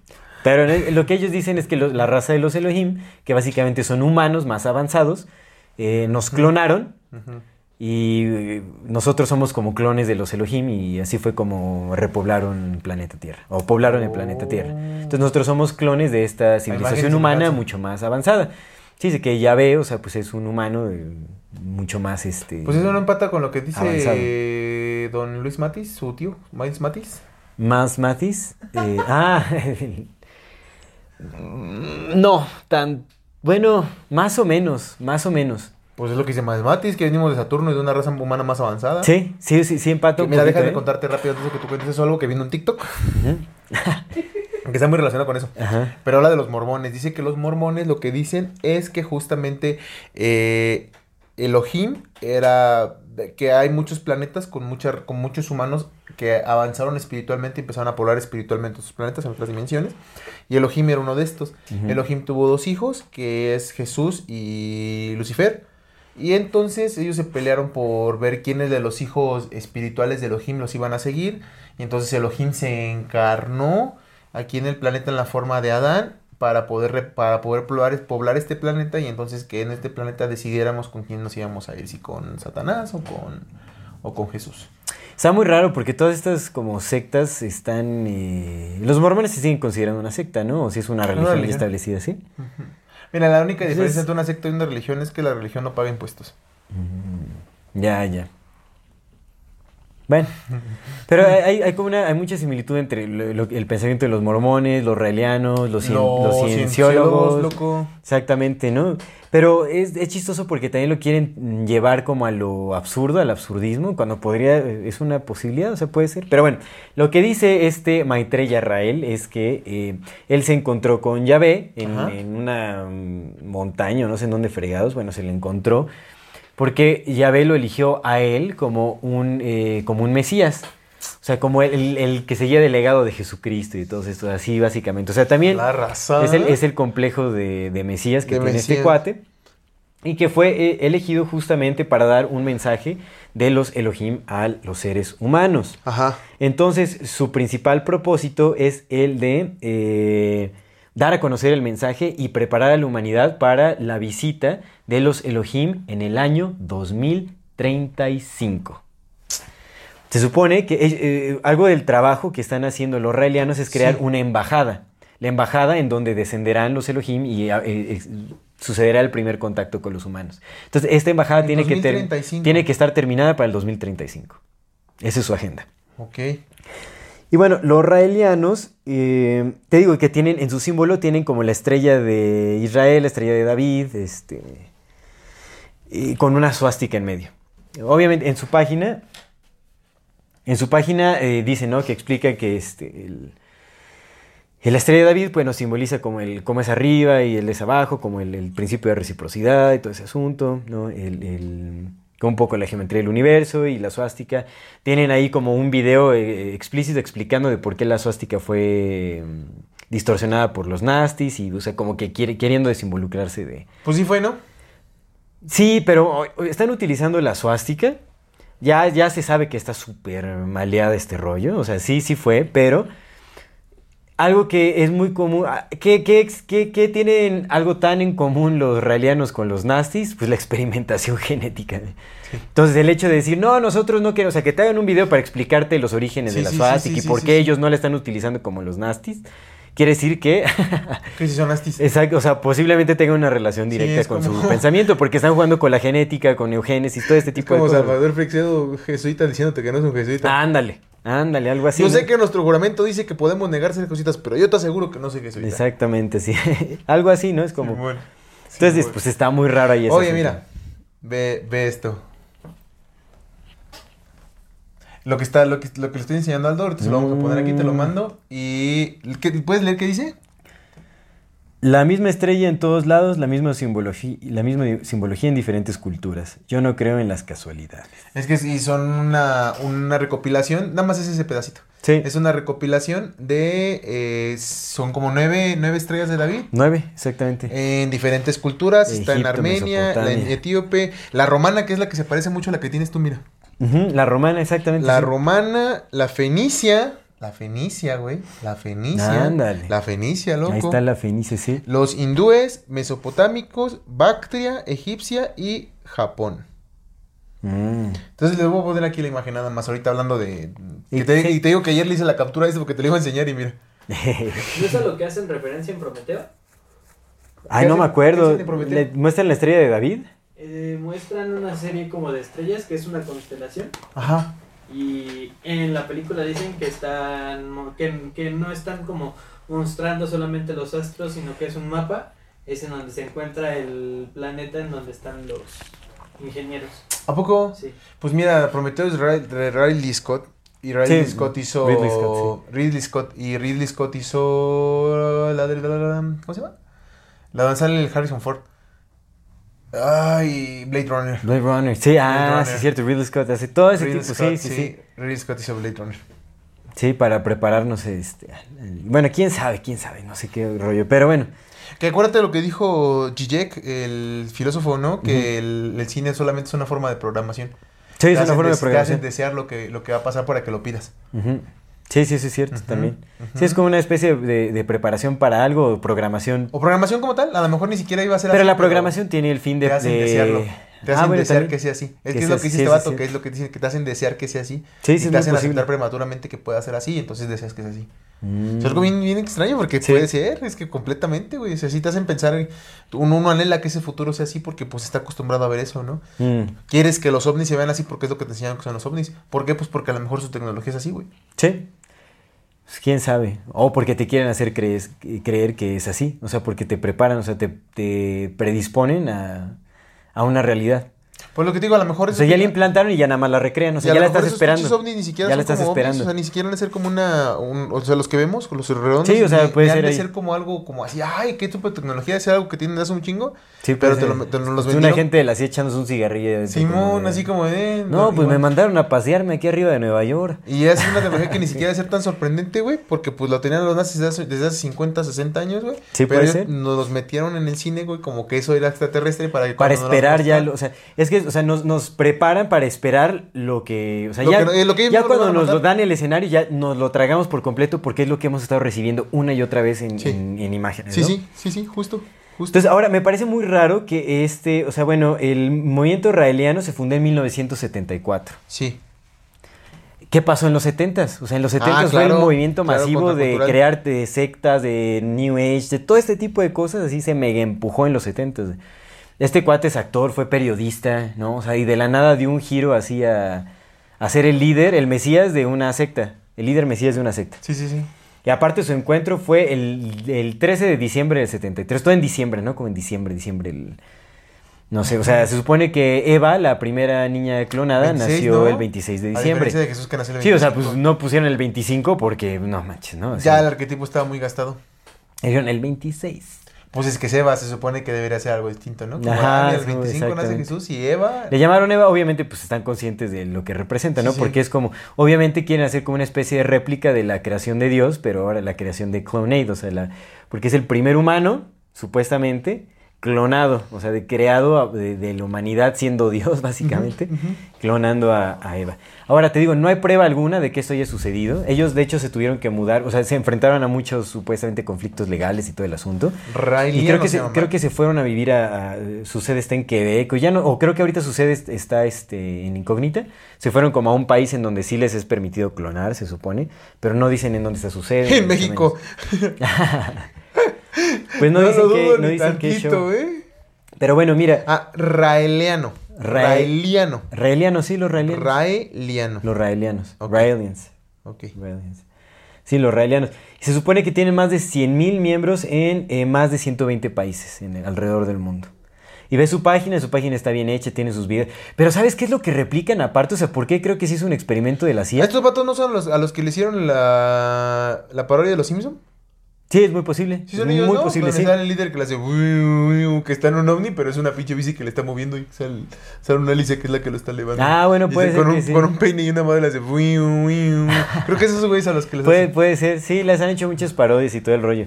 Pero lo que ellos dicen es que lo- la raza de los Elohim, que básicamente son humanos más avanzados, eh, nos clonaron y eh, nosotros somos como clones de los Elohim y así fue como repoblaron el planeta Tierra, o poblaron el planeta Tierra. Entonces nosotros somos clones de esta civilización humana mucho más avanzada. Sí, que ya ve, o sea, pues es un humano eh, mucho más este... Pues eso no empata con lo que dice Avanzado. don Luis Matis, su tío, Miles Matis. Más Matis. eh, ah, no, tan... Bueno, más o menos, más o menos. Pues es lo que dice Miles Matis, que venimos de Saturno y de una raza humana más avanzada. Sí, sí, sí, sí empato. Que, mira, déjame ¿eh? contarte rápido antes de que tú cuentes eso, algo que vino en TikTok, Ujú. que está muy relacionado con eso. Ajá. Pero habla de los mormones. Dice que los mormones lo que dicen es que justamente eh, Elohim era que hay muchos planetas con, mucha, con muchos humanos que avanzaron espiritualmente y empezaron a poblar espiritualmente esos planetas en otras dimensiones. Y Elohim era uno de estos. Elohim tuvo dos hijos, que es Jesús y Lucifer. Y entonces ellos se pelearon por ver quiénes de los hijos espirituales de Elohim los iban a seguir. Y entonces Elohim se encarnó aquí en el planeta en la forma de Adán para poder, re- para poder poblar, poblar este planeta y entonces que en este planeta decidiéramos con quién nos íbamos a ir, si con Satanás o con, o con Jesús. Está muy raro porque todas estas como sectas están... eh, Los mormones se siguen considerando una secta, ¿no? O si es una religión, religión. establecida, ¿sí? Mira, la única diferencia Entonces- entre una secta y una religión es que la religión no paga impuestos. Ya, ya. Bueno, pero hay, como una, hay mucha similitud entre lo- lo- el pensamiento de los mormones, los raelianos, los, cien- los cienciólogos. loco. Exactamente, ¿no? Pero es, es chistoso porque también lo quieren llevar como a lo absurdo, al absurdismo, cuando podría, es una posibilidad, o sea, puede ser. Pero bueno, lo que dice este Maitreya Rael es que eh, él se encontró con Yahvé en, en una montaña, no sé en dónde fregados, bueno, se le encontró, porque Yahvé lo eligió a él como un, eh, como un Mesías. O sea, como el, el- el que seguía del legado de Jesucristo y todo esto, así básicamente. O sea, también La raza. es el, es el complejo de, de Mesías que De tiene este cuate. Y que fue eh, elegido justamente para dar un mensaje de los Elohim a los seres humanos. Ajá. Entonces, su principal propósito es el de eh, dar a conocer el mensaje y preparar a la humanidad para la visita de los Elohim en el año 2035. Se supone que eh, algo del trabajo que están haciendo los raelianos es crear Sí. una embajada. La embajada en donde descenderán los Elohim y eh, eh, sucederá el primer contacto con los humanos. Entonces, esta embajada En tiene que, ter- 2035. tiene que estar terminada para el 2035. Esa es su agenda. Ok. Y bueno, los raelianos, eh, te digo que tienen, en su símbolo tienen como la estrella de Israel, la estrella de David, este, y con una suástica en medio. Obviamente, en su página, en su página eh, dice, ¿no? Que explica que este, el, la estrella de David, pues nos simboliza como el cómo es arriba y el es abajo, como el, el principio de reciprocidad y todo ese asunto, ¿no? El, el- un poco la geometría del universo y la suástica. Tienen ahí como un video eh, explícito explicando de por qué la suástica fue mm, distorsionada por los nastis y, o como que quiere, queriendo desinvolucrarse de... Pues sí fue, ¿no? Sí, pero están utilizando la suástica. Ya, ya se sabe que está súper maleada este rollo. O sea, sí, sí fue, pero algo que es muy común. ah, ¿Qué, qué, qué- qué tienen algo tan en común los raelianos con los nastis? Pues la experimentación genética. Entonces, el hecho de decir, no, nosotros no queremos, o sea, que te hagan un video para explicarte los orígenes Sí, de la sí, y por qué ellos no la están utilizando como los nastis, quiere decir que. Que si son astis. Exacto, o sea, posiblemente tenga una relación directa con como- su pensamiento, porque están jugando con la genética, con eugénesis, todo este Es tipo de como cosas. Salvador Freixedo, jesuita, diciéndote que no es un jesuita. Ándale, ándale, algo así. yo sé que nuestro juramento dice que podemos negar ser jesuitas, pero yo te aseguro que no soy jesuita. Exactamente, sí. algo así, ¿no? Es como. Simón. Entonces, pues está muy raro ahí ese Oye, mira, ve, ve esto. Lo que está, lo que, lo que le estoy enseñando a Aldo, ahorita se lo vamos a poner aquí, te lo Mm. mando. Y. ¿qué- ¿Puedes leer qué dice? La misma estrella en todos lados, la misma simbología, la misma simbología en diferentes culturas. Yo no creo en las casualidades. Es que sí, son una, una recopilación, nada más es ese pedacito. Sí. Es una recopilación de. eh, son como nueve, nueve estrellas de David. Nueve, exactamente. En diferentes culturas, está en Egipto, Armenia, la en. Etíope, la romana, que es la que se parece mucho a la que tienes tú, mira. La romana, exactamente. La sí. romana, la fenicia. La fenicia, güey. La fenicia. Ándale. La fenicia, loco. Ahí está la fenicia, sí. Los hindúes, mesopotámicos, Bactria, egipcia y Japón. Mm. Entonces les voy a poner aquí la imagen nada más. Ahorita hablando de. Y que te, y digo que ayer le hice la captura de esto porque te lo iba a enseñar y mira. ¿No es a lo que hacen referencia en Prometeo? Ay, no hacen- me acuerdo. ¿Le muestran la estrella de David? Eh, muestran una serie como de estrellas, que es una constelación. Ajá. Y en la película dicen que están que, que no están como mostrando solamente los astros, sino que es un mapa, es en donde se encuentra el planeta en donde están los ingenieros. ¿A poco? Sí. Pues mira, Prometeo es Ray- de Ridley Scott. Y Ridley Sí, Scott hizo. Ridley Scott, Ridley Scott. Y Ridley Scott hizo. La de. la- la- la- ¿Cómo se llama? La donde sale el Harrison Ford. Ay, Blade Runner. Blade Runner. Sí, ah, Blade sí, Runner. es cierto. Ridley Scott hace todo ese Ridley tipo. Scott, sí, sí, sí. Ridley Scott hizo Blade Runner. Sí, para prepararnos. Este, bueno, quién sabe, quién sabe. No sé qué rollo. Pero bueno. Que acuérdate de lo que dijo Zizek, el filósofo, ¿no? Que el, el cine solamente es una forma de programación. Sí, es una forma de des- Te hacen programación. desear lo que, lo que va a pasar para que lo pidas. Ujú. Sí, sí, sí, es cierto también. ujú. Sí, es como una especie de, de preparación para algo, o programación. O programación como tal, a lo mejor ni siquiera iba a ser Pero así, la programación tiene el fin de... te hacen de- desearlo. Te Ah, hacen bueno, desear también. que sea así. Es Que que es sea lo que dice sí, este vato, que es lo que dicen, que te hacen desear que sea así. Sí, y sí, es te hacen posible. aceptar prematuramente que pueda ser así, entonces deseas que sea así. Mm. Es algo bien, bien extraño porque Sí. puede ser, es que completamente, güey. O sea, sí te hacen pensar, uno, uno anhela que ese futuro sea así porque pues está acostumbrado a ver eso, ¿no? Mm. Quieres que los ovnis se vean así porque es lo que te enseñaron que son los ovnis. ¿Por qué? Pues porque a lo mejor su tecnología es así, güey. Sí. Pues, quién sabe. O porque te quieren hacer crees- creer que es así. O sea, porque te preparan, o sea, te, te predisponen a, a una realidad. Pues lo que te digo, a lo mejor O sea, ya la implantaron y ya nada más la recrean. O sea, a ya la estás esperando. pinches ovnis ni siquiera ya la estás esperando. o sea, ni siquiera han de ser como una, un- o sea, los que vemos, los redondos, Sí, o sea, puede ser ser como algo como así, ay, qué tipo de tecnología, es algo que tienen hace un chingo, Sí, pero te, lo, te Una gente de la CIA echándose un cigarrillo. Simón, así como de... No, pues me mandaron a pasearme aquí arriba de Nueva York. Y es una tecnología que ni siquiera debe ser tan sorprendente, güey, porque pues lo tenían los nazis desde hace, desde hace 50, 60 años, güey. Sí, pero puede ser. nos los metieron en el cine, güey, como que eso era extraterrestre para Para esperar ya, o sea, es que, o sea, nos, nos preparan para esperar lo que, o sea, Lo ya, que- lo que ellos ya mismos nos cuando nos lo dan el escenario ya nos lo tragamos por completo porque es lo que hemos estado recibiendo una y otra vez en, Sí. en- en imágenes, Sí, ¿no? sí, sí, sí, justo, justo. Entonces, ahora, me parece muy raro que este, o sea, bueno, el movimiento israeliano se fundó en 1974. sí. ¿Qué pasó en los 70s? O sea, en los 70s Ah, fue el movimiento claro, masivo de crear de sectas, de New Age, de todo este tipo de cosas, así se mega empujó en los 70s. Este cuate es actor, fue periodista, ¿no? O sea, y de la nada dio un giro así a, a ser el líder, el mesías de una secta. El líder mesías de una secta. Sí, sí, sí. Y aparte su encuentro fue el, el 13 de diciembre del 73. Todo en diciembre, ¿no? Como en diciembre, diciembre. el- no sé, o sea, se supone que Eva, la primera niña clonada, 26, nació ¿no? el 26 de A diciembre. diferencia de Jesús que nació el Sí, o sea, 25. pues no pusieron el 25 porque no manches, ¿no? O Ya el arquetipo estaba muy gastado. Dijeron el 26. Pues es que Seba se supone que debería ser algo distinto, ¿no? Como, Ajá, ah, el sí, 25 nace. Jesús y Eva. Le llamaron Eva, obviamente, pues están conscientes de lo que representa, ¿no? Sí, sí. Porque es como, obviamente quieren hacer como una especie de réplica de la creación de Dios, pero ahora la creación de Clonade, o sea, la, porque es el primer humano, supuestamente, clonado, o sea, de creado de, de la humanidad siendo Dios, básicamente, clonando a, a Eva. Ahora te digo, no hay prueba alguna de que esto haya sucedido. Ellos, de hecho, se tuvieron que mudar, o sea, se enfrentaron a muchos supuestamente conflictos legales y todo el asunto. Riley Y creo que, se creo que se fueron a vivir a, a- su sede está en Quebec, o ya no, o creo que ahorita su sede est- está este, en incógnita. Se fueron como a un país en donde sí les es permitido clonar, se supone, pero no dicen en dónde está su sede. En México. Pues no, lo dicen que, no dicen tantito, show. ¿eh? Pero bueno, mira, Ah, raeliano. Ra- Raeliano. raelianos, sí, los raelianos. Raeliano. Los raelianos. Ok. Raelians. Ok. Raelians. Sí, los raelianos. Se supone que tienen más de 100.000 miembros en eh, más de 120 países en el- alrededor del mundo. Y ves su página, su página está bien hecha, tiene sus videos. Pero ¿sabes qué es lo que replican aparte? O sea, ¿por qué creo que se hizo un experimento de la CIA? ¿Estos vatos no son los, a los que le hicieron la, la parodia de los Simpsons? Sí, es muy posible. Sí, son ellos, muy ¿no? posible, Donde sí. sale el líder que le hace que está en un ovni, pero es una pinche bici que le está moviendo y sale, sale una Alicia que es la que lo está levantando. Ah, bueno, Y puede ser con que un, sí. con un peine y una madre le hace. Creo que esos güeyes a los que les Puede, hacen. puede ser, sí, les han hecho muchas parodias y todo el rollo.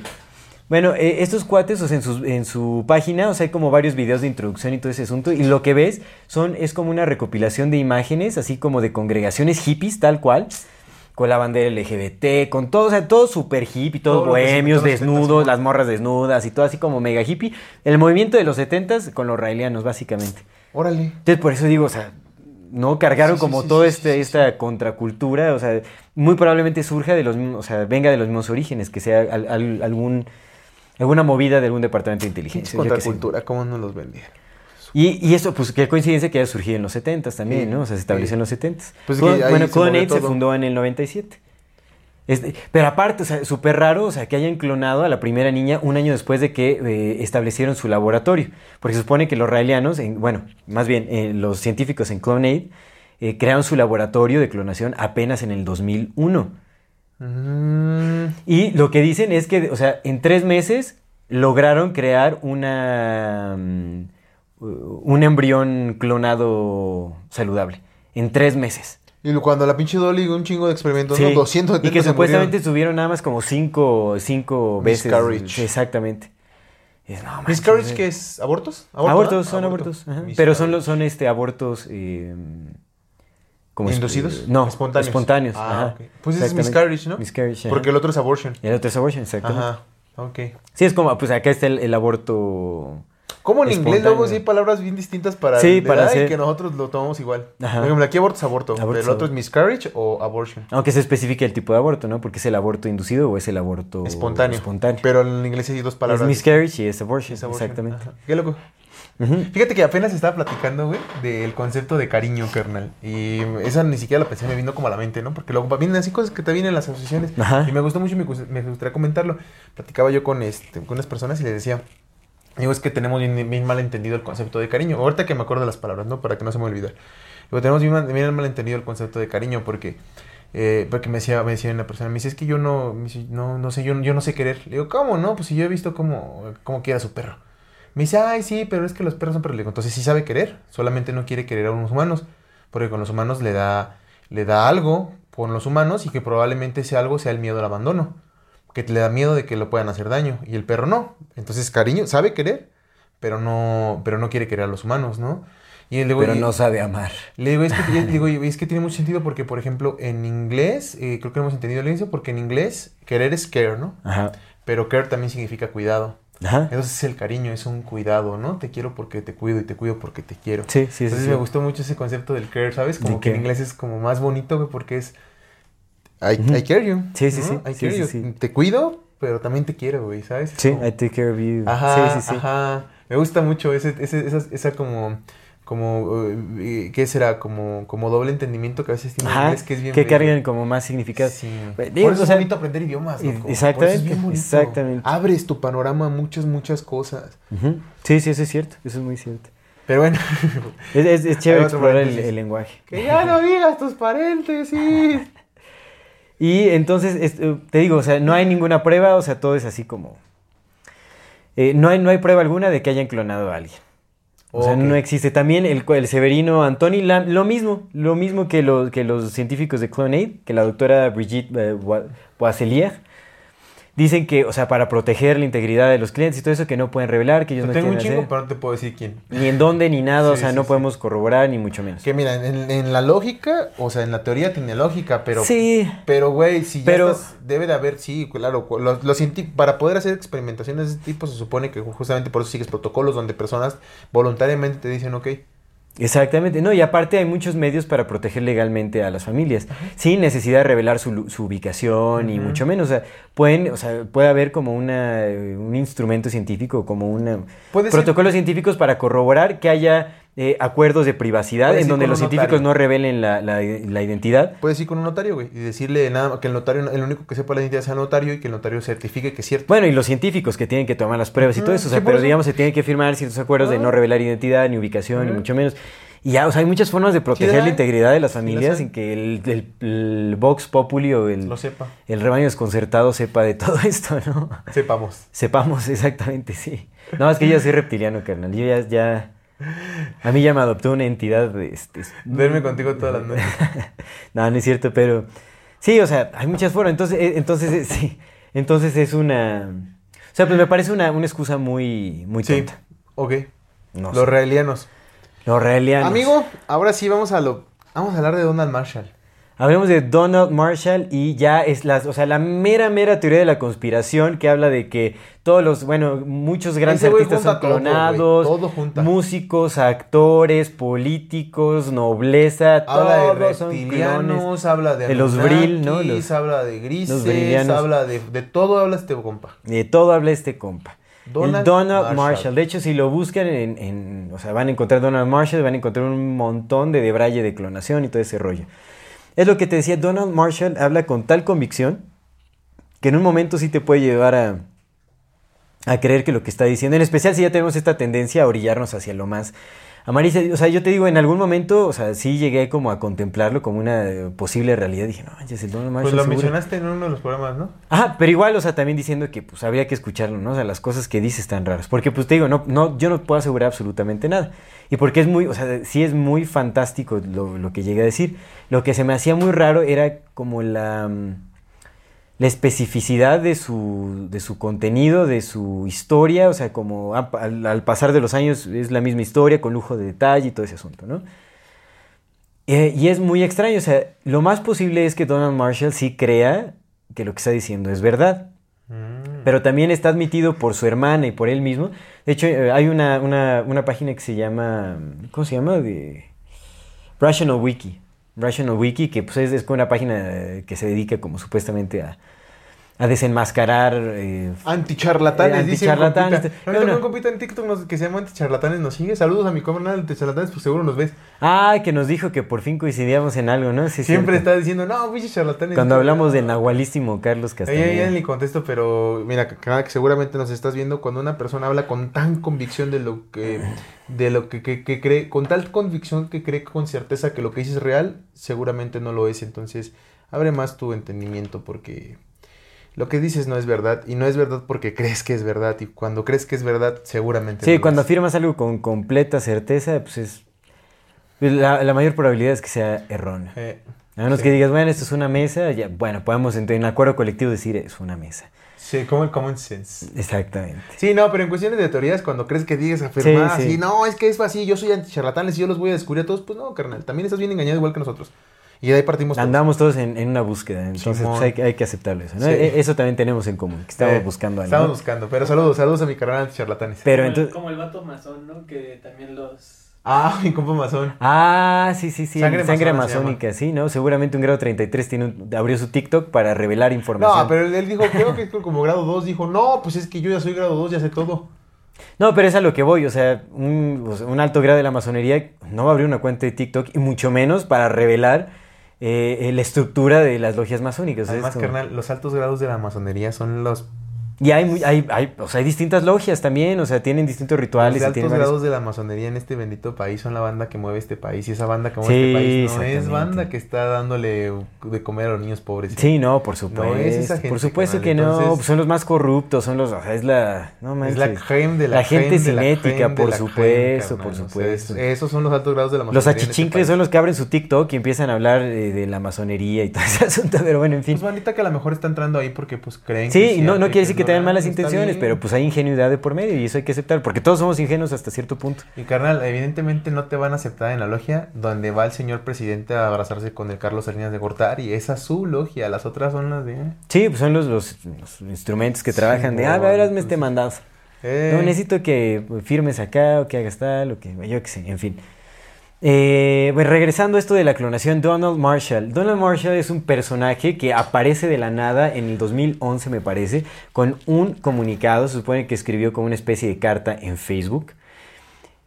Bueno, eh, estos cuates, o sea, en su, en su página, o sea, hay como varios videos de introducción y todo ese asunto, y lo que ves son, es como una recopilación de imágenes, así como de congregaciones hippies, tal cual, con la bandera LGBT, con todo, o sea, todo súper hippie, todos Todo se bohemios, los desnudos, 70s, las morras desnudas y todo así como mega hippie. El movimiento de los 70s con los raelianos, básicamente. Órale. Entonces, por eso digo, o sea, no cargaron Sí, como sí, toda sí, este, esta contracultura, o sea, muy probablemente surja de los mismos, o sea, venga de los mismos orígenes, que sea al- al- algún, alguna movida de algún departamento de inteligencia. contracultura, ¿cómo no los vendían? Y, y eso, pues, qué coincidencia que haya surgido en los 70s también, ¿no? O sea, se estableció sí. en los 70s. Pues bueno, se Aid se fundó en el 97. Este, pero aparte, o sea, súper raro, o sea, que hayan clonado a la primera niña un año después de que eh, establecieron su laboratorio. Porque se supone que los raelianos, en- bueno, más bien eh, los científicos en Clone Aid, eh, crearon su laboratorio de clonación apenas en el 2001. Mm, Y lo que dicen es que, o sea, en tres meses lograron crear una mm, un embrión clonado saludable. En tres meses. Y cuando la pinche Dolly un chingo de experimentos, Sí. ¿no? 200 y que se supuestamente murieron. tuvieron nada más como cinco, cinco veces. Miscarriage. Exactamente. Es, no, manches, ¿Miscarriage eh. qué es? ¿Abortos? Abortos, ¿no? son Aborto. abortos. ajá. Pero son, los, son este, abortos. eh, como es- ¿Inducidos? No, Espontáneos. espontáneos. Ah, ajá. ok. Pues es miscarriage, ¿no? Miscarriage. Porque el otro es abortion. Y el otro es abortion, exactamente. Ajá. Ok. Sí, es como, pues acá está el, el aborto. ¿Cómo en inglés luego sí hay palabras bien distintas para Sí, para edad y que nosotros lo tomamos igual? Ajá. Por ejemplo, aquí aborto es aborto, Aborto pero el otro es miscarriage o abortion. Aunque se especifique el tipo de aborto, ¿no? Porque es el aborto inducido o es el aborto Espontáneo. espontáneo. Pero en inglés hay dos palabras. es miscarriage y es abortion, Es abortion. exactamente. Ajá. Qué loco. Fíjate que apenas estaba platicando, güey, del concepto de cariño, carnal. Y esa ni siquiera la pensé, me vino como a la mente, ¿no? Porque luego vienen así cosas que te vienen en las asociaciones. Ajá. Y me gustó mucho y me gustaría comentarlo. Platicaba yo con, este, con unas personas y les decía, digo, es que tenemos bien, mal entendido el concepto de cariño. Ahorita que me acuerdo de las palabras, ¿no? Para que no se me olvide. Digo, tenemos bien, mal- entendido el concepto de cariño porque... eh, porque me decía, me decía una persona, me dice, es que yo no, dice, no, no sé, yo, no sé querer. Le digo, ¿cómo no? Pues si yo he visto cómo, cómo quiere su perro. Me dice, ay, sí, pero es que los perros son perros. Le digo, entonces sí sabe querer, solamente no quiere querer a unos humanos, porque con los humanos le da, le da algo con los humanos y que probablemente ese algo sea el miedo al abandono, que le da miedo de que lo puedan hacer daño y el perro no. Entonces, cariño, sabe querer, pero no, pero no quiere querer a los humanos, ¿no? Y le digo, Pero y- no sabe amar. le digo, es que, le digo, y es que tiene mucho sentido porque, por ejemplo, en inglés, eh, creo que hemos entendido el inicio, porque en inglés querer es care, ¿no? Ajá. Pero care también significa cuidado. Ajá. Entonces el cariño es un cuidado, ¿no? Te quiero porque te cuido y te cuido porque te quiero. Sí, sí, sí. Entonces sí. me gustó mucho ese concepto del care, ¿sabes? Como que en inglés es como más bonito, porque es I. I care you. Sí, sí, ¿no? sí, I sí, care sí, you. sí. Te cuido, pero también te quiero, güey, ¿sabes? Es Sí, como- I take care of you. Ajá, sí, sí, sí. ajá. Me gusta mucho ese, ese, esa, esa como, como, eh, ¿qué será? Como, como doble entendimiento que a veces tiene Ajá, inglés, que es bien que bello. cargan como más significado. Sí. Pues, Por digo, eso o es sea, bonito aprender idiomas, loco. Por exactamente, eso es bien exactamente. Abres tu panorama a muchas, muchas cosas. Ujú. Sí, sí, eso es cierto. Eso es muy cierto. Pero bueno. Es, es, es chévere explorar el, el lenguaje. que ya no digas tus paréntesis. Y entonces, es- eh, te digo, o sea, no hay ninguna prueba, o sea, todo es así como... eh, no, hay, no hay prueba alguna de que hayan clonado a alguien. O sea, no existe. También el, el Severino Antoni, la- lo mismo, lo mismo que, los que los científicos de CloneAid, que la doctora Brigitte eh, Bois- Boisselier, dicen que, o sea, para proteger la integridad de los clientes y todo eso, que no pueden revelar, que ellos no Tengo un chingo, hacer, pero no te puedo decir quién. ni en dónde ni nada, o sea, sí, no sí. podemos corroborar ni mucho menos. Que mira, en, en la lógica, o sea, en la teoría tiene lógica, pero... sí, Pero, güey, si ya Pero- estás- debe de haber, sí, claro, los, para poder hacer experimentaciones de ese tipo se supone que justamente por eso sigues protocolos donde personas voluntariamente te dicen, ok, Exactamente, no, y aparte hay muchos medios para proteger legalmente a las familias, sin necesidad de revelar su, ubicación y mucho menos, o sea, pueden, o sea, puede haber como una, eh, un instrumento científico, como ser- protocolos científicos para corroborar que haya eh, acuerdos de privacidad en donde los científicos notario. no revelen la, la- la identidad. puedes ir con un notario, güey, y decirle nada que el notario, el único que sepa la identidad sea el notario y que el notario certifique que es cierto. Bueno, y los científicos que tienen que tomar las pruebas y todo eso, o sea, sí, pero eso. digamos se tienen que firmar ciertos acuerdos de no revelar identidad, ni ubicación, ni mucho menos. Y ya, o sea, hay muchas formas de proteger la integridad de las Sí familias hay. sin que el, el- el Vox Populi o el, Lo sepa. el rebaño desconcertado sepa de todo esto, ¿no? Sepamos. Sepamos exactamente, sí. No, es que yo soy reptiliano, carnal. Yo ya, ya... A mí ya me adoptó una entidad de... Este, Duerme contigo todas las noches. no, no es cierto, pero... Sí, o sea, hay muchas formas. Entonces, eh, entonces eh, sí. Entonces es una... O O sea, pues me parece una, una excusa muy, muy Sí, tonta. ok. No Los sé. raelianos. Los raelianos. Amigo, ahora sí vamos a lo... Vamos a hablar de Donald Marshall. Hablemos de Donald Marshall y ya es la, o sea, la mera, mera teoría de la conspiración que habla de que todos los, bueno, muchos grandes artistas son clonados, todo músicos, actores, políticos, nobleza, Habla de todos clones. reptilianos, habla de, de los Vril, ¿no? Los- habla de grises, habla de, de todo, habla este compa. De todo habla este compa. Donald el Donald Marshall. Marshall. De hecho, si lo buscan en, en- O sea, van a encontrar Donald Marshall, van a encontrar un montón de debraye de clonación y todo ese rollo. Es lo que te decía, Donald Marshall habla con tal convicción que en un momento sí te puede llevar a, a creer que lo que está diciendo, en especial si ya tenemos esta tendencia a orillarnos hacia lo más amarilla. O sea, yo te digo, en algún momento, o sea, sí llegué como a contemplarlo como una eh, posible realidad. Dije, no manches, el Donald Marshall. Pues lo seguro- mencionaste en uno de los programas, ¿no? Ajá, pero igual, o sea, también diciendo que pues habría que escucharlo, ¿no? O sea, las cosas que dice están raras. Porque, pues te digo, no, no, yo no puedo asegurar absolutamente nada. Y porque es muy, o sea, sí es muy fantástico lo, lo que llegué a decir. Lo que se me hacía muy raro era como la, mm, la especificidad de su, de su contenido, de su historia. O sea, como a- al, al pasar de los años es la misma historia, con lujo de detalle y todo ese asunto, ¿no? Eh, y es muy extraño, o sea, lo más posible es que Donald Marshall sí crea que lo que está diciendo es verdad. Pero también está admitido por su hermana y por él mismo. De hecho, eh, hay una, una, una página que se llama, ¿cómo se llama? De Rational Wiki. Rational Wiki, que pues es, es una página eh, que se dedica como supuestamente a, a desenmascarar... eh, Anticharlatanes, Eh, dice anticharlatanes. Bueno. Ahorita un compita en TikTok nos- que se llama Anticharlatanes nos sigue. Saludos a mi canal Anticharlatanes, pues seguro nos ves. Ah, que nos dijo que por fin coincidíamos en algo, ¿no? Sí, Siempre cierto. está diciendo, no, pinches charlatanes. Cuando hablamos del nahualísimo Carlos Castañeda. ya ni contesto, pero mira, que- que seguramente nos estás viendo cuando una persona habla con tan convicción de lo que de lo que, que- que cree, con tal convicción que cree con certeza que lo que dice es real, seguramente no lo es. Entonces, abre más tu entendimiento porque lo que dices no es verdad y no es verdad porque crees que es verdad y cuando crees que es verdad, seguramente Sí, no cuando es. afirmas algo con completa certeza, pues es... La, la mayor probabilidad es que sea erróneo. Eh, A menos sí. que digas, bueno, esto es una mesa, ya, bueno, podemos en, en acuerdo colectivo decir es una mesa. Sí, como el common sense. Exactamente. Sí, no, pero en cuestiones de teorías, cuando crees que digas afirmar Sí, no, es que es así, yo soy anticharlatanes y yo los voy a descubrir a todos, pues no, carnal, también estás bien engañado igual que nosotros. Y de ahí partimos. Andamos todos en, en una búsqueda, entonces pues, hay, que- hay que aceptarlo eso. ¿no? Sí. E- Eso también tenemos en común, que estamos Eh, buscando algo. Estamos ¿no? buscando, pero saludos, saludos a mi canal anticharlatanes. Pero como, entonces... el, como el vato masón, ¿no? Que también los... Ah, mi compa masón. Ah, sí, sí, sí, Sangre sangre, masónica, sí, ¿no? Seguramente un grado 33 tiene un- abrió su TikTok para revelar información. No, pero él, dijo, creo que como grado 2, dijo, no, pues es que yo ya soy grado 2, ya sé todo. No, pero es a lo que voy, o sea, un, o sea, un alto grado de la masonería no va a abrir una cuenta de TikTok y mucho menos para revelar eh, la estructura de las logias masónicas. Además, carnal, los altos grados de la masonería son los, Y hay, hay, hay, o sea, hay distintas logias también, o sea, tienen distintos los rituales. y altos tienen grados de la masonería en este bendito país son la banda que mueve este país. Y esa banda que mueve Sí, este país no es banda que está dándole de comer a los niños pobres. Sí, no, por supuesto. es esa gente, por supuesto que carnal, no, entonces- son los más corruptos, son los, o sea, es la, no Es la manches. creme de la, La gente cinética, por supuesto, por supuesto. es- esos son los altos grados de la masonería. Los este achichincles país. son los que abren su TikTok y empiezan a hablar eh, de la masonería y todo ese asunto, pero bueno, en fin. Pues bandita que a lo mejor está entrando ahí porque pues creen Sí, que no, no quiere decir es que normal, malas intenciones, bien. pero pues hay ingenuidad de por medio y eso hay que aceptar, porque todos somos ingenuos hasta cierto punto. Y carnal, evidentemente no te van a aceptar en la logia donde va el señor presidente a abrazarse con el Carlos Salinas de Gortari. Esa es su logia, las otras son las de... Sí, pues son los, los, los instrumentos que trabajan de, ah, a ver, hazme este entonces- mandado. Eh, No, necesito que firmes acá o que hagas tal o que yo qué sé, en fin. Eh, bueno, regresando a esto de la clonación, Donald Marshall. Donald Marshall es un personaje que aparece de la nada en el 2011, me parece, con un comunicado, se supone que escribió como una especie de carta en Facebook.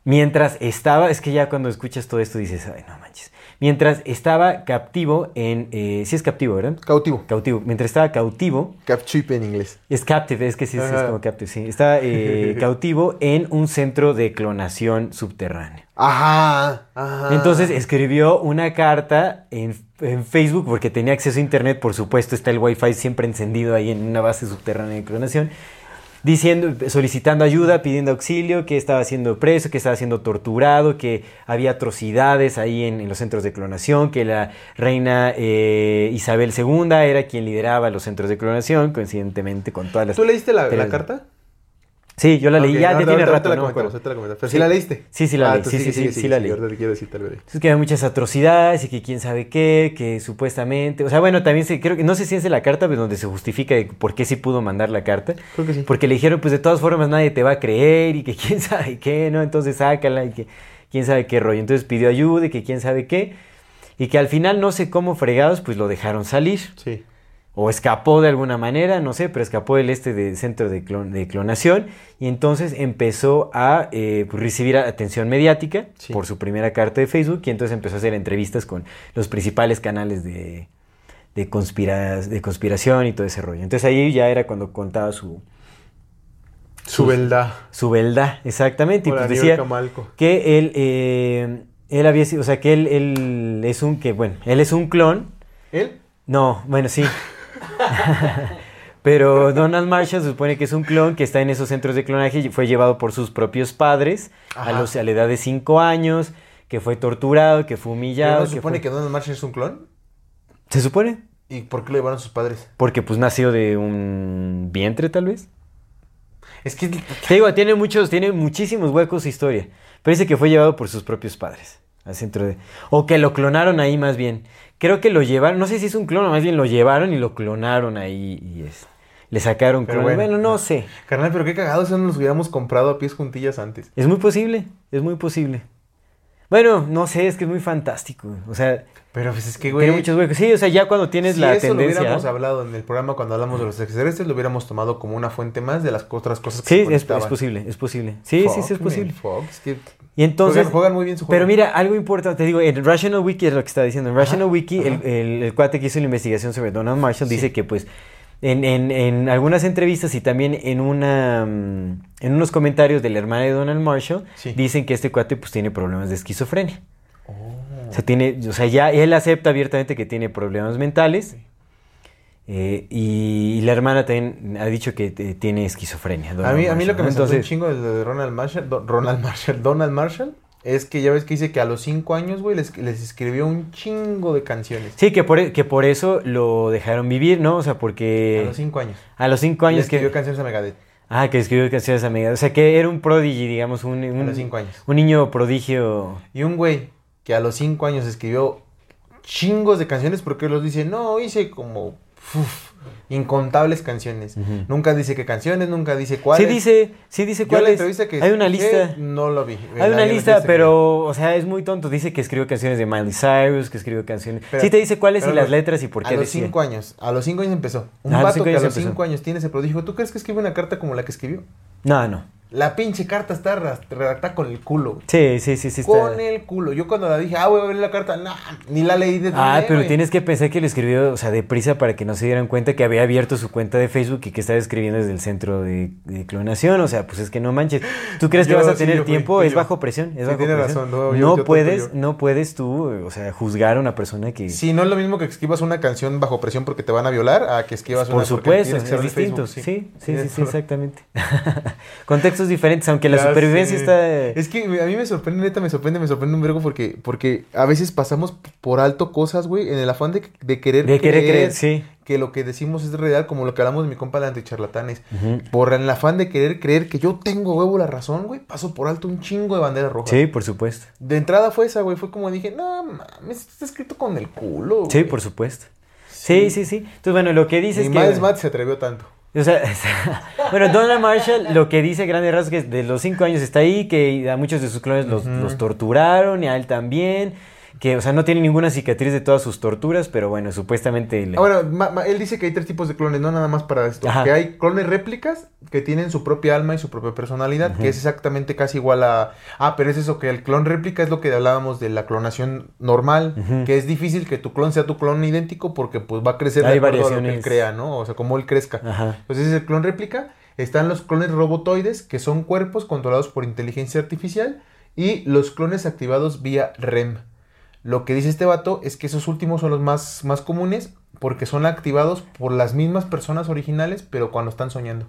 Mientras estaba, es que ya cuando escuchas todo esto dices, ay, no manches. Mientras estaba captivo en, eh, sí es captivo, ¿verdad? Cautivo. Cautivo. Mientras estaba cautivo Capchip en inglés. es captive, es que sí, sí, es como captive, sí. Está eh, cautivo en un centro de clonación subterráneo. Ajá, ajá. Entonces escribió una carta en, en Facebook, porque tenía acceso a internet, por supuesto, está el wifi siempre encendido ahí en una base subterránea de clonación, diciendo, solicitando ayuda, pidiendo auxilio, que estaba siendo preso, que estaba siendo torturado, que había atrocidades ahí en, en los centros de clonación, que la reina eh, Isabel II era quien lideraba los centros de clonación, coincidentemente con todas las... ¿Tú leíste la, la carta? Sí, yo la leí, ya, tiene rato, Sí. la leíste. Sí, sí la Ah, leí, sí, sí, sí, sí la leí. Quiero decir, tal vez. Entonces que hay muchas atrocidades y que quién sabe qué, que supuestamente, o sea, bueno, también se, creo que, no sé si es la carta, pero donde se justifica de por qué sí pudo mandar la carta. Creo que sí. Porque le dijeron, pues de todas formas nadie te va a creer y que quién sabe qué, ¿no? Entonces sácala y que quién sabe qué rollo. Entonces pidió ayuda y que quién sabe qué. Y que al final, no sé cómo fregados, pues lo dejaron salir. Sí. O escapó de alguna manera, no sé, pero escapó del este de centro de, clon- de clonación. Y entonces empezó a eh, pues, recibir atención mediática Sí. por su primera carta de Facebook. Y entonces empezó a hacer entrevistas con los principales canales de, de, conspira- de conspiración y todo ese rollo. Entonces ahí ya era cuando contaba su, Su verdad. su verdad, exactamente. Y pues decía Camalco. que él, eh, él había sido, o sea, que él, él es un, que bueno, él es un clon. ¿Él? No, bueno, sí. Pero Donald Marshall se supone que es un clon que está en esos centros de clonaje y fue llevado por sus propios padres a, los, a la edad de 5 años, que fue torturado, que fue ¿Pero humillado. ¿No se supone fue- que Donald Marshall es un clon? ¿Se supone? ¿Y por qué lo llevaron sus padres? Porque pues nació de un vientre tal vez. Es que Te digo, tiene muchos, tiene muchísimos huecos su historia. Pero dice que fue llevado por sus propios padres al centro de. O que lo clonaron ahí más bien. Creo que lo llevaron, no sé si es un clon o más bien lo llevaron y lo clonaron ahí y es. Le sacaron clon. Bueno, bueno. no sé. Carnal, pero qué cagado si no nos hubiéramos comprado a pies juntillas antes. Es muy posible, es muy posible. Bueno, no sé, es que es muy fantástico. O sea, Pero pues es que, güey. tiene muchos huecos. Sí, o sea, ya cuando tienes si la eso lo tendencia. hubiéramos hablado en el programa cuando hablamos de los extraterrestres, lo hubiéramos tomado como una fuente más de las otras cosas que Sí, se es, es posible, es posible. Sí, sí, sí, es posible. man, es que Y entonces. juegan, juegan muy bien su juego. Pero mira, algo importante, te digo, en Rational Wiki es lo que está diciendo. En Rational Wiki, el, ajá. el- el cuate que hizo la investigación sobre Donald Marshall dice que, pues, en, en- en algunas entrevistas y también en una mm, en unos comentarios de la hermana de Donald Marshall, Sí. dicen que este cuate, pues, tiene problemas de esquizofrenia. Oh. O sea, tiene, o sea, ya él acepta abiertamente que tiene problemas mentales. Eh, y, la hermana también ha dicho que eh, tiene esquizofrenia. A mí, a mí lo que me ¿no? un Entonces, chingo de Ronald Marshall, Don- Ronald Marshall, Donald Marshall, es que ya ves que dice que a los cinco años, güey, les, les escribió un chingo de canciones. Sí, que por, e- que por eso lo dejaron vivir, ¿no? O sea, A porque los cinco años. a los cinco Y le años que... escribió canciones a Megadeth. Ah, que escribió canciones a Megadeth. O sea, que era un prodigy, digamos, un, A un, los cinco años. un niño prodigio. Y un güey que a los cinco años escribió chingos de canciones porque los dice, no, hice como uf, incontables canciones. Nunca dice qué canciones, nunca dice Sí cuáles. dice, sí dice Yo cuál la es. entrevista que Hay una lista. No lo vi. Hay una lista, que pero, o sea, es muy tonto. Dice que escribió canciones de Miley Cyrus, que escribió canciones. Pero- sí te dice cuáles y las los- letras y por A qué los decía. cinco años. A los cinco años empezó. Un Ah, a los vato que a los empezó. cinco años tiene ese prodigio. ¿Tú crees que escribe una carta como la que escribió? No, no. La pinche carta está redactada con el culo. güey. Sí, sí, sí, sí. Está... Con el culo. Yo cuando la dije, ah, voy a ver la carta, no, ni la leí de Ah, pero güey. tienes que pensar que lo escribió, o sea, deprisa para que no se dieran cuenta que había abierto su cuenta de Facebook y que estaba escribiendo desde el centro de, de clonación. O sea, pues es que no manches. ¿Tú crees que Yo, vas a sí, tener tiempo? fui es bajo presión. Es Sí, bajo tiene presión. razón, no, yo- puedes, no puedes tú, o sea, juzgar a una persona que. Sí, no es lo mismo que escribas una canción bajo presión porque te van a violar a que escribas Por una porque supuesto, es distinto. Facebook, Sí, sí, sí, sí, exactamente. Contextos diferentes, aunque la Ya supervivencia sé. está. Es que a mí me sorprende, neta, me sorprende, me sorprende un vergo porque, porque a veces pasamos por alto cosas, güey, en el afán de, de querer De querer creer, sí. que lo que decimos es real, como lo que hablamos de mi compa de anticharlatanes. Ujú. Por el afán de querer creer que yo tengo huevo la razón, güey, paso por alto un chingo de banderas rojas. Sí, por supuesto. De entrada fue esa, güey, fue como dije, no mames, está escrito con el culo. Sí, güey". por supuesto. Sí, sí, sí. Entonces, bueno, lo que dice Ni es que. Miles Matt se atrevió tanto. O sea, bueno, Donald Marshall lo que dice grandes rasgos es que de los cinco años está ahí, que a muchos de sus clones los, los torturaron y a él también, que, o sea, no tiene ninguna cicatriz de todas sus torturas, pero bueno, supuestamente... le- Ah, bueno, ma- ma- él dice que hay tres tipos de clones, no nada más para esto. Ajá. Que hay clones réplicas que tienen su propia alma y su propia personalidad, que es exactamente casi igual a... Ah, pero es eso, que el clon réplica es lo que hablábamos de la clonación normal, que es difícil que tu clon sea tu clon idéntico porque pues va a crecer de Hay acuerdo a lo que él crea, ¿no? O sea, como él crezca. Ajá. Entonces es el clon réplica. Están los clones robotoides, que son cuerpos controlados por inteligencia artificial, y los clones activados vía REM. Lo que dice este vato es que esos últimos son los más, más comunes porque son activados por las mismas personas originales, pero cuando están soñando.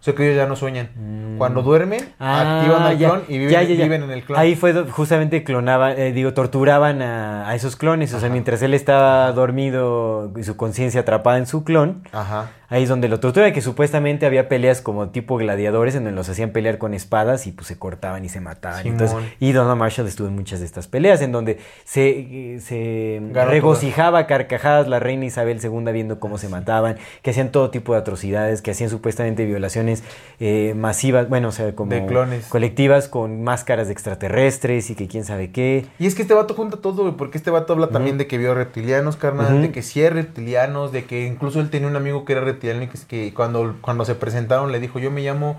O sea que ellos ya no sueñan. Mm. Cuando duermen, Ah, activan al ya, clon y viven, ya, ya, ya. viven en el clon. Ahí fue justamente clonaban, eh, digo, torturaban a, a esos clones. O sea, mientras él estaba dormido y su conciencia atrapada en su clon, Ajá. Ahí es donde lo torturan, que supuestamente había peleas como tipo gladiadores en donde los hacían pelear con espadas y pues se cortaban y se mataban. Simón. Entonces, y Donald Marshall estuvo en muchas de estas peleas en donde se, se regocijaba carcajadas la reina Isabel II viendo cómo se mataban, que hacían todo tipo de atrocidades, que hacían supuestamente violaciones eh, masivas, bueno, o sea, como De clones. colectivas con máscaras de extraterrestres y que quién sabe qué. Y es que este vato junta todo, güey, porque este vato habla también de que vio reptilianos, carnal, de que sí hay reptilianos, de que incluso él tenía un amigo que era reptiliano y que, que cuando, cuando se presentaron le dijo, yo me llamo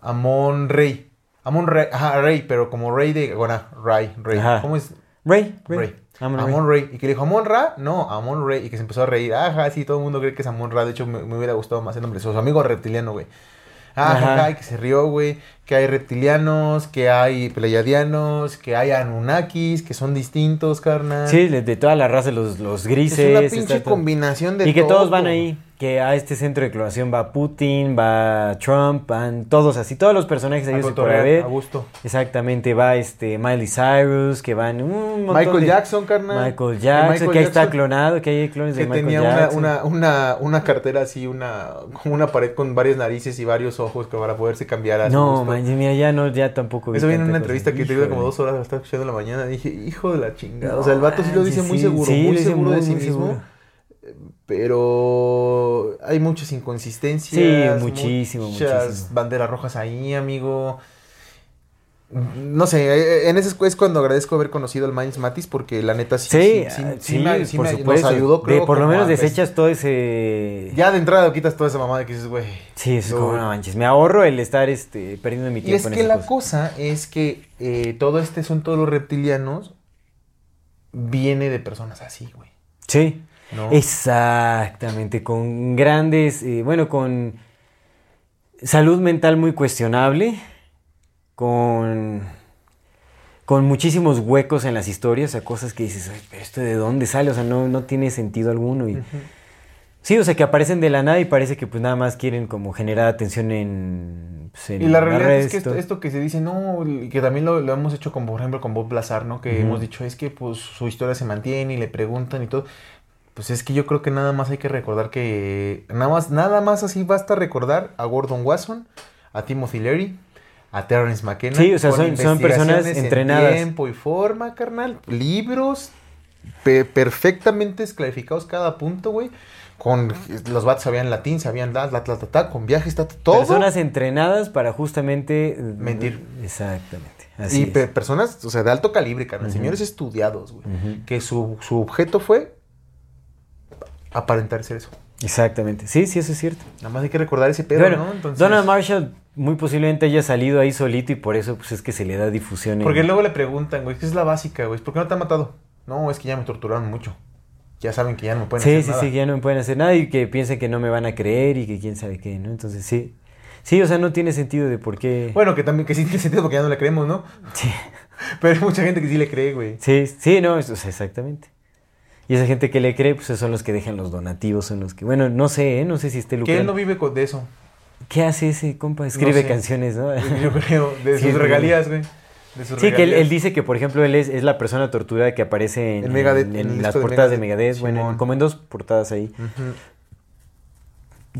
Amon Rey. Amon Rey, ajá, Rey, pero como Rey de, bueno, Ray, Rey. Ajá. ¿Cómo es? Rey, Rey. Rey. Amon Rey. Amon Rey. Y que le dijo, Amon Ra, no, Amon Rey. Y que se empezó a reír. Ajá, sí, todo el mundo cree que es Amon Ra. De hecho, me, me hubiera gustado más el nombre. Su amigo reptiliano, güey. Ajá. ajá, y que se rió, güey. Que hay reptilianos, que hay pleiadianos, que hay anunnakis, que son distintos, carnal. Sí, de, toda la raza, los, los grises. Es una pinche combinación de Y que todos todo. van ahí, que a este centro de clonación va Putin, va Trump, van todos así, todos los personajes ahí por haber. a gusto. Exactamente, va este Miley Cyrus, que van un montón Michael de- Jackson, carnal. Michael Jackson, Michael que ahí está clonado, que hay clones Que de Michael tenía una, Jackson. una, una, una cartera así, una, una pared con varias narices y varios ojos que para poderse cambiar a No, mira, ya no, ya tampoco Eso viene en una entrevista que te dio como dos horas, la estaba escuchando en la mañana. Dije, hijo de la chingada. No o sea, el vato sí lo dice muy seguro, sí, muy seguro muy, de sí muy mismo. seguro. Pero hay muchas inconsistencias. Sí, muchísimo, muchas muchísimo. banderas rojas ahí, amigo. No sé, eh, en ese es cuando agradezco haber conocido al Minds Matis porque la neta sí, Sí, sí, ah, sí sí, me, por me- nos supuesto. ayudó, De- creo. por lo menos desechas todo ese... Ya de entrada quitas toda esa mamada que dices, güey. Sí, es como, no manches, me ahorro el estar este, perdiendo mi Y tiempo es en que la cosa es que eh, todo este asunto de los reptilianos viene de personas así, güey. Sí, ¿no? exactamente, con grandes, eh, bueno, con salud mental muy cuestionable, con, con muchísimos huecos en las historias, o sea, cosas que dices, "Ay, pero esto de dónde sale, o sea, no, no tiene sentido alguno. Y, Sí, o sea, que aparecen de la nada y parece que pues nada más quieren como generar atención en... pues, en Y la realidad es que esto, que se dice, no, que también lo, lo hemos hecho con, por ejemplo, con Bob Lazar, ¿no? Que hemos dicho, es que pues su historia se mantiene y le preguntan y todo. Pues es que yo creo que nada más hay que recordar que, nada más, nada más así basta recordar a Gordon Wasson, a Timothy Leary, a Terrence McKenna. Sí, o sea, son- son personas investigaciones en entrenadas. tiempo y forma, carnal. Libros pe- perfectamente esclarificados cada punto, güey. Con los vatos sabían latín, sabían la, la, la, la, con viajes, ta, todo. Personas entrenadas para justamente... eh, Mentir. Exactamente. Así y es. pe- personas, o sea, de alto calibre, carnal. Señores estudiados, güey. Que su, su objeto fue aparentar ser eso. Exactamente. Sí, sí, eso es cierto. Nada más hay que recordar ese pedo, bueno, ¿no? Entonces, Donald Marshall muy posiblemente haya salido ahí solito y por eso pues es que se le da difusión. en- Porque luego le preguntan, güey, ¿qué es la básica, güey? ¿Por qué no te han matado? No, es que ya me torturaron mucho. Ya saben que ya no me pueden Sí, hacer sí, nada. sí, que ya no me pueden hacer nada y que piensen que no me van a creer y que quién sabe qué, ¿no? Entonces sí. Sí, o sea, no tiene sentido de por qué... Bueno, que también, que sí tiene sentido porque ya no le creemos, ¿no? Sí, Pero hay mucha gente que sí le cree, güey. sí, sí, no, es- o sea, exactamente. Y esa gente que le cree, pues son los que dejan los donativos, son los que... Bueno, no sé, ¿eh? No sé si esté Que él lucrando. no vive con- de eso. ¿Qué hace ese compa? Escribe sé. canciones, ¿no? Yo creo, de Sí, sus regalías, güey. De sus Sí, que él, dice que, por ejemplo, él es, es la persona torturada que aparece en, En Megadeth, en- en en el las de portadas de Megadeth, Megadeth, bueno, como en dos portadas ahí,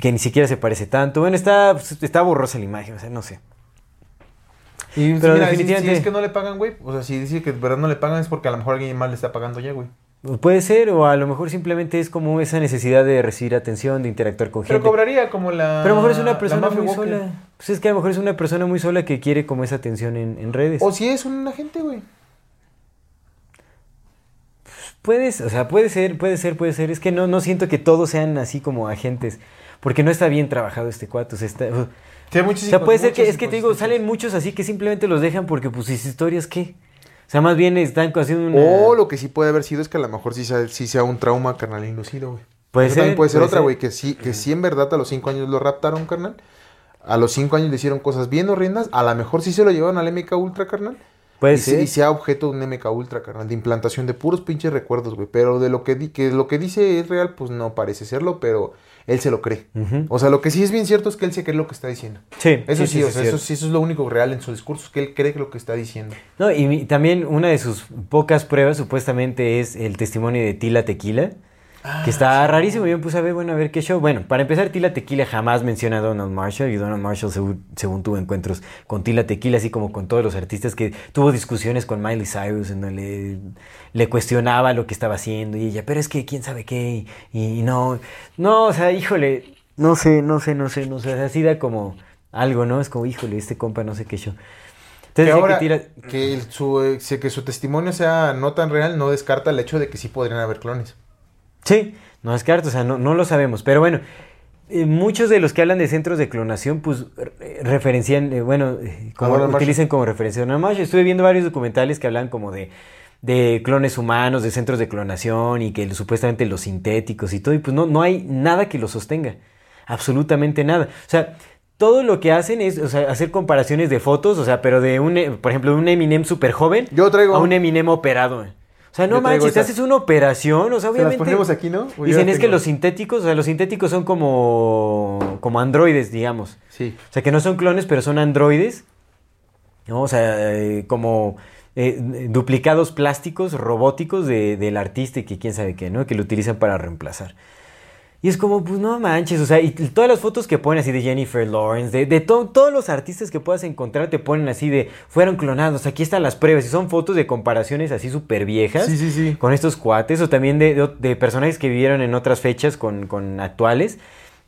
que ni siquiera se parece tanto. Bueno, está, pues, está borrosa la imagen, o sea, no sé. Y Pero mira, si- definitivamente- Si, es que no le pagan, güey, o sea, si dice que de verdad no le pagan es porque a lo mejor alguien más le está pagando ya, güey. Puede ser, o a lo mejor simplemente es como esa necesidad de recibir atención, de interactuar con Pero gente. cobraría como la. Pero a lo mejor es una persona muy Walker. sola. Pues es que a lo mejor es una persona muy sola que quiere como esa atención en, en redes. O si es un agente, güey. Puedes, o sea, puede ser, puede ser, puede ser. Es que no, no siento que todos sean así como agentes. Porque no está bien trabajado este cuate. O sea, está- o Sí, hay muchas sea, puede ser que, es que te digo, salen muchos así que simplemente los dejan porque pues sus historias, ¿qué? O sea, más bien están haciendo una... O lo que sí puede haber sido es que a lo mejor sí sea, sí sea un trauma carnal inducido, güey. Puede Eso ser, también puede ser puede otra, güey, que sí, que sí en verdad a los cinco años lo raptaron, carnal. A los cinco años le hicieron cosas bien horrendas. A lo mejor sí se lo llevaron al MK Ultra, carnal. Puede y, se- ser. y sea objeto de un MK Ultra, carnal, de implantación de puros pinches recuerdos, güey. Pero de lo que, di- que lo que dice es real, pues no parece serlo, pero él se lo cree. O sea, lo que sí es bien cierto es que él se cree lo que está diciendo. Sí, Eso sí, o sea, es eso sí, eso es lo único real en su discurso, que él cree lo que está diciendo. No, y también una de sus pocas pruebas supuestamente es el testimonio de Tila Tequila, que está rarísimo. Yo me puse a ver, bueno, a ver qué show. Bueno, para empezar, Tila Tequila jamás menciona a Donald Marshall y Donald Marshall, según, según tuvo encuentros con Tila Tequila, así como con todos los artistas, que tuvo discusiones con Miley Cyrus en donde le, le cuestionaba lo que estaba haciendo y ella, pero es que quién sabe qué, y, y no, no, o sea, híjole, no sé, no sé, no sé, no sé, o sea, así da como algo, ¿no? Es como, híjole, este compa no sé qué show. Que Entonces, decía ahora que Tila- que, su, eh, que su testimonio sea no tan real, no descarta el hecho de que sí podrían haber clones. Sí, no descarto, o sea, no, no lo sabemos. Pero bueno, eh, muchos de los que hablan de centros de clonación, pues re- referencian, eh, bueno, eh, como utilizan como referencia a Marshall. Estuve viendo varios documentales que hablan como de, de clones humanos, de centros de clonación y que supuestamente los sintéticos y todo, y pues no, no hay nada que lo sostenga. Absolutamente nada. O sea, todo lo que hacen es o sea, hacer comparaciones de fotos, o sea, pero de un, por ejemplo, de un Eminem súper joven Yo traigo- a un Eminem operado. O sea, no manches, esas. haces una operación, o sea, Se las obviamente... ponemos aquí, ¿no? O Dicen, es que los sintéticos, o sea, los sintéticos son como, como androides, digamos. Sí. O sea, que no son clones, pero son androides. ¿no? O sea, eh, como eh, duplicados plásticos, robóticos de- del artista y que quién sabe qué, ¿no? Que lo utilizan para reemplazar. Y es como, pues no manches, o sea, y todas las fotos que ponen así de Jennifer Lawrence, de, de to- todos los artistas que puedas encontrar te ponen así de, fueron clonados, aquí están las pruebas, y son fotos de comparaciones así súper viejas Sí, sí, sí. con estos cuates, o también de, de- de personajes que vivieron en otras fechas con, con actuales,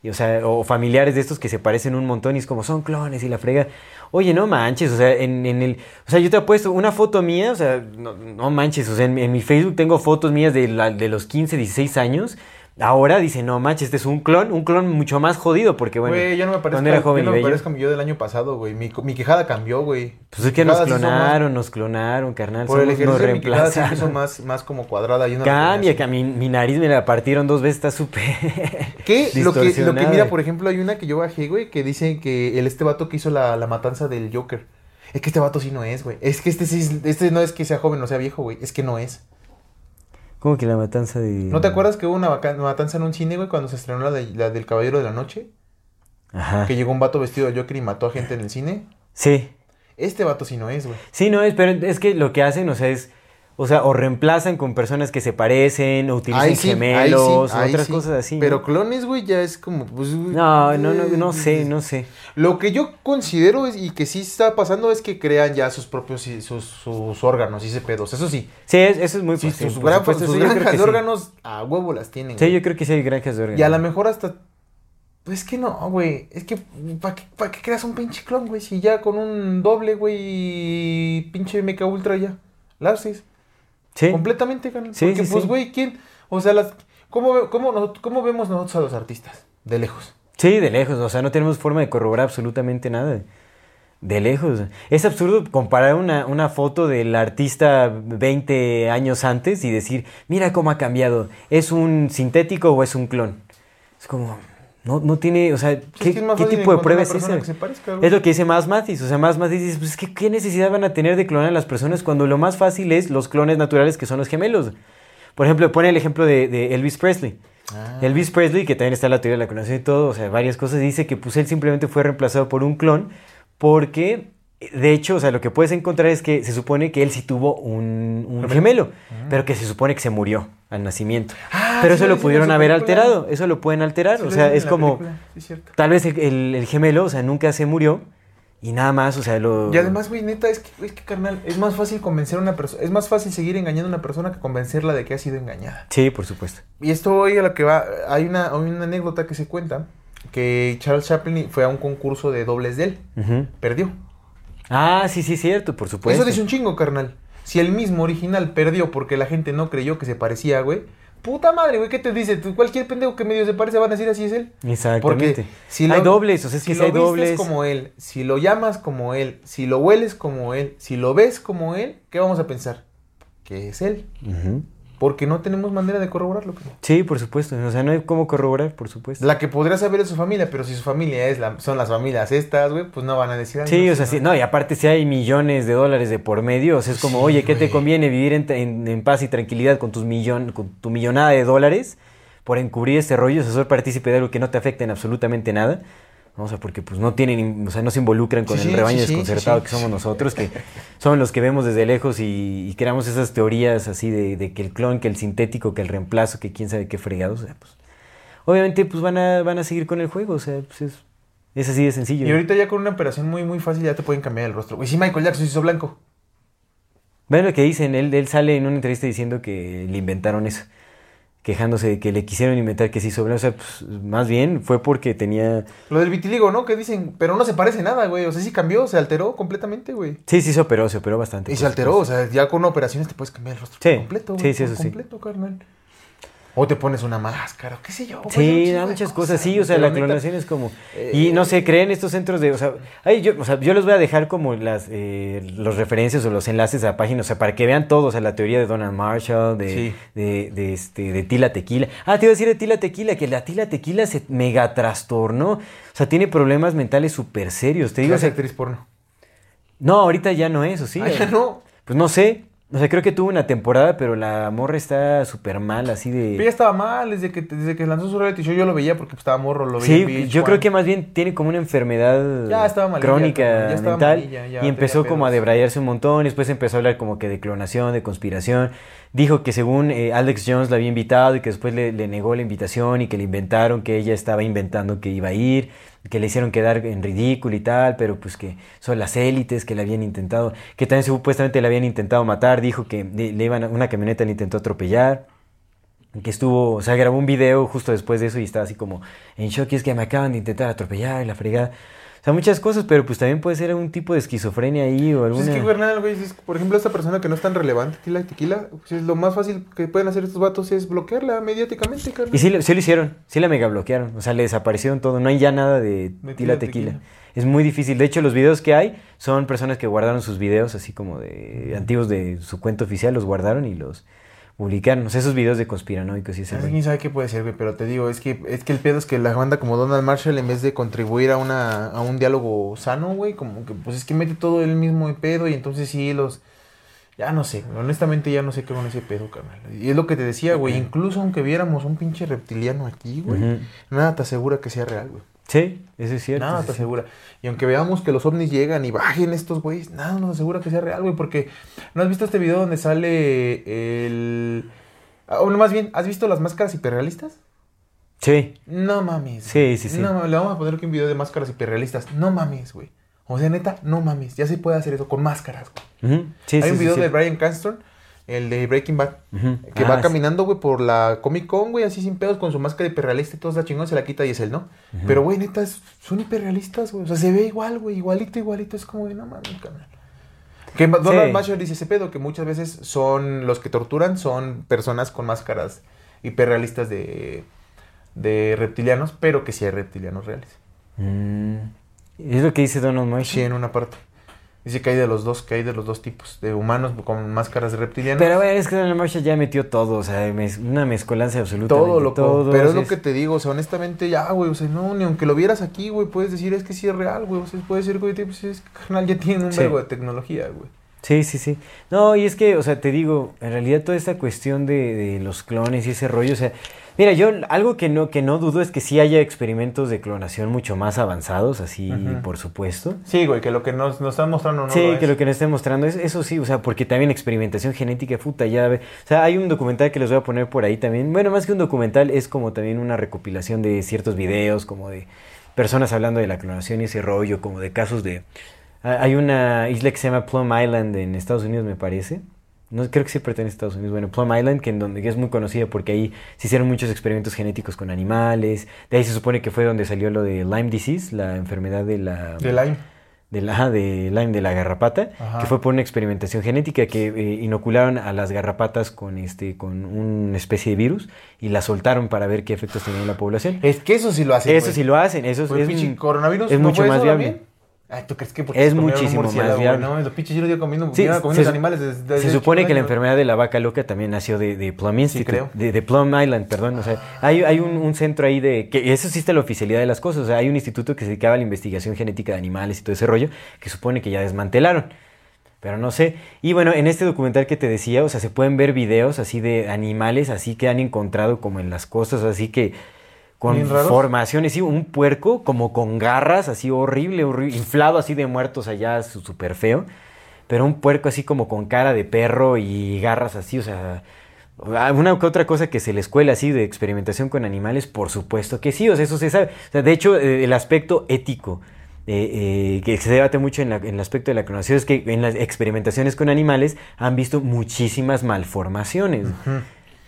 y, o sea, o familiares de estos que se parecen un montón y es como, son clones y la frega. Oye, no manches, o sea, en, en el, o sea, yo te he puesto una foto mía, o sea, no, no manches, o sea, en, mi- en mi Facebook tengo fotos mías de, la- de los 15, 16 años. Ahora dice, no manches, este es un clon, un clon mucho más jodido, porque bueno, Güey, no me parezco, cuando era joven ya no me parezco yo del año pasado, güey. Mi, mi quejada cambió, güey. Pues es que nos más- clonaron, nos clonaron, carnal, Por el ejercicio de mi quejada sí reemplazaron. hizo más, más como cuadrada. y Cambia, que a mi, mi nariz me la partieron dos veces, está súper. ¿Qué? Lo que, lo que mira, por ejemplo, hay una que yo bajé, güey, que dice que el este vato que hizo la, la matanza del Joker. Es que este vato sí no es, güey. Es que este sí, es- este no es que sea joven o sea viejo, güey. Es que no es. ¿Cómo que la matanza de.? ¿No te acuerdas que hubo una matanza en un cine, güey, cuando se estrenó la, de- la del Caballero de la Noche? Ajá. Que llegó un vato vestido de Joker y mató a gente en el cine. Sí. Este vato sí no es, güey. Sí, no es, pero es que lo que hacen, o sea, es. O sea, o reemplazan con personas que se parecen, o utilizan sí, gemelos, sí, otras sí. cosas así. Pero ¿no? clones, güey, ya es como. Pues, No, no, no, no eh, sé, no sé. Lo que yo considero es, y que sí está pasando es que crean ya sus propios sus, sus órganos y ese pedos. Eso sí. Sí, es- eso es muy Sí, fácil. sus, gran- supuesto, sus granjas de órganos a huevo las tienen. Sí, güey. yo creo que sí hay granjas de órganos. Y a lo mejor hasta. Pues es que no, güey. Es que, ¿para qué, pa' qué creas un pinche clon, güey? Si ya con un doble, güey, pinche mecha ultra ya. La haces. Sí. Completamente, carnal. Sí, Porque, sí, pues, güey, ¿quién? O sea, las. ¿Cómo, cómo, ¿Cómo vemos nosotros a los artistas? De lejos. Sí, de lejos, o sea, no tenemos forma de corroborar absolutamente nada. De lejos. Es absurdo comparar una, una foto del artista 20 años antes y decir, mira cómo ha cambiado, ¿es un sintético o es un clon? Es como, no, no tiene, o sea, ¿qué, qué tipo de encontrar prueba una es esa? Es lo que dice Más Mathis, o sea, Más Mathis dice, pues, ¿qué, ¿qué necesidad van a tener de clonar a las personas cuando lo más fácil es los clones naturales que son los gemelos? Por ejemplo, pone el ejemplo de, de Elvis Presley. Ah. Elvis Presley, que también está en la teoría de la clonación y todo, o sea, varias cosas, dice que pues él simplemente fue reemplazado por un clon porque, de hecho, o sea, lo que puedes encontrar es que se supone que él sí tuvo un, un gemelo, pero que se supone que se murió al nacimiento. Ah, pero sí eso lo pudieron haber película. alterado, eso lo pueden alterar, Sí, o sea, es como, tal vez el, el- el gemelo, o sea, nunca se murió y nada más, o sea, lo... Y además, güey, neta, es que, es que, carnal, es más fácil convencer a una persona, es más fácil seguir engañando a una persona que convencerla de que ha sido engañada. Sí, por supuesto. Y esto hoy a lo que va, hay una, hay una anécdota que se cuenta, que Charles Chaplin fue a un concurso de dobles de él, perdió. Ah, sí, sí, cierto, por supuesto. Eso dice un chingo, carnal. Si el mismo original perdió porque la gente no creyó que se parecía, güey, puta madre, güey, ¿qué te dice? Tú, cualquier pendejo que medio se parece van a decir así es él. Exactamente. Porque si hay lo- dobles, o sea, es si que si hay dobles... como él, si lo llamas como él, si lo hueles como él, si lo ves como él, ¿qué vamos a pensar? Que es él. Ujú. Porque no tenemos manera de corroborarlo. Sí, por supuesto. O sea, no hay cómo corroborar, por supuesto. La que podría saber es su familia, pero si su familia es la, son las familias estas, güey, pues no van a decir. "Ay, Sí, no o sea, sí, no, y aparte si hay millones de dólares de por medio, o sea, es como, Sí, oye, ¿qué te conviene vivir en, en- en paz y tranquilidad con tus millón, con tu millonada de dólares por encubrir este rollo, o sea, ser partícipe de algo que no te afecta en absolutamente nada? ¿No? O sea, porque pues no tienen, o sea, no se involucran con Sí, el rebaño sí, desconcertado sí, que somos nosotros, que son los que vemos desde lejos y, y creamos esas teorías así de, de que el clon, que el sintético, que el reemplazo, que quién sabe qué fregados, o sea, pues obviamente pues van a, van a seguir con el juego, o sea, pues es, es así de sencillo. Y ahorita ya con una operación muy, muy fácil ya te pueden cambiar el rostro. Güey, sí, Michael Jackson se hizo blanco. Ven lo que dicen, él, él sale en una entrevista diciendo que le inventaron eso, quejándose de que le quisieron inventar que se hizo blanco. O sea, pues, más bien fue porque tenía... Lo del vitiligo, ¿no? Que dicen, pero no se parece nada, güey. O sea, sí cambió, se alteró completamente, güey. Sí, sí se operó, se operó bastante. Y se alteró, o sea, ya con una operación te puedes cambiar el rostro Sí, completo, sí, güey. sí, por eso sí. completo, carnal. O te pones una máscara, o qué sé yo. Sí, da muchas cosas, sí, o sea, la clonación es como... eh, Y no sé, creen estos centros de... O sea, ay, yo, o sea, yo les voy a dejar como las eh, los referencias o los enlaces a páginas, o sea, para que vean todo, o sea, la teoría de Donald Marshall, de, Sí. de, de, este, de Tila Tequila. Ah, te iba a decir de Tila Tequila, que la Tila Tequila se mega trastornó, o sea, tiene problemas mentales súper serios, te digo, o Clase sea, actriz porno. no, ahorita ya no es, ¿o sí? Ah, ya no. Pues no sé, o sea, creo que tuvo una temporada, pero la morra está súper mal, así de... Pero ya estaba mal desde que, desde que lanzó su reality show. Yo lo veía porque pues, estaba morro, lo veía Sí, en VH1. yo creo que más bien tiene como una enfermedad Ya estaba malilla, crónica ya estaba mental malilla, ya y empezó como a debrayarse un montón y después empezó a hablar como que de clonación, de conspiración. Dijo que según eh, Alex Jones la había invitado y que después le, le negó la invitación y que le inventaron que ella estaba inventando que iba a ir, que le hicieron quedar en ridículo y tal, pero pues que son las élites que le habían intentado, que también supuestamente le habían intentado matar, dijo que le, iban a- una camioneta le intentó atropellar que estuvo, o sea, grabó un video justo después de eso y estaba así como en shock, es que me acaban de intentar atropellar y la fregada. Sea, muchas cosas, pero pues también puede ser un tipo de esquizofrenia ahí o Pues alguna... es que, carnal, güey, es- por ejemplo, esta persona que no es tan relevante, Tila Tequila, pues, es lo más fácil que pueden hacer estos vatos es bloquearla mediáticamente, carnal. Y sí, lo- sí lo hicieron, sí la mega bloquearon, o sea, le desaparecieron todo, no hay ya nada de Tila tequila. Tequila. Es muy difícil, de hecho los videos que hay son personas que guardaron sus videos así como de antiguos de su cuenta oficial, los guardaron y los sea, esos videos de conspiranoicos y ese quién sabe qué puede ser, güey, pero te digo, es que, es que el pedo es que la banda como Donald Marshall, en vez de contribuir a una, a un diálogo sano, güey, como que, pues es que mete todo el mismo pedo y entonces sí los... Ya no sé, honestamente ya no sé qué con ese pedo, carnal. Y es lo que te decía, güey, incluso aunque viéramos un pinche reptiliano aquí, güey, nada te asegura que sea real, güey. Sí, eso es cierto. Nada te asegura. Y aunque veamos que los ovnis llegan y bajen estos güeyes, nada nos asegura que sea real, güey. Porque ¿no has visto este video donde sale el... ah, O más bien, ¿has visto las máscaras hiperrealistas? Sí, No mames. Sí, sí, sí. No, mames, le vamos a poner aquí un video de máscaras hiperrealistas. No mames, güey. O sea, neta, no mames. Ya se puede hacer eso con máscaras, güey. Ujú. Sí, Hay sí, un video sí. de Brian Cranston, el de Breaking Bad, que Ah, va sí. caminando, güey, por la Comic Con, güey, así sin pedos, con su máscara hiperrealista y todo está chingón, se la quita y es él, ¿no? Pero, güey, neta, son hiperrealistas, güey. O sea, se ve igual, güey, igualito, igualito. Es como de, no mames, canal. Que Donald Sí. Dice ese pedo, que muchas veces son los que torturan, son personas con máscaras hiperrealistas de, de reptilianos, pero que sí hay reptilianos reales. Mm, Es lo que dice Donald Marshall. Sí, en una parte. Dice que hay de los dos, que hay de los dos tipos, de humanos con máscaras de reptilianos. Pero bueno, es que Donald Marshall ya metió todo, o sea, mez- una mezcolanza absoluta. todo, loco. Todo, pero es lo que te digo, o sea, honestamente, ya, güey, o sea, no, ni aunque lo vieras aquí, güey, puedes decir, es que sí es real, güey, o sea, puede ser, güey, pues es que, carnal, ya tienen un Sí. vergo de tecnología, güey. Sí, sí, sí. No, y es que, o sea, te digo, en realidad toda esta cuestión de, de los clones y ese rollo, o sea, mira, yo algo que no, que no dudo es que sí haya experimentos de clonación mucho más avanzados, así, por supuesto. Sí, güey, que lo que nos, nos están mostrando no sí, lo es. que lo que nos esté mostrando es eso sí, o sea, porque también experimentación genética, puta, ya ve. O sea, hay un documental que les voy a poner por ahí también. Bueno, más que un documental, es como también una recopilación de ciertos videos, como de personas hablando de la clonación y ese rollo, como de casos de. Ah, Hay una isla que se llama Plum Island en Estados Unidos, me parece. No creo que sí pertenece a Estados Unidos. Bueno, Plum Island, que en donde que es muy conocida porque ahí se hicieron muchos experimentos genéticos con animales. De ahí se supone que fue donde salió lo de Lyme disease, la enfermedad de la De Lyme. de la, de Lyme, de la garrapata, Ajá. que fue por una experimentación genética que eh, inocularon a las garrapatas con este con una especie de virus y la soltaron para ver qué efectos tenía en la población. Es que eso sí lo hacen, eso sí lo hacen, eso es, Güey, es pinche un- coronavirus, es ¿no mucho más viable. también? Ay, ¿tú crees que porque Es un muchísimo más viable. No, los pinches yo lo comiendo, Sí, comiendo se- animales desde, desde Se supone que la enfermedad de la vaca loca también nació de, de Plum Institute, creo. De, de Plum Island, perdón. O sea, hay, hay un, un centro ahí de... que eso sí está la oficialidad de las cosas. O sea, hay un instituto que se dedicaba a la investigación genética de animales y todo ese rollo, que supone que ya desmantelaron. Pero no sé. Y bueno, en este documental que te decía, o sea, se pueden ver videos así de animales, así que han encontrado como en las costas, así que con formaciones, sí, un puerco como con garras, así horrible, horrible, inflado así de muertos allá, súper feo. Pero un puerco así como con cara de perro y garras así, o sea, una que otra cosa que se les cuela así de experimentación con animales, por supuesto que sí, o sea, eso se sabe. O sea, de hecho, eh, el aspecto ético eh, eh, que se debate mucho en, la- en el aspecto de la clonación es que en las experimentaciones con animales han visto muchísimas malformaciones.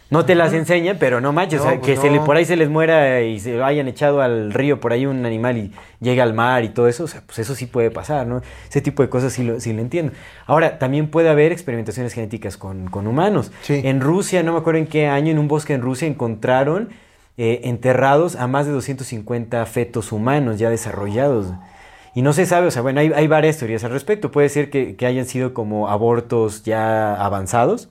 No te las enseñan, pero no manches, No, o sea, pues que se le, por ahí se les muera y se lo hayan echado al río por ahí un animal y llega al mar y todo eso, o sea, pues eso sí puede pasar, ¿no? Ese tipo de cosas sí lo, sí lo entiendo. Ahora, también puede haber experimentaciones genéticas con, con humanos. Sí. En Rusia, no me acuerdo en qué año, en un bosque en Rusia encontraron eh, enterrados a más de 250 fetos humanos ya desarrollados. Y no se sabe, o sea, bueno, hay, hay varias teorías al respecto. Puede ser que, que hayan sido como abortos ya avanzados.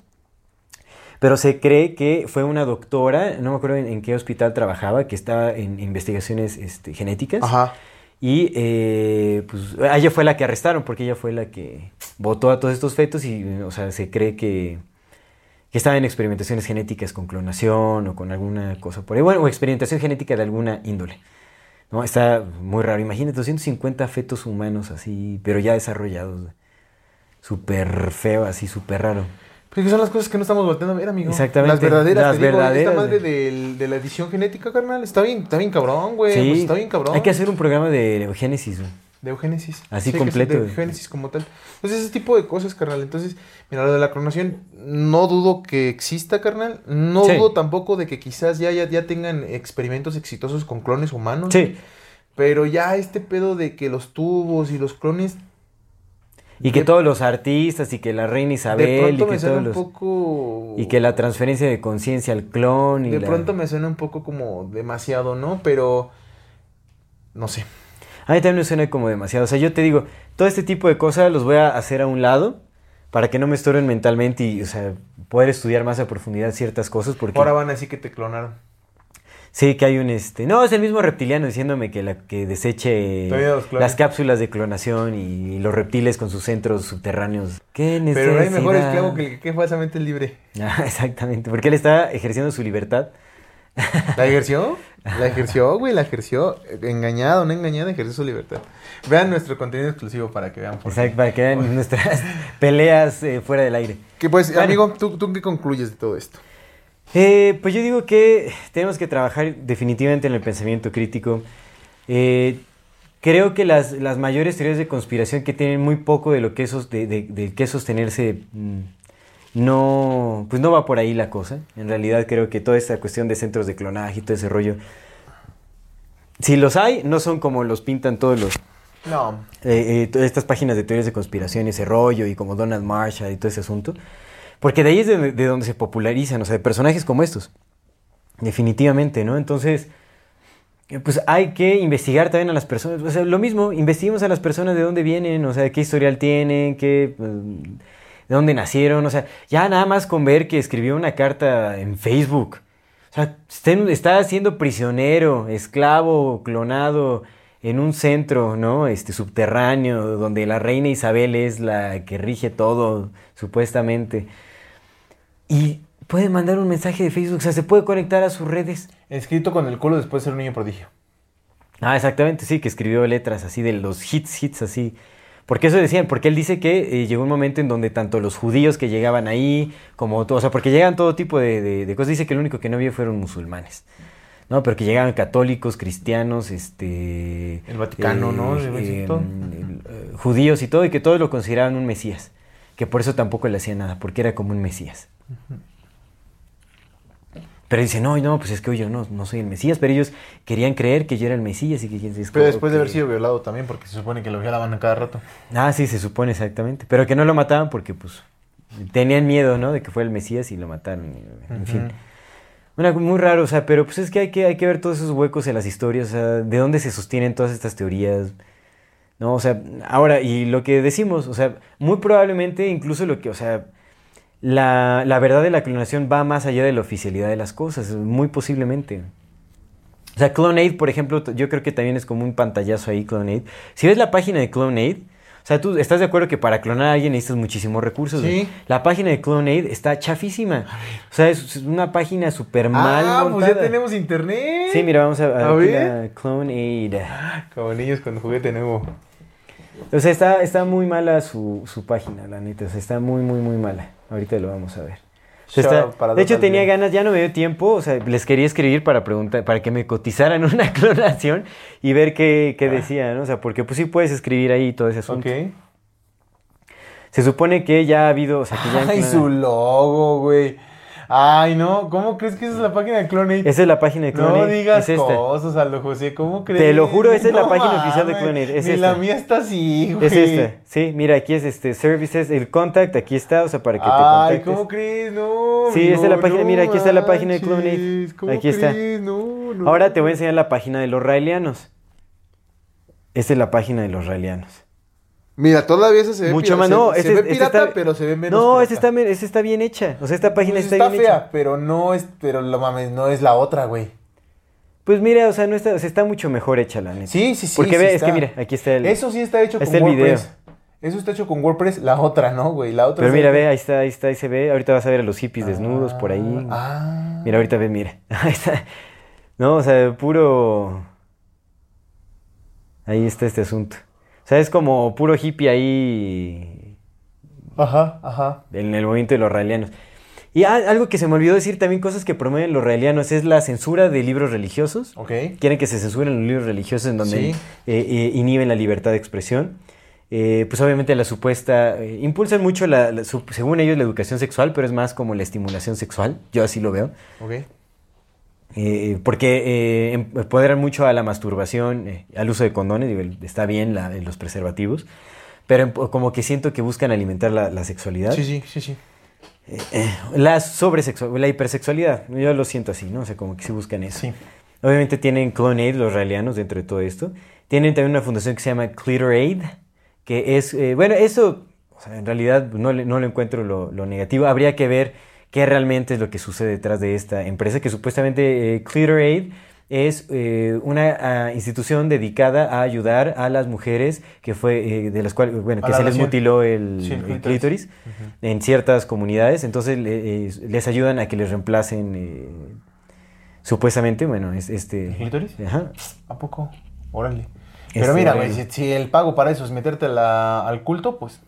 Pero se cree que fue una doctora, no me acuerdo en, en qué hospital trabajaba, que estaba en investigaciones este, genéticas. Ajá. Y eh, pues ella fue la que arrestaron, porque ella fue la que votó a todos estos fetos y, o sea, se cree que, que estaba en experimentaciones genéticas con clonación o con alguna cosa por ahí. Bueno, o experimentación genética de alguna índole. ¿no? Está muy raro. Imagínate, 250 fetos humanos así, pero ya desarrollados. Súper feo, así, súper raro. Pero que son las cosas que no estamos volteando a ver, amigo. Exactamente, Las verdaderas. las digo, verdaderas, Esta madre de la edición genética, carnal, está bien, está bien cabrón, güey. Sí, pues está bien cabrón. Hay que hacer un programa de eugénesis. güey. De eugénesis. Así Sí, completo, De eugénesis como tal. Entonces, ese tipo de cosas, carnal. Entonces, mira, lo de la clonación, no dudo que exista, carnal. No Sí. dudo tampoco de que quizás ya, ya, ya tengan experimentos exitosos con clones humanos. Sí. Pero ya este pedo de que los tubos y los clones. Y que de- todos los artistas y que la reina Isabel y que todos un los... poco. Y que la transferencia de conciencia al clon y De la- pronto me suena un poco como demasiado, ¿no? Pero. No sé. A mí también me suena como demasiado. O sea, yo te digo, todo este tipo de cosas los voy a hacer a un lado para que no me estorben mentalmente y, o sea, poder estudiar más a profundidad ciertas cosas porque... Ahora van a decir que te clonaron. Sí, que hay un este. No, es el mismo reptiliano diciéndome que la que deseche las cápsulas de clonación y los reptiles con sus centros subterráneos. ¿Qué Pero no hay mejor necesidad? esclavo que el que falsamente libre. Ah, exactamente, porque él está ejerciendo su libertad. ¿La ejerció? La ejerció, güey, la ejerció. Engañado, no engañado, ejerció su libertad. Vean nuestro contenido exclusivo para que vean. por qué. Exacto, para que vean nuestras peleas eh, fuera del aire. Que pues, Bueno. amigo, ¿tú, ¿tú qué concluyes de todo esto? Eh, pues yo digo que tenemos que trabajar definitivamente en el pensamiento crítico. Eh, creo que las, las mayores teorías de conspiración que tienen muy poco de lo que esos, de, de- de qué sostenerse, mm, no, pues no va por ahí la cosa. En realidad creo que toda esta cuestión de centros de clonaje y todo ese rollo, si los hay, no son como los pintan todos los, No. eh, eh, todas estas páginas de teorías de conspiración y ese rollo y como Donald Marshall y todo ese asunto. Porque de ahí es de, de donde se popularizan, o sea, de personajes como estos. Definitivamente, ¿no? Entonces, eh, pues hay que investigar también a las personas. O sea, lo mismo, investiguemos a las personas de dónde vienen, o sea, qué historial tienen, qué, mm, de dónde nacieron. O sea, ya nada más con ver que escribió una carta en Facebook. O sea, está siendo prisionero, esclavo, clonado en un centro, ¿no? Este subterráneo, donde la reina Isabel es la que rige todo, supuestamente. Y puede mandar un mensaje de Facebook, o sea, se puede conectar a sus redes. Escrito con el culo después de ser un niño prodigio. Ah, exactamente, sí, que escribió letras así de los hits, hits así. Porque eso decían, porque él dice que eh, llegó un momento en donde tanto los judíos que llegaban ahí, como todo, o sea, porque llegan todo tipo de, de- de cosas. Dice que lo único que no vio fueron musulmanes. ¿no? Pero que llegaban católicos, cristianos, este... El Vaticano, ¿no? Eh, el, eh, judíos y todo, y que todos lo consideraban un mesías. Que por eso tampoco le hacía nada, porque era como un mesías. Pero dice, no, no, pues es que yo no, no soy el mesías, pero ellos querían creer que yo era el mesías y que... Pero después de haber sido violado también, porque se supone que lo violaban a cada rato. Ah, sí, se supone exactamente. Pero que no lo mataban porque, pues, tenían miedo, ¿no? De que fuera el Mesías y lo mataron. y- En fin. Una, muy raro, o sea, pero pues es que hay, que hay que ver todos esos huecos en las historias, o sea, de dónde se sostienen todas estas teorías. ¿no? O sea, ahora, y lo que decimos, o sea, muy probablemente incluso lo que, o sea, la, la verdad de la clonación va más allá de la oficialidad de las cosas, muy posiblemente. O sea, Clonaid, por ejemplo, yo creo que también es como un pantallazo ahí, Clonaid. Si ves la página de Clonaid, o sea, tú estás de acuerdo que para clonar a alguien necesitas muchísimos recursos. Sí. La página de Clonaid está chafísima. O sea, es una página súper mal ah, pues montada. ya tenemos internet. Sí, mira, vamos a, A aquí ver. la Clonaid. Como niños con juguete nuevo. O sea, está, está muy mala su, su página, la neta. O sea, está muy, muy, muy mala. Ahorita lo vamos a ver. Está- de hecho, tenía ganas, ya no me dio tiempo. O sea, les quería escribir para preguntar, para que me cotizaran una clonación y ver qué, qué decía, ¿no? O sea, porque pues sí puedes escribir ahí todo ese asunto. Ok. Se supone que ya ha habido, o sea, que ya Ay, su logo, güey. Ay, no. ¿Cómo crees que esa es la página de Clonate? Esa es la página de No Clonaid. digas es esta. cosas, Aldo José. ¿Cómo crees? Te lo juro, esa es la No página oficial de Clonate, es Ni esta. la mía está así, güey. Es esta. Sí, mira, aquí es este Services, el contact, aquí está, o sea, para que te Ay, contactes. ¿cómo crees? No. Sí, esta es la página, no mira, aquí está la página de Clonate. ¿cómo Aquí está. crees? No, no. Ahora te voy a enseñar la página de los raelianos. Esta es la página de los raelianos. Mira, todavía ese se ve Mucho pirata, más, se- ve pirata, está- pero se ve menos No, pirata. esta está, está bien hecha. O sea, esta página Pues está, está, bien fea, hecha. pero no es, pero lo mames, no es la otra, güey. Pues mira, o sea, no está, o sea, está mucho mejor hecha la neta. Sí, sí, sí. Porque sí ve, es que mira, aquí está el. Eso sí está hecho con el video. WordPress. Eso está hecho con WordPress, la otra, ¿no, güey? La otra Pero mira, ve, ahí está, ahí está, ahí se ve. Ahorita vas a ver a los hippies desnudos por ahí. Ah. Mira, ahorita ve, mira. Ahí está. No, o sea, puro. Ahí está este asunto. Sea, es como puro hippie ahí Ajá, ajá. en el movimiento de los raelianos. Y algo que se me olvidó decir también, cosas que promueven los raelianos, es la censura de libros religiosos. Ok. Quieren que se censuren los libros religiosos en donde Sí. eh, eh, inhiben la libertad de expresión. Eh, pues obviamente la supuesta... impulsan mucho, la, la- su- según ellos, la educación sexual, pero es más como la estimulación sexual. Yo así lo veo. Ok. Eh, porque eh, em- empoderan mucho a la masturbación, eh, al uso de condones, digo, está bien la- los preservativos, pero em- como que siento que buscan alimentar la, la sexualidad. Sí, sí, sí, sí. La sobresexual, la hipersexualidad, yo lo siento así, ¿no? O sea, como que sí buscan eso. Sí. Obviamente tienen Clonaid, los raelianos, dentro de todo esto. Tienen también una fundación que se llama Clitoraid, que es, eh, bueno, eso, o sea, en realidad no, le- no lo encuentro lo, lo negativo. Habría que ver qué realmente es lo que sucede detrás de esta empresa, que supuestamente eh, Clitoraid es eh, una ah, institución dedicada a ayudar a las mujeres que fue eh, de las cuales bueno A que se les mutiló el, Sí, el el clítoris. en ciertas comunidades entonces le- eh, les ayudan a que les reemplacen eh, supuestamente bueno es este ¿El clítoris? Ajá. ¿A poco? Órale. Este, Pero mira, güey, si, si el pago para eso es meterte la- al culto, pues.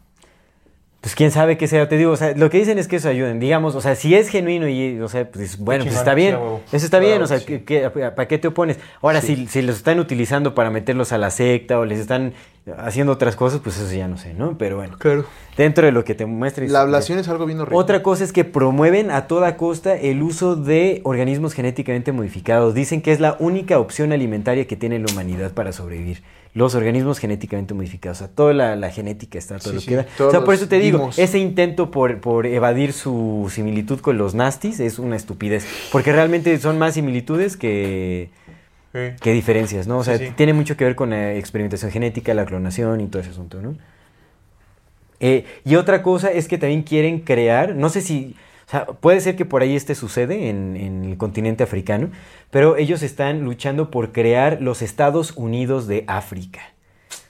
Pues quién sabe qué sea, te digo, o sea, lo que dicen es que eso ayuden, digamos, o sea, si es genuino y, o sea, pues bueno, pues está bien, eso está bien, o sea. ¿qué- qué- ¿para qué te opones? Ahora, si, si los están utilizando para meterlos a la secta o les están haciendo otras cosas, pues eso ya no sé, ¿no? Pero bueno, Claro. dentro de lo que te muestre. La ablación es algo bien horrible. Otra cosa es que promueven a toda costa el uso de organismos genéticamente modificados. Dicen que es la única opción alimentaria que tiene la humanidad para sobrevivir. Los organismos genéticamente modificados. O sea, toda la, la genética está, todo Sí, lo sí, que da. O sea, por eso te digo, dimos. ese intento por, por evadir su similitud con los nastis es una estupidez. Porque realmente son más similitudes que, Sí. que diferencias, ¿no? O sea, tiene mucho que ver con la experimentación genética, la clonación y todo ese asunto, ¿no? Eh, y otra cosa es que también quieren crear, no sé si, o sea, puede ser que por ahí este sucede en, en el continente africano, pero ellos están luchando por crear los Estados Unidos de África.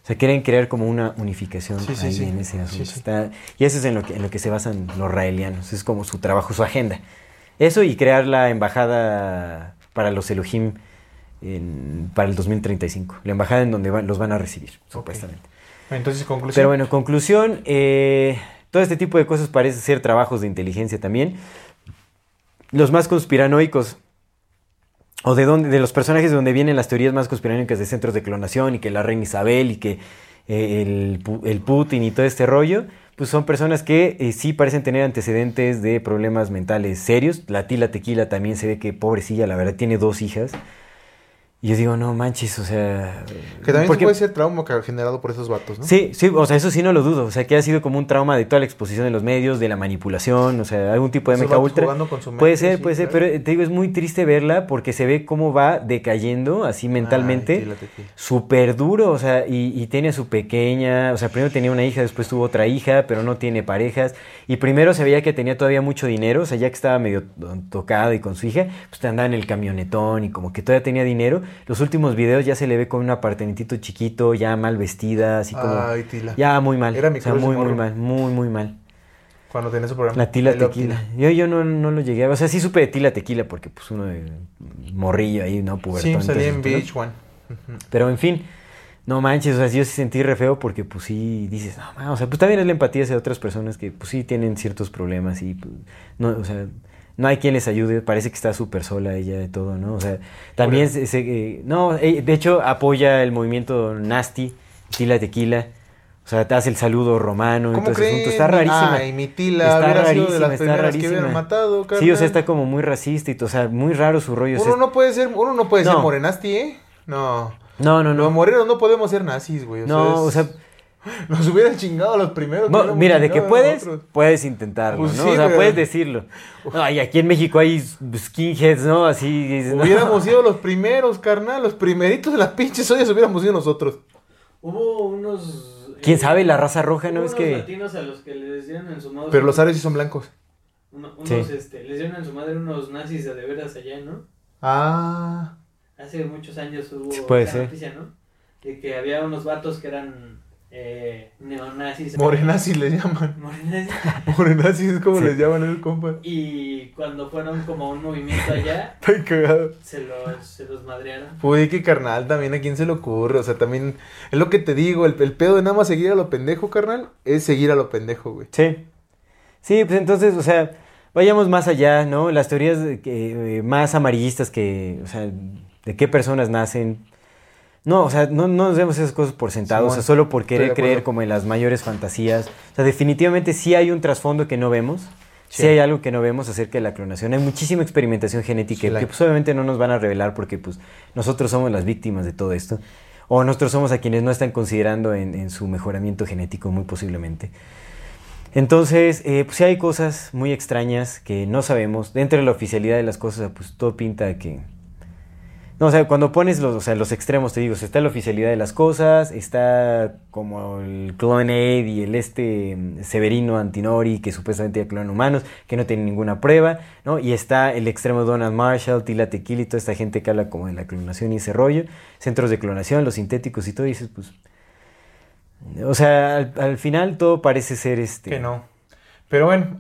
O sea, quieren crear como una unificación Sí, ahí sí. en ese asunto. sí. Está- y eso es en lo, que, en lo que se basan los raelianos, es como su trabajo, su agenda. Eso y crear la embajada para los Elohim en- para el 2035. La embajada en donde van- los van a recibir, supuestamente. Entonces, conclusión. Pero bueno, conclusión, eh, todo este tipo de cosas parece ser trabajos de inteligencia también. Los más conspiranoicos, o de, donde, de los personajes de donde vienen las teorías más conspiranoicas de centros de clonación y que la reina Isabel y que eh, el, el Putin y todo este rollo, pues son personas que eh, sí parecen tener antecedentes de problemas mentales serios. La Tila Tequila también se ve que pobrecilla, la verdad, tiene dos hijas. Y yo digo, no manches, o sea... Que también porque- puede ser trauma generado por esos vatos, ¿no? Sí, sí, o sea, eso sí no lo dudo. O sea, que ha sido como un trauma de toda la exposición de los medios, de la manipulación, o sea, algún tipo de vatos ultra. jugando con su Puede mente, ser, sí, puede ser, pero te digo, es muy triste verla porque se ve cómo va decayendo así mentalmente. Súper duro, o sea, y, y tiene a su pequeña, o sea, primero tenía una hija, después tuvo otra hija, pero no tiene parejas. Y primero se veía que tenía todavía mucho dinero, o sea, ya que estaba medio tocado y con su hija, pues andaba en el camionetón y como que todavía tenía dinero. Los últimos videos ya se le ve con un apartamentito chiquito, ya mal vestida, así como... Ay, Tila. Ya muy mal, Era mi o sea, muy, muy mal, muy, muy mal. Cuando tenía su programa. La tila tequila. Yo, yo no, no lo llegué a... O sea, sí supe de tila tequila porque pues uno de morrillo ahí, ¿no? Sí, Pubertón, salía en entonces, ¿no? Beach One. Pero en fin, no manches, o sea, yo sí sentí re feo porque pues sí dices, no, ma, o sea, pues también es la empatía hacia otras personas que pues sí tienen ciertos problemas y pues, no, o sea, no hay quien les ayude, parece que está súper sola ella de todo, ¿no? O sea, también se, se- eh, no, de hecho apoya el movimiento Nasty, Tila Tequila, o sea, te hace el saludo romano, ¿Cómo entonces crees? asunto, está rarísima. Ay, mi tila Está hubiera sido de rarísima, las está primeras que rarísima. matado, Sí, o sea, está como muy racista y todo, o sea, muy raro su rollo. o sea, Uno no puede ser, uno no puede ser morenasti, ¿eh? No. no, no, Los no. morenos no podemos ser nazis, güey. No, o es- sea, Nos hubieran chingado los primeros. No, mira, de que puedes, nosotros. puedes intentarlo, Pues ¿no? sí, o sea, pero- puedes decirlo. No, y aquí en México hay skinheads, ¿no? Así no. Hubiéramos sido los primeros, carnal. Los primeritos de las pinches ollas hubiéramos sido nosotros. Hubo unos. ¿Quién eh, sabe? La raza roja, ¿no? hubo Es unos que... latinos a los que les dieron en su madre. Pero los árabes sí son blancos. uno- unos, Sí. este, les dieron en su madre unos nazis de veras allá, ¿no? Ah. Hace muchos años hubo Sí, puede ser. noticia, ¿no? De que había unos vatos que eran eh, neonazis. Morenazis les llaman. Morenazis. Morenazis es como Sí. les llaman el compa. Y cuando fueron como a un movimiento allá, Estoy cagado. se los, se los madrearon. Uy, qué carnal, también a quién se le ocurre. O sea, también es lo que te digo. El, el pedo de nada más seguir a lo pendejo, carnal, es seguir a lo pendejo, güey. Sí. Sí, pues entonces, o sea, vayamos más allá, ¿no? Las teorías de que, eh, más amarillistas que, o sea, de qué personas nacen. No, o sea, no, no nos demos esas cosas por sentado, o sea, solo por querer creer como en las mayores fantasías. O sea, definitivamente sí hay un trasfondo que no vemos. Sí. Sí. hay algo que no vemos acerca de la clonación. Hay muchísima experimentación genética Sí, que pues, obviamente no nos van a revelar porque pues nosotros somos las víctimas de todo esto. O nosotros somos a quienes no están considerando en, en su mejoramiento genético muy posiblemente. Entonces, eh, pues sí hay cosas muy extrañas que no sabemos. Dentro de la oficialidad de las cosas, pues todo pinta que... No, o sea, cuando pones los, o sea, los extremos, te digo, o sea, está la oficialidad de las cosas, está como el Clonade y el este mm, Severino Antinori, que supuestamente ya clonan humanos, que no tienen ninguna prueba, ¿no? Y está el extremo Donald Marshall, Tila Tequila y toda esta gente que habla como de la clonación y ese rollo, centros de clonación, los sintéticos y todo, y dices, pues... O sea, al, al final todo parece ser este... Que no. Pero bueno,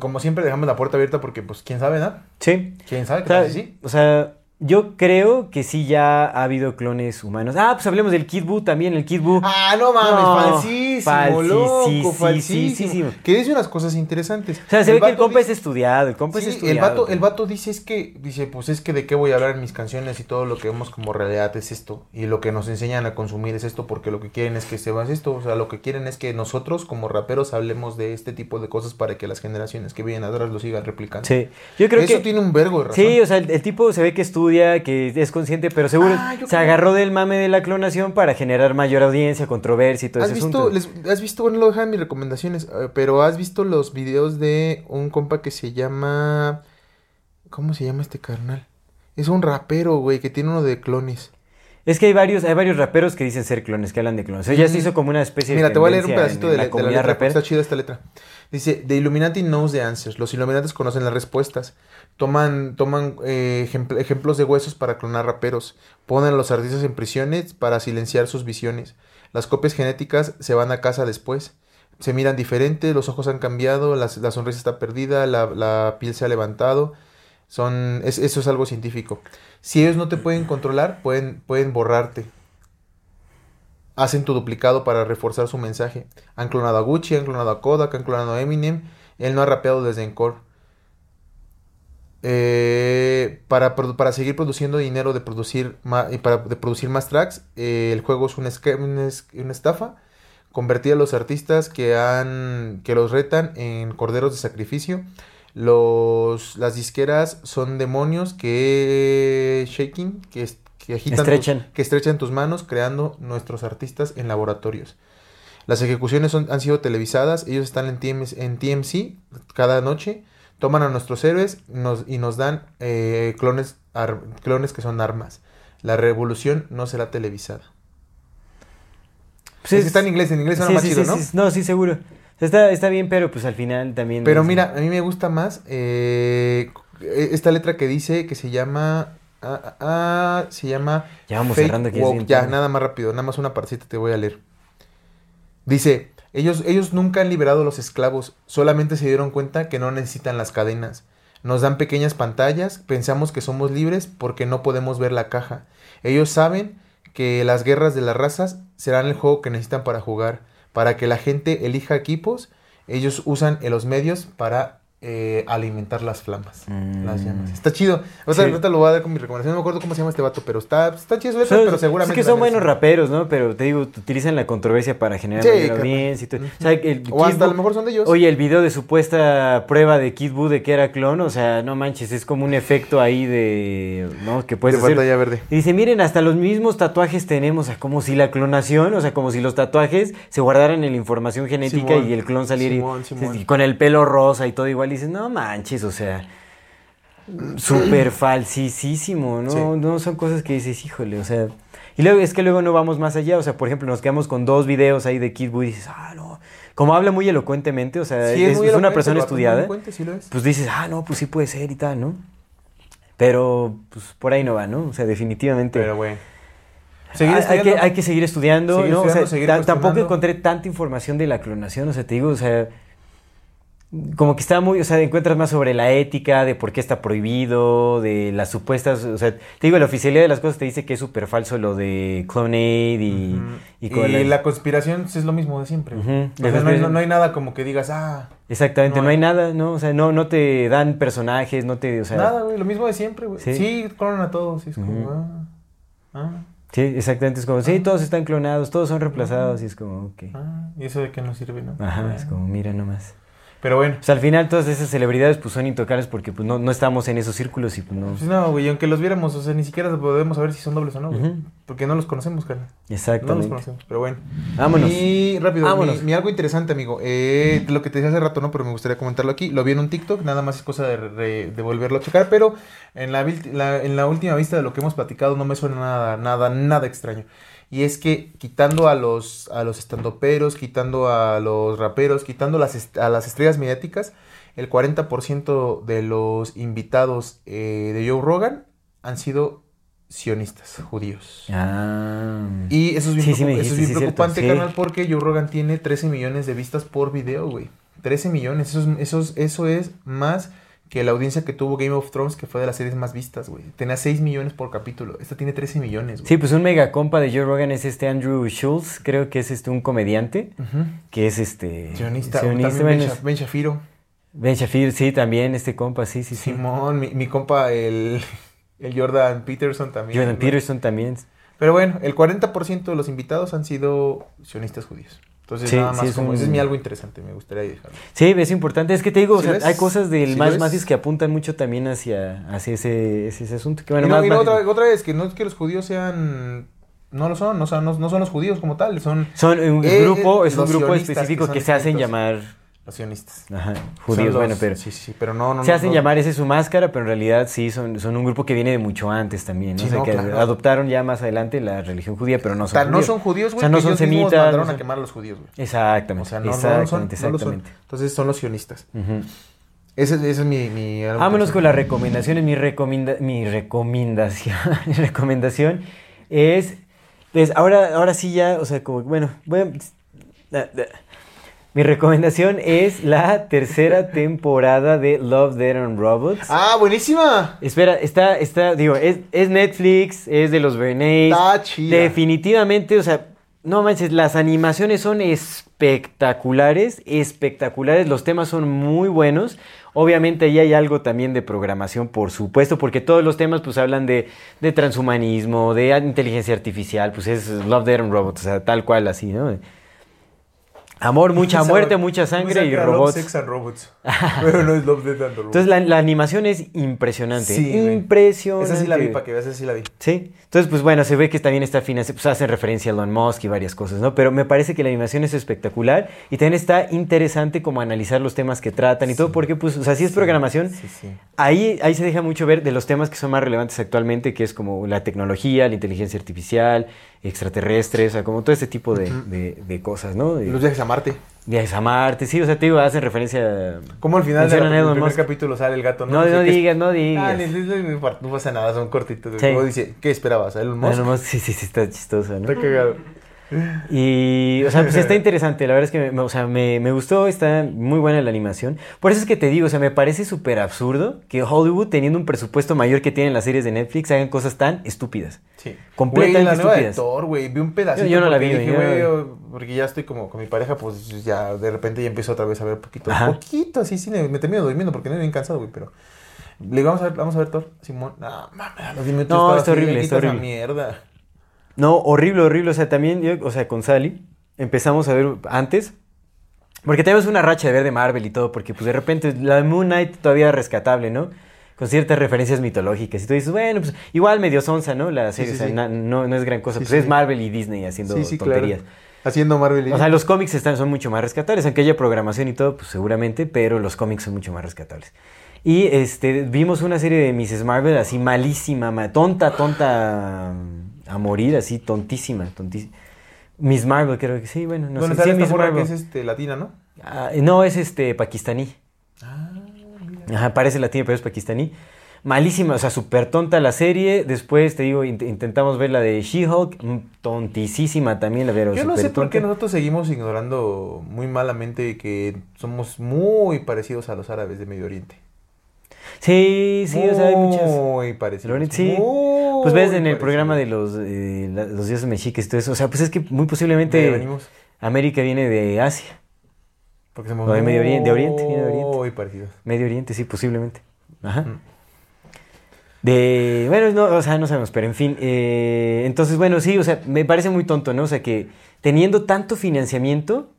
como siempre dejamos la puerta abierta porque, pues, quién sabe, ¿no? Sí. ¿Quién sabe? O ¿Qué sea, sí? o sea, yo creo que sí ya ha habido clones humanos. Ah, pues hablemos del Kid Buu también, el Kid Buu. Ah, no mames, No, falsísimo, loco, falsísimo. falsísimo. Que dice unas cosas interesantes. O sea, se ve que el compa es estudiado, el compa Sí, es el estudiado. vato, el vato dice es que, dice, pues es que de qué voy a hablar en mis canciones y todo lo que vemos como realidad es esto. Y lo que nos enseñan a consumir es esto porque lo que quieren es que se base esto. O sea, lo que quieren es que nosotros como raperos hablemos de este tipo de cosas para que las generaciones que vienen atrás lo sigan replicando. Sí, yo creo Eso que... tiene un vergo de razón. Sí, o sea, el, el tipo se ve que estudia, que es consciente, pero seguro Ah, se creo- agarró del mame de la clonación para generar mayor audiencia, controversia y todo ¿Has ese visto, asunto. les- has visto, bueno, no lo dejan mis recomendaciones, eh, pero has visto los videos de un compa que se llama, ¿cómo se llama este carnal? Es un rapero, güey, que tiene uno de clones. Es que hay varios, hay varios raperos que dicen ser clones, que hablan de clones. O sea, ya se hizo como una especie Mira, de te voy a leer un pedacito de la, de la letra, rapera. está chida esta letra. Dice, The Illuminati knows the answers. Los Illuminatis conocen las respuestas. Toman, toman eh, ejempl- ejemplos de huesos para clonar raperos. Ponen a los artistas en prisiones para silenciar sus visiones. Las copias genéticas se van a casa después. Se miran diferente, los ojos han cambiado, las- la, sonrisa está perdida, la, la piel se ha levantado. Son, es- eso es algo científico. Si ellos no te pueden controlar, pueden, pueden borrarte hacen tu duplicado para reforzar su mensaje. Han clonado a Gucci, han clonado a Kodak, han clonado a Eminem. Él no ha rapeado desde Encore. Eh, para, para seguir produciendo dinero de producir, y para, de producir más tracks, eh, el juego es una, una estafa. Convertir a los artistas que, han, que los retan en corderos de sacrificio. Los, las disqueras son demonios que shaking, que, es- que agitan Estrechan. tus- que estrechan tus manos, creando nuestros artistas en laboratorios. Las ejecuciones son- han sido televisadas, ellos están en, TMS en TMC cada noche, toman a nuestros héroes nos- y nos dan eh, clones, ar- clones que son armas. La revolución no será televisada. Pues Es que está en inglés, en inglés suena sí, más sí, chido, ¿no? sí, no, sí, seguro. Está, está bien, pero pues al final también... Pero es- mira, a mí me gusta más eh, esta letra que dice que se llama. ah, ah, ah, se llama. Ya vamos Fake cerrando, que ya nada más rápido, nada más una partecita te voy a leer. Dice: ellos, ellos nunca han liberado a los esclavos, solamente se dieron cuenta que no necesitan las cadenas. Nos dan pequeñas pantallas, pensamos que somos libres porque no podemos ver la caja. Ellos saben que las guerras de las razas serán el juego que necesitan para jugar. Para que la gente elija equipos, ellos usan los medios para eh, alimentar las flamas, las llamas. Está chido. O sea, Mm. Sí. ahorita lo voy a dar con mi recomendación. No me acuerdo cómo se llama este vato, pero está, está chido su letra, Son- pero seguramente. Es que son buenos raperos, ¿no? Pero te digo, utilizan la controversia para generar Sí, audiencia y todo. O sea, el O hasta a lo mejor son de ellos. Oye, el video de supuesta prueba de Kid Buu de que era clon, o sea, no manches, es como un efecto ahí de, ¿no? Que de puedes hacer. pantalla verde. Y dice, miren, hasta los mismos tatuajes tenemos, o sea, como si la clonación, o sea, como si los tatuajes se guardaran en la información genética Simón, y el clon saliera y- Simón, Simón. y con el pelo rosa y todo igual, y dices, no manches, o sea, súper falsísimo, ¿no? Sí. No son cosas que dices, híjole, o sea, y luego es que luego no vamos más allá, o sea, por ejemplo, nos quedamos con dos videos ahí de Kid Buu y dices, ah, no, como habla muy elocuentemente, o sea, Sí, es, muy es una persona estudiada, elocuente, sí lo es. pues dices, ah, no, pues sí puede ser y tal, ¿no? Pero, pues por ahí no va, ¿no? O sea, definitivamente. Pero bueno. Seguir hay, que, estudiando. hay que seguir estudiando, Seguir ¿no? O sea, estudiando, seguir tampoco encontré tanta información de la clonación, o sea, te digo, o sea, como que está muy, o sea, encuentras más sobre la ética, de por qué está prohibido, de las supuestas, o sea, te digo, la oficialidad de las cosas te dice que es súper falso lo de Clonade y, Ujú. y Y, con la... la- conspiración es lo mismo de siempre. Ujú. O sea, no, hay, no- no hay nada como que digas, ah, Exactamente, no no, hay hay- nada, ¿no? O sea, no, no te dan personajes, no te, o sea... nada, güey, lo mismo de siempre, güey. Sí. Sí, clonan a todos. sí, es como, ah, ah, Sí, exactamente, es como, sí, todos están clonados, todos son reemplazados y es como, ok. ah. ¿Y eso de qué nos sirve, no? Ajá, Ah. es como, mira nomás. Pero bueno. O sea, al final todas esas celebridades pues son intocables porque pues no, no estamos en esos círculos y pues no... Pues no, güey, aunque los viéramos, o sea, ni siquiera podemos saber si son dobles o no, güey. Porque no los conocemos, carnal. No los Exactamente. conocemos, pero bueno. Vámonos. Y rápido, Vámonos. Mi, mi algo interesante, amigo. Eh, lo que te decía hace rato, ¿no? Pero me gustaría comentarlo aquí. Lo vi en un TikTok, nada más es cosa de, de volverlo a checar. Pero en la, la- en la última vista de lo que hemos platicado no me suena nada, nada, nada extraño. Y es que quitando a los, a los estandoperos, quitando a los raperos, quitando las, a las estrellas mediáticas, el 40% de los invitados eh, de Joe Rogan han sido sionistas, judíos. Ah. Y eso es bien, Sí, sí me preocup- eso es bien sí, preocupante, sí. carnal, porque Joe Rogan tiene 13 millones de vistas por video, güey. 13 millones, eso es, eso, es, eso es más que la audiencia que tuvo Game of Thrones, que fue de las series más vistas, güey. Tenía 6 millones por capítulo. Esta tiene 13 millones, güey. Sí, pues un mega compa de Joe Rogan es este Andrew Schultz, creo que es este un comediante, que es este... Sionista, sionista, ben, es- Ben Shafiro. Ben Shafir, sí, también este compa, sí, sí, sí. Simón, mi, mi compa, el, el Jordan Peterson también. Jordan. Peterson también. Pero bueno, el 40% de los invitados han sido sionistas judíos. Entonces, Sí, nada sí, más es como, mi algo interesante, me gustaría dejarlo. Sí, es importante. Es que te digo, o ¿Sí sea, hay cosas del ¿Sí más más que apuntan mucho también hacia, hacia ese, ese, ese asunto. Que bueno, y no, más- y no, más- otra, otra vez, que no es que los judíos sean... No lo son, no, son- no, no son los judíos como tal, son Son un Eh, grupo, eh, es un grupo específico que se hacen distintos. llamar los sionistas. ajá, Son judíos, los- bueno, pero Sí, sí, pero no, no. se no, hacen no. llamar ese su máscara, pero en realidad sí son, son un grupo que viene de mucho antes también, ¿no? Sí, o sea, no, que claro. adoptaron ya más adelante la religión judía, pero no son Tal, no judíos. son judíos, güey, O sea, no son semitas. mandaron no a son- quemar a los judíos, güey. Exactamente, O sea, no, no lo son, exactamente, no son. exactamente. Entonces son los sionistas. Ujú. Ese, ese es mi... mi Vámonos con las recomendaciones. Mi, recomenda- mi recomendación, mi recomendación es, pues ahora, ahora sí ya, o sea, como, bueno, da- da. Mi recomendación es la tercera temporada de Love, Dead and Robots. ¡Ah, buenísima! Espera, está, está, digo, es, es Netflix, es de los Bernays. Está chida. Definitivamente, o sea, no manches, las animaciones son espectaculares, espectaculares, los temas son muy buenos. Obviamente ahí hay algo también de programación, por supuesto, porque todos los temas pues hablan de, de transhumanismo, de inteligencia artificial, pues es Love, Dead and Robots, o sea, tal cual así, ¿no? Amor, mucha muerte, mucha sangre Mucha y love, robots. Sex and robots. Pero no es Love, Death and Robots. Entonces la, la animación es impresionante. Sí, impresionante. Esa sí la vi, para que veas, esa sí la vi. Sí, entonces pues bueno, se ve que también está financiado, pues hacen referencia a Elon Musk y varias cosas, ¿no? Pero me parece que la animación es espectacular y también está interesante como analizar los temas que tratan y todo, porque pues, o sea, es programación, Sí, sí. ahí, ahí se deja mucho ver de los temas que son más relevantes actualmente, que es como la tecnología, la inteligencia artificial, extraterrestres, o sea, como todo este tipo de, de- de cosas, ¿no? De- Los viajes a Marte. viajes a Marte, sí, o sea, te digo, hacen referencia... Como al final del a Elon primer capítulo sale el gato, ¿no? No, no es- digas, no Ah, digas. ni- no pasa nada, son cortitos. Sí. Luego dice, ¿qué esperabas? ¿A Elon Musk? Elon Musk, sí, sí, sí, está chistoso, ¿no? Está cagado. Y, o sea, pues está interesante. La verdad es que, me, o sea, me, me gustó, está muy buena la animación. Por eso es que te digo, o sea, me parece súper absurdo que Hollywood, teniendo un presupuesto mayor que tienen las series de Netflix, hagan cosas tan estúpidas. Sí. Completamente Güey, la nueva de estúpidas. Thor, güey. Vi un pedacito. Yo- yo no la vi, dije, yo- porque ya estoy como con mi pareja, pues ya de repente ya empiezo otra vez a ver poquito. Ajá. Poquito, así, sí, me termino durmiendo porque no bien cansado, güey, pero... Le digo, vamos a ver, vamos a ver Thor, Simón. No, mames, los 10 minutos No, está horrible, está horrible. mierda. No, horrible, horrible. O sea, también, yo, o sea, con Sally empezamos a ver antes. Porque tenemos una racha de ver de Marvel y todo, porque pues de repente la de Moon Knight todavía rescatable, ¿no? Con ciertas referencias mitológicas. Y tú dices, bueno, pues igual medio sonsa, ¿no? La serie, sí, o sea, sí. na- no, no es gran cosa. Pues es Marvel y Disney haciendo tonterías. claro. Haciendo Marvel. y- O sea, los cómics están, son mucho más rescatables, aunque haya programación y todo, pues seguramente, pero los cómics son mucho más rescatables. Y este, vimos una serie de Mrs. Marvel así malísima, ma- tonta, tonta a morir, así tontísima, tontísima. Miss Marvel, creo que sí, bueno, no Donde sé. Sí, Miss morra que Marvel. es este, latina, ¿no? Ah, no, es este pakistaní. Ah, Ajá, parece latina, pero es pakistaní. Malísima, o sea, súper tonta la serie. Después, te digo, int- intentamos ver la de She-Hulk, mm, tontísima también, la verdad. Yo no sé por qué nosotros seguimos ignorando muy malamente que somos muy parecidos a los árabes de Medio Oriente. Sí, sí, o sea, hay muchas... Muy parecidos. Lorent, sí. muy Pues ves en el programa de los, eh, los dioses mexicas y todo eso. O sea, pues es que muy posiblemente. América viene de Asia. Porque somos O de Medio Oriente, de Oriente, viene de Oriente. Muy parecidos. Medio Oriente, sí, posiblemente. Ajá. Mm. De, bueno, no, o sea, no sabemos, pero en fin. eh, entonces, bueno, sí, o sea, me parece muy tonto, ¿no? O sea, que teniendo tanto financiamiento,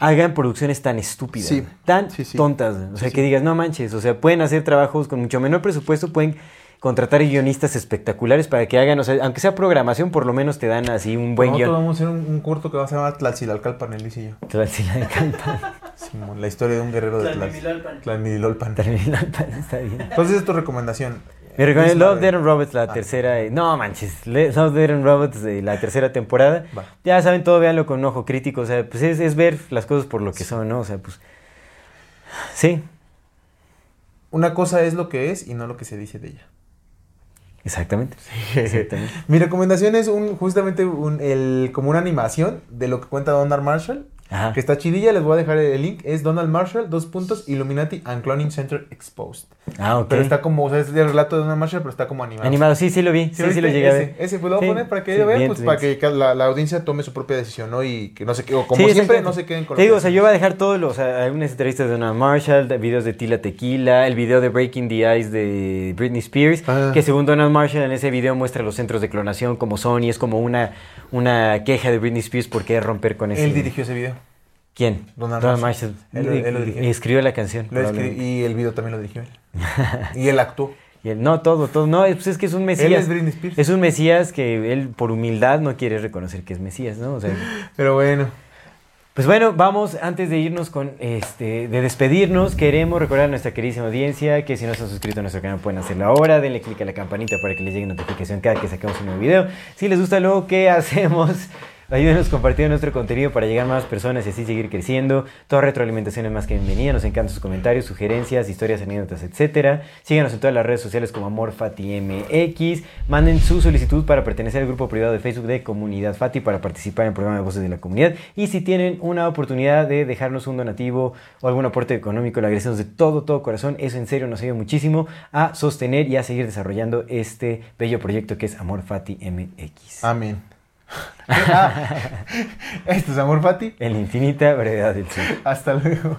hagan producciones tan estúpidas, Sí, tan sí, sí. tontas. O sea, Sí, que sí. digas, no manches, o sea, pueden hacer trabajos con mucho menor presupuesto, pueden contratar guionistas espectaculares para que hagan, o sea, aunque sea programación, por lo menos te dan así un buen Nosotros guion. vamos a hacer un, un corto que va a llamar Tlaxilalcalpan, él y yo. Simón, la historia de un guerrero de Tlax- Tlalmilolpan. Tlalmilolpan. Tlalpan, está bien. Entonces es tu recomendación. Me Love. Dead and Robots, la Ah. tercera. No manches, Love, Dead and Robots, eh, la tercera temporada. Va. Ya saben todo, véanlo con un ojo crítico. O sea, pues es, es ver las cosas por lo que son, ¿no? O sea, pues. Sí, Una cosa es lo que es y no lo que se dice de ella. exactamente. Exactamente. Mi recomendación es un, justamente un, el, como una animación de lo que cuenta Donald Marshall. Ajá. Que está chidilla, les voy a dejar el link. Es Donald Marshall, dos puntos, Illuminati and Cloning Center Exposed. Ah, ok. Pero está como, o sea, es el relato de Donald Marshall, pero está como animado. Animado, sí, sí lo vi. Sí, sí, lo llegué a ese, ver. Ese, pues lo voy a poner para que vean, pues bien. para que la, la audiencia tome su propia decisión, ¿no? Y que no se o como siempre, no se queden con Te digo, o sea, yo voy a dejar todos los, o sea, algunas entrevistas de Donald Marshall, de videos de Tila Tequila, el video de Breaking the Ice de Britney Spears, Ah. que según Donald Marshall en ese video muestra los centros de clonación como Sony, es como una, una queja de Britney Spears por querer romper con ese. Él dirigió ese video. ¿Quién? Donald Marshall. Él lo- él lo dirigió. Y escribió la canción. Lo escri- probablemente. y el video también lo dirigió él. y él actuó. Y él, no, todo, todo. No, pues es que es un Mesías. Él es Britney Spears. Es un Mesías que él, por humildad, no quiere reconocer que es Mesías, ¿no? O sea, Pero bueno. Pues bueno, vamos, antes de irnos con, este, de despedirnos, queremos recordar a nuestra queridísima audiencia que si no se han suscrito a nuestro canal pueden hacerlo ahora, denle click a la campanita para que les llegue notificación cada que saquemos un nuevo video. Si les gusta lo que hacemos, ayúdenos compartiendo nuestro contenido para llegar a más personas y así seguir creciendo. Toda retroalimentación es más que bienvenida, nos encantan sus comentarios, sugerencias, historias, anécdotas, etcétera. Síganos en todas las redes sociales como AmorFatiMX. Manden su solicitud para pertenecer al grupo privado de Facebook de Comunidad Fati para participar en el programa de Voces de la Comunidad. Y si tienen una oportunidad de dejarnos un donativo o algún aporte económico, le agradecemos de todo, todo corazón. Eso en serio nos ayuda muchísimo a sostener y a seguir desarrollando este bello proyecto que es Amor Fati MX. Amén. Ah, esto es Amor Fati. En infinita brevedad del sur. Hasta luego.